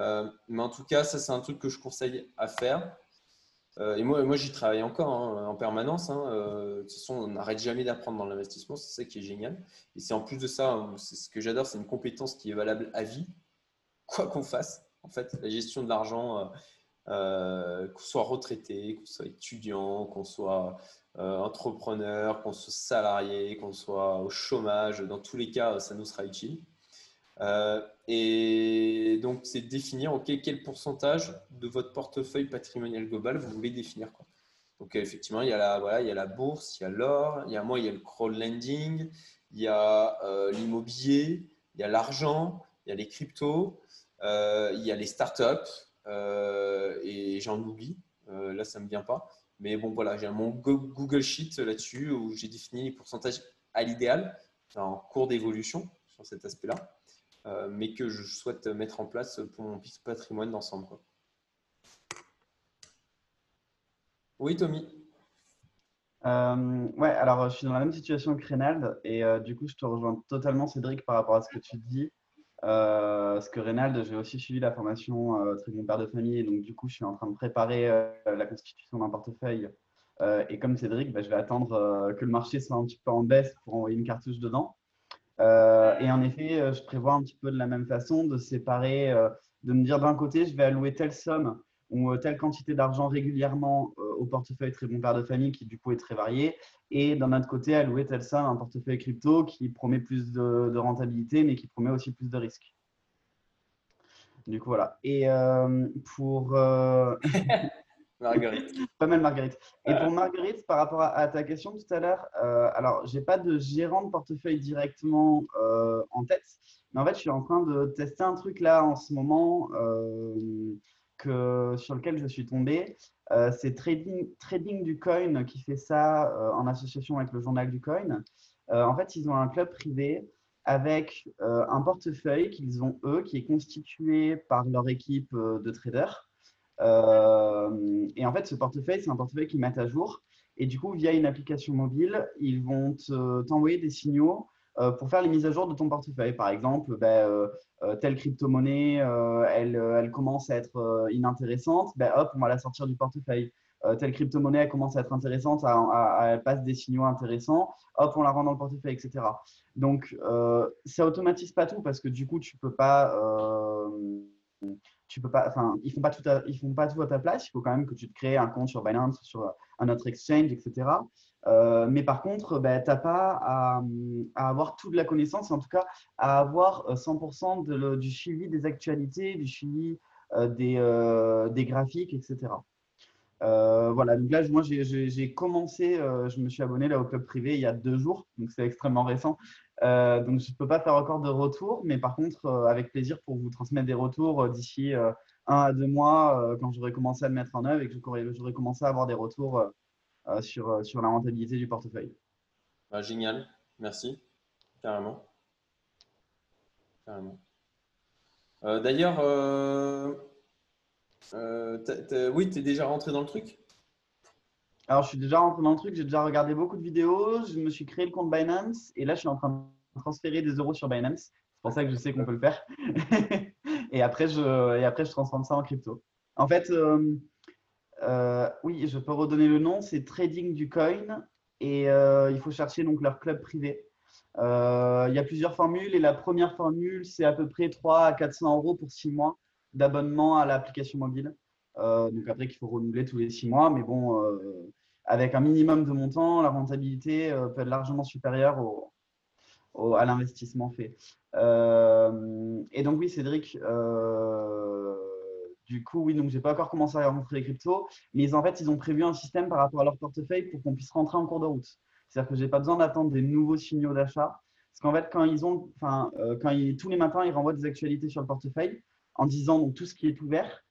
Euh, mais en tout cas, ça, c'est un truc que je conseille à faire. Euh, et moi, moi j'y travaille encore hein, en permanence. hein. Euh, de toute façon, on n'arrête jamais d'apprendre dans l'investissement. C'est ça qui est génial. Et c'est en plus de ça, hein, c'est ce que j'adore, c'est une compétence qui est valable à vie, quoi qu'on fasse. En fait, la gestion de l'argent, euh, euh, qu'on soit retraité, qu'on soit étudiant, qu'on soit entrepreneur, qu'on soit salarié, qu'on soit au chômage, dans tous les cas, ça nous sera utile. Euh, et donc, c'est définir ok, quel pourcentage de votre portefeuille patrimonial global vous voulez définir. Donc, effectivement, il y, a la, voilà, il y a la bourse, il y a l'or, il y a moi, il y a le crowdlending, il y a euh, l'immobilier, il y a l'argent, il y a les cryptos, euh, il y a les startups, et j'en oublie. Là, ça ne me vient pas. Mais bon, voilà, j'ai mon Go- Google Sheet là-dessus où j'ai défini les pourcentages à l'idéal, en cours d'évolution sur cet aspect-là mais que je souhaite mettre en place pour mon patrimoine d'ensemble. Oui, Tommy. Euh, ouais, alors je suis dans la même situation que Reynald et euh, du coup je te rejoins totalement Cédric par rapport à ce que tu dis. Euh, parce que Reynald, j'ai aussi suivi la formation euh, très bon père de famille et donc du coup je suis en train de préparer euh, la constitution d'un portefeuille. Euh, et comme Cédric, bah, je vais attendre euh, que le marché soit un petit peu en baisse pour envoyer une cartouche dedans. Euh, et en effet, euh, je prévois un petit peu de la même façon de séparer, euh, de me dire d'un côté, je vais allouer telle somme ou telle quantité d'argent régulièrement euh, au portefeuille très bon père de famille qui du coup est très varié, et d'un autre côté, allouer telle somme à un portefeuille crypto qui promet plus de, de rentabilité, mais qui promet aussi plus de risques. Du coup, voilà. Et pour. Marguerite. pas mal Marguerite. Et pour Marguerite, par rapport à, à ta question tout à l'heure, euh, alors j'ai pas de gérant de portefeuille directement euh, en tête, mais en fait je suis en train de tester un truc là en ce moment euh, que, sur lequel je suis tombé. Euh, c'est trading, trading du Coin qui fait ça en association avec le journal du Coin. En fait, ils ont un club privé avec un portefeuille qu'ils ont eux, qui est constitué par leur équipe de traders. Euh, et en fait, ce portefeuille, c'est un portefeuille qu'ils mettent à jour. Et du coup, via une application mobile, ils vont te- t'envoyer des signaux euh, pour faire les mises à jour de ton portefeuille. Par exemple, ben, euh, telle crypto-monnaie, elle, commence à être inintéressante, ben, hop, on va la sortir du portefeuille. Telle crypto-monnaie, elle commence à être intéressante, elle passe des signaux intéressants, hop, on la rend dans le portefeuille, etc. Donc, ça automatise pas tout parce que du coup, tu peux pas. Euh, tu peux pas, enfin, ils font pas tout, ils font pas tout à ta place. Il faut quand même que tu te crées un compte sur Binance, sur un autre exchange, etc. Euh, mais par contre, ben, tu n'as pas à, à avoir toute la connaissance, en tout cas à avoir euh, 100% de le- du suivi des actualités, du suivi euh, euh, des graphiques, etc. Euh, voilà, donc là, moi, j'ai- commencé, euh, je me suis abonné là, au club privé il y a deux jours, donc c'est extrêmement récent. Euh, donc, je ne peux pas faire encore de retour, mais par contre, avec plaisir pour vous transmettre des retours d'ici un à deux mois, quand j'aurai commencé à le mettre en œuvre et que j'aurai commencé à avoir des retours sur, sur la rentabilité du portefeuille. Bah, génial, merci, carrément. Carrément. D'ailleurs, euh, oui, tu es déjà rentré dans le truc? Alors, je suis déjà rentré dans le truc, j'ai déjà regardé beaucoup de vidéos, je me suis créé le compte Binance et là, je suis en train de transférer des euros sur Binance. C'est pour ça que je sais qu'on peut le faire. et, après, je, transforme ça en crypto. En fait, euh, euh, oui, je peux redonner le nom, c'est Trading du Coin et il faut chercher donc leur club privé. Il y a plusieurs formules et la première formule, c'est à peu près 3 à 400 euros pour 6 mois d'abonnement à l'application mobile. Euh, donc après qu'il faut renouveler tous les six mois, mais bon, euh, avec un minimum de montant, la rentabilité euh, peut être largement supérieure au, à l'investissement fait. Et donc oui, Cédric, du coup, oui, donc j'ai pas encore commencé à rentrer les cryptos, mais en fait, ils ont prévu un système par rapport à leur portefeuille pour qu'on puisse rentrer en cours de route. C'est-à-dire que j'ai pas besoin d'attendre des nouveaux signaux d'achat. Parce qu'en fait, quand ils ont, enfin, quand ils, tous les matins, ils renvoient des actualités sur le portefeuille en disant tout ce qui est ouvert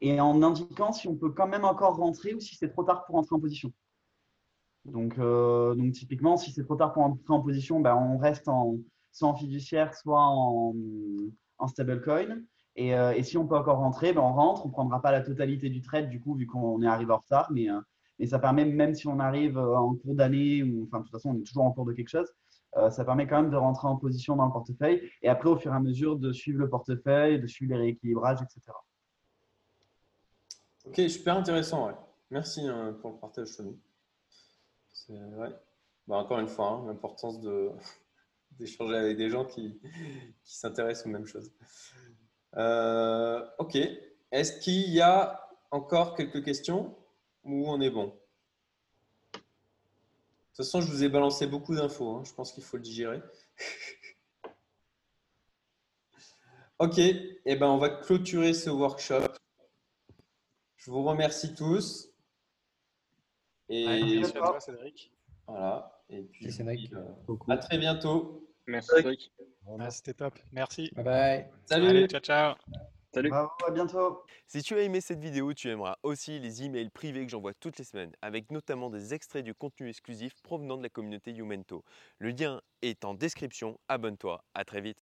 et en indiquant si on peut quand même encore rentrer ou si c'est trop tard pour entrer en position. Donc, euh, typiquement, si c'est trop tard pour entrer en position, ben, on reste soit en fiduciaire, soit en, stablecoin. Et, euh, et si on peut encore rentrer, ben, on rentre. On ne prendra pas la totalité du trade, du coup, vu qu'on est arrivé en retard. Mais, euh, mais ça permet, même si on arrive en cours d'année, ou enfin, de toute façon, on est toujours en cours de quelque chose, euh, ça permet quand même de rentrer en position dans le portefeuille. Et après, au fur et à mesure, de suivre le portefeuille, de suivre les rééquilibrages, etc. Ok, super intéressant. Merci hein, pour le partage, Tony. Ouais. Bah, encore une fois, hein, l'importance d'échanger avec des gens qui, qui s'intéressent aux mêmes choses. Euh, ok. Est-ce qu'il y a encore quelques questions ou on est bon? De toute façon, je vous ai balancé beaucoup d'infos. hein. Je pense qu'il faut le digérer. Ok, et ben on va clôturer ce workshop. Je vous remercie tous. Et Merci à toi, Cédric. voilà. Et puis, Merci, Cédric. euh, à très bientôt. Merci Cédric. Ah, C'était top. Merci. Bye bye. Salut. Allez, ciao, ciao. Salut. Bravo, à bientôt. Si tu as aimé cette vidéo, tu aimeras aussi les emails privés que j'envoie toutes les semaines, avec notamment des extraits du contenu exclusif provenant de la communauté Youmento. Le lien est en description, abonne-toi, à très vite.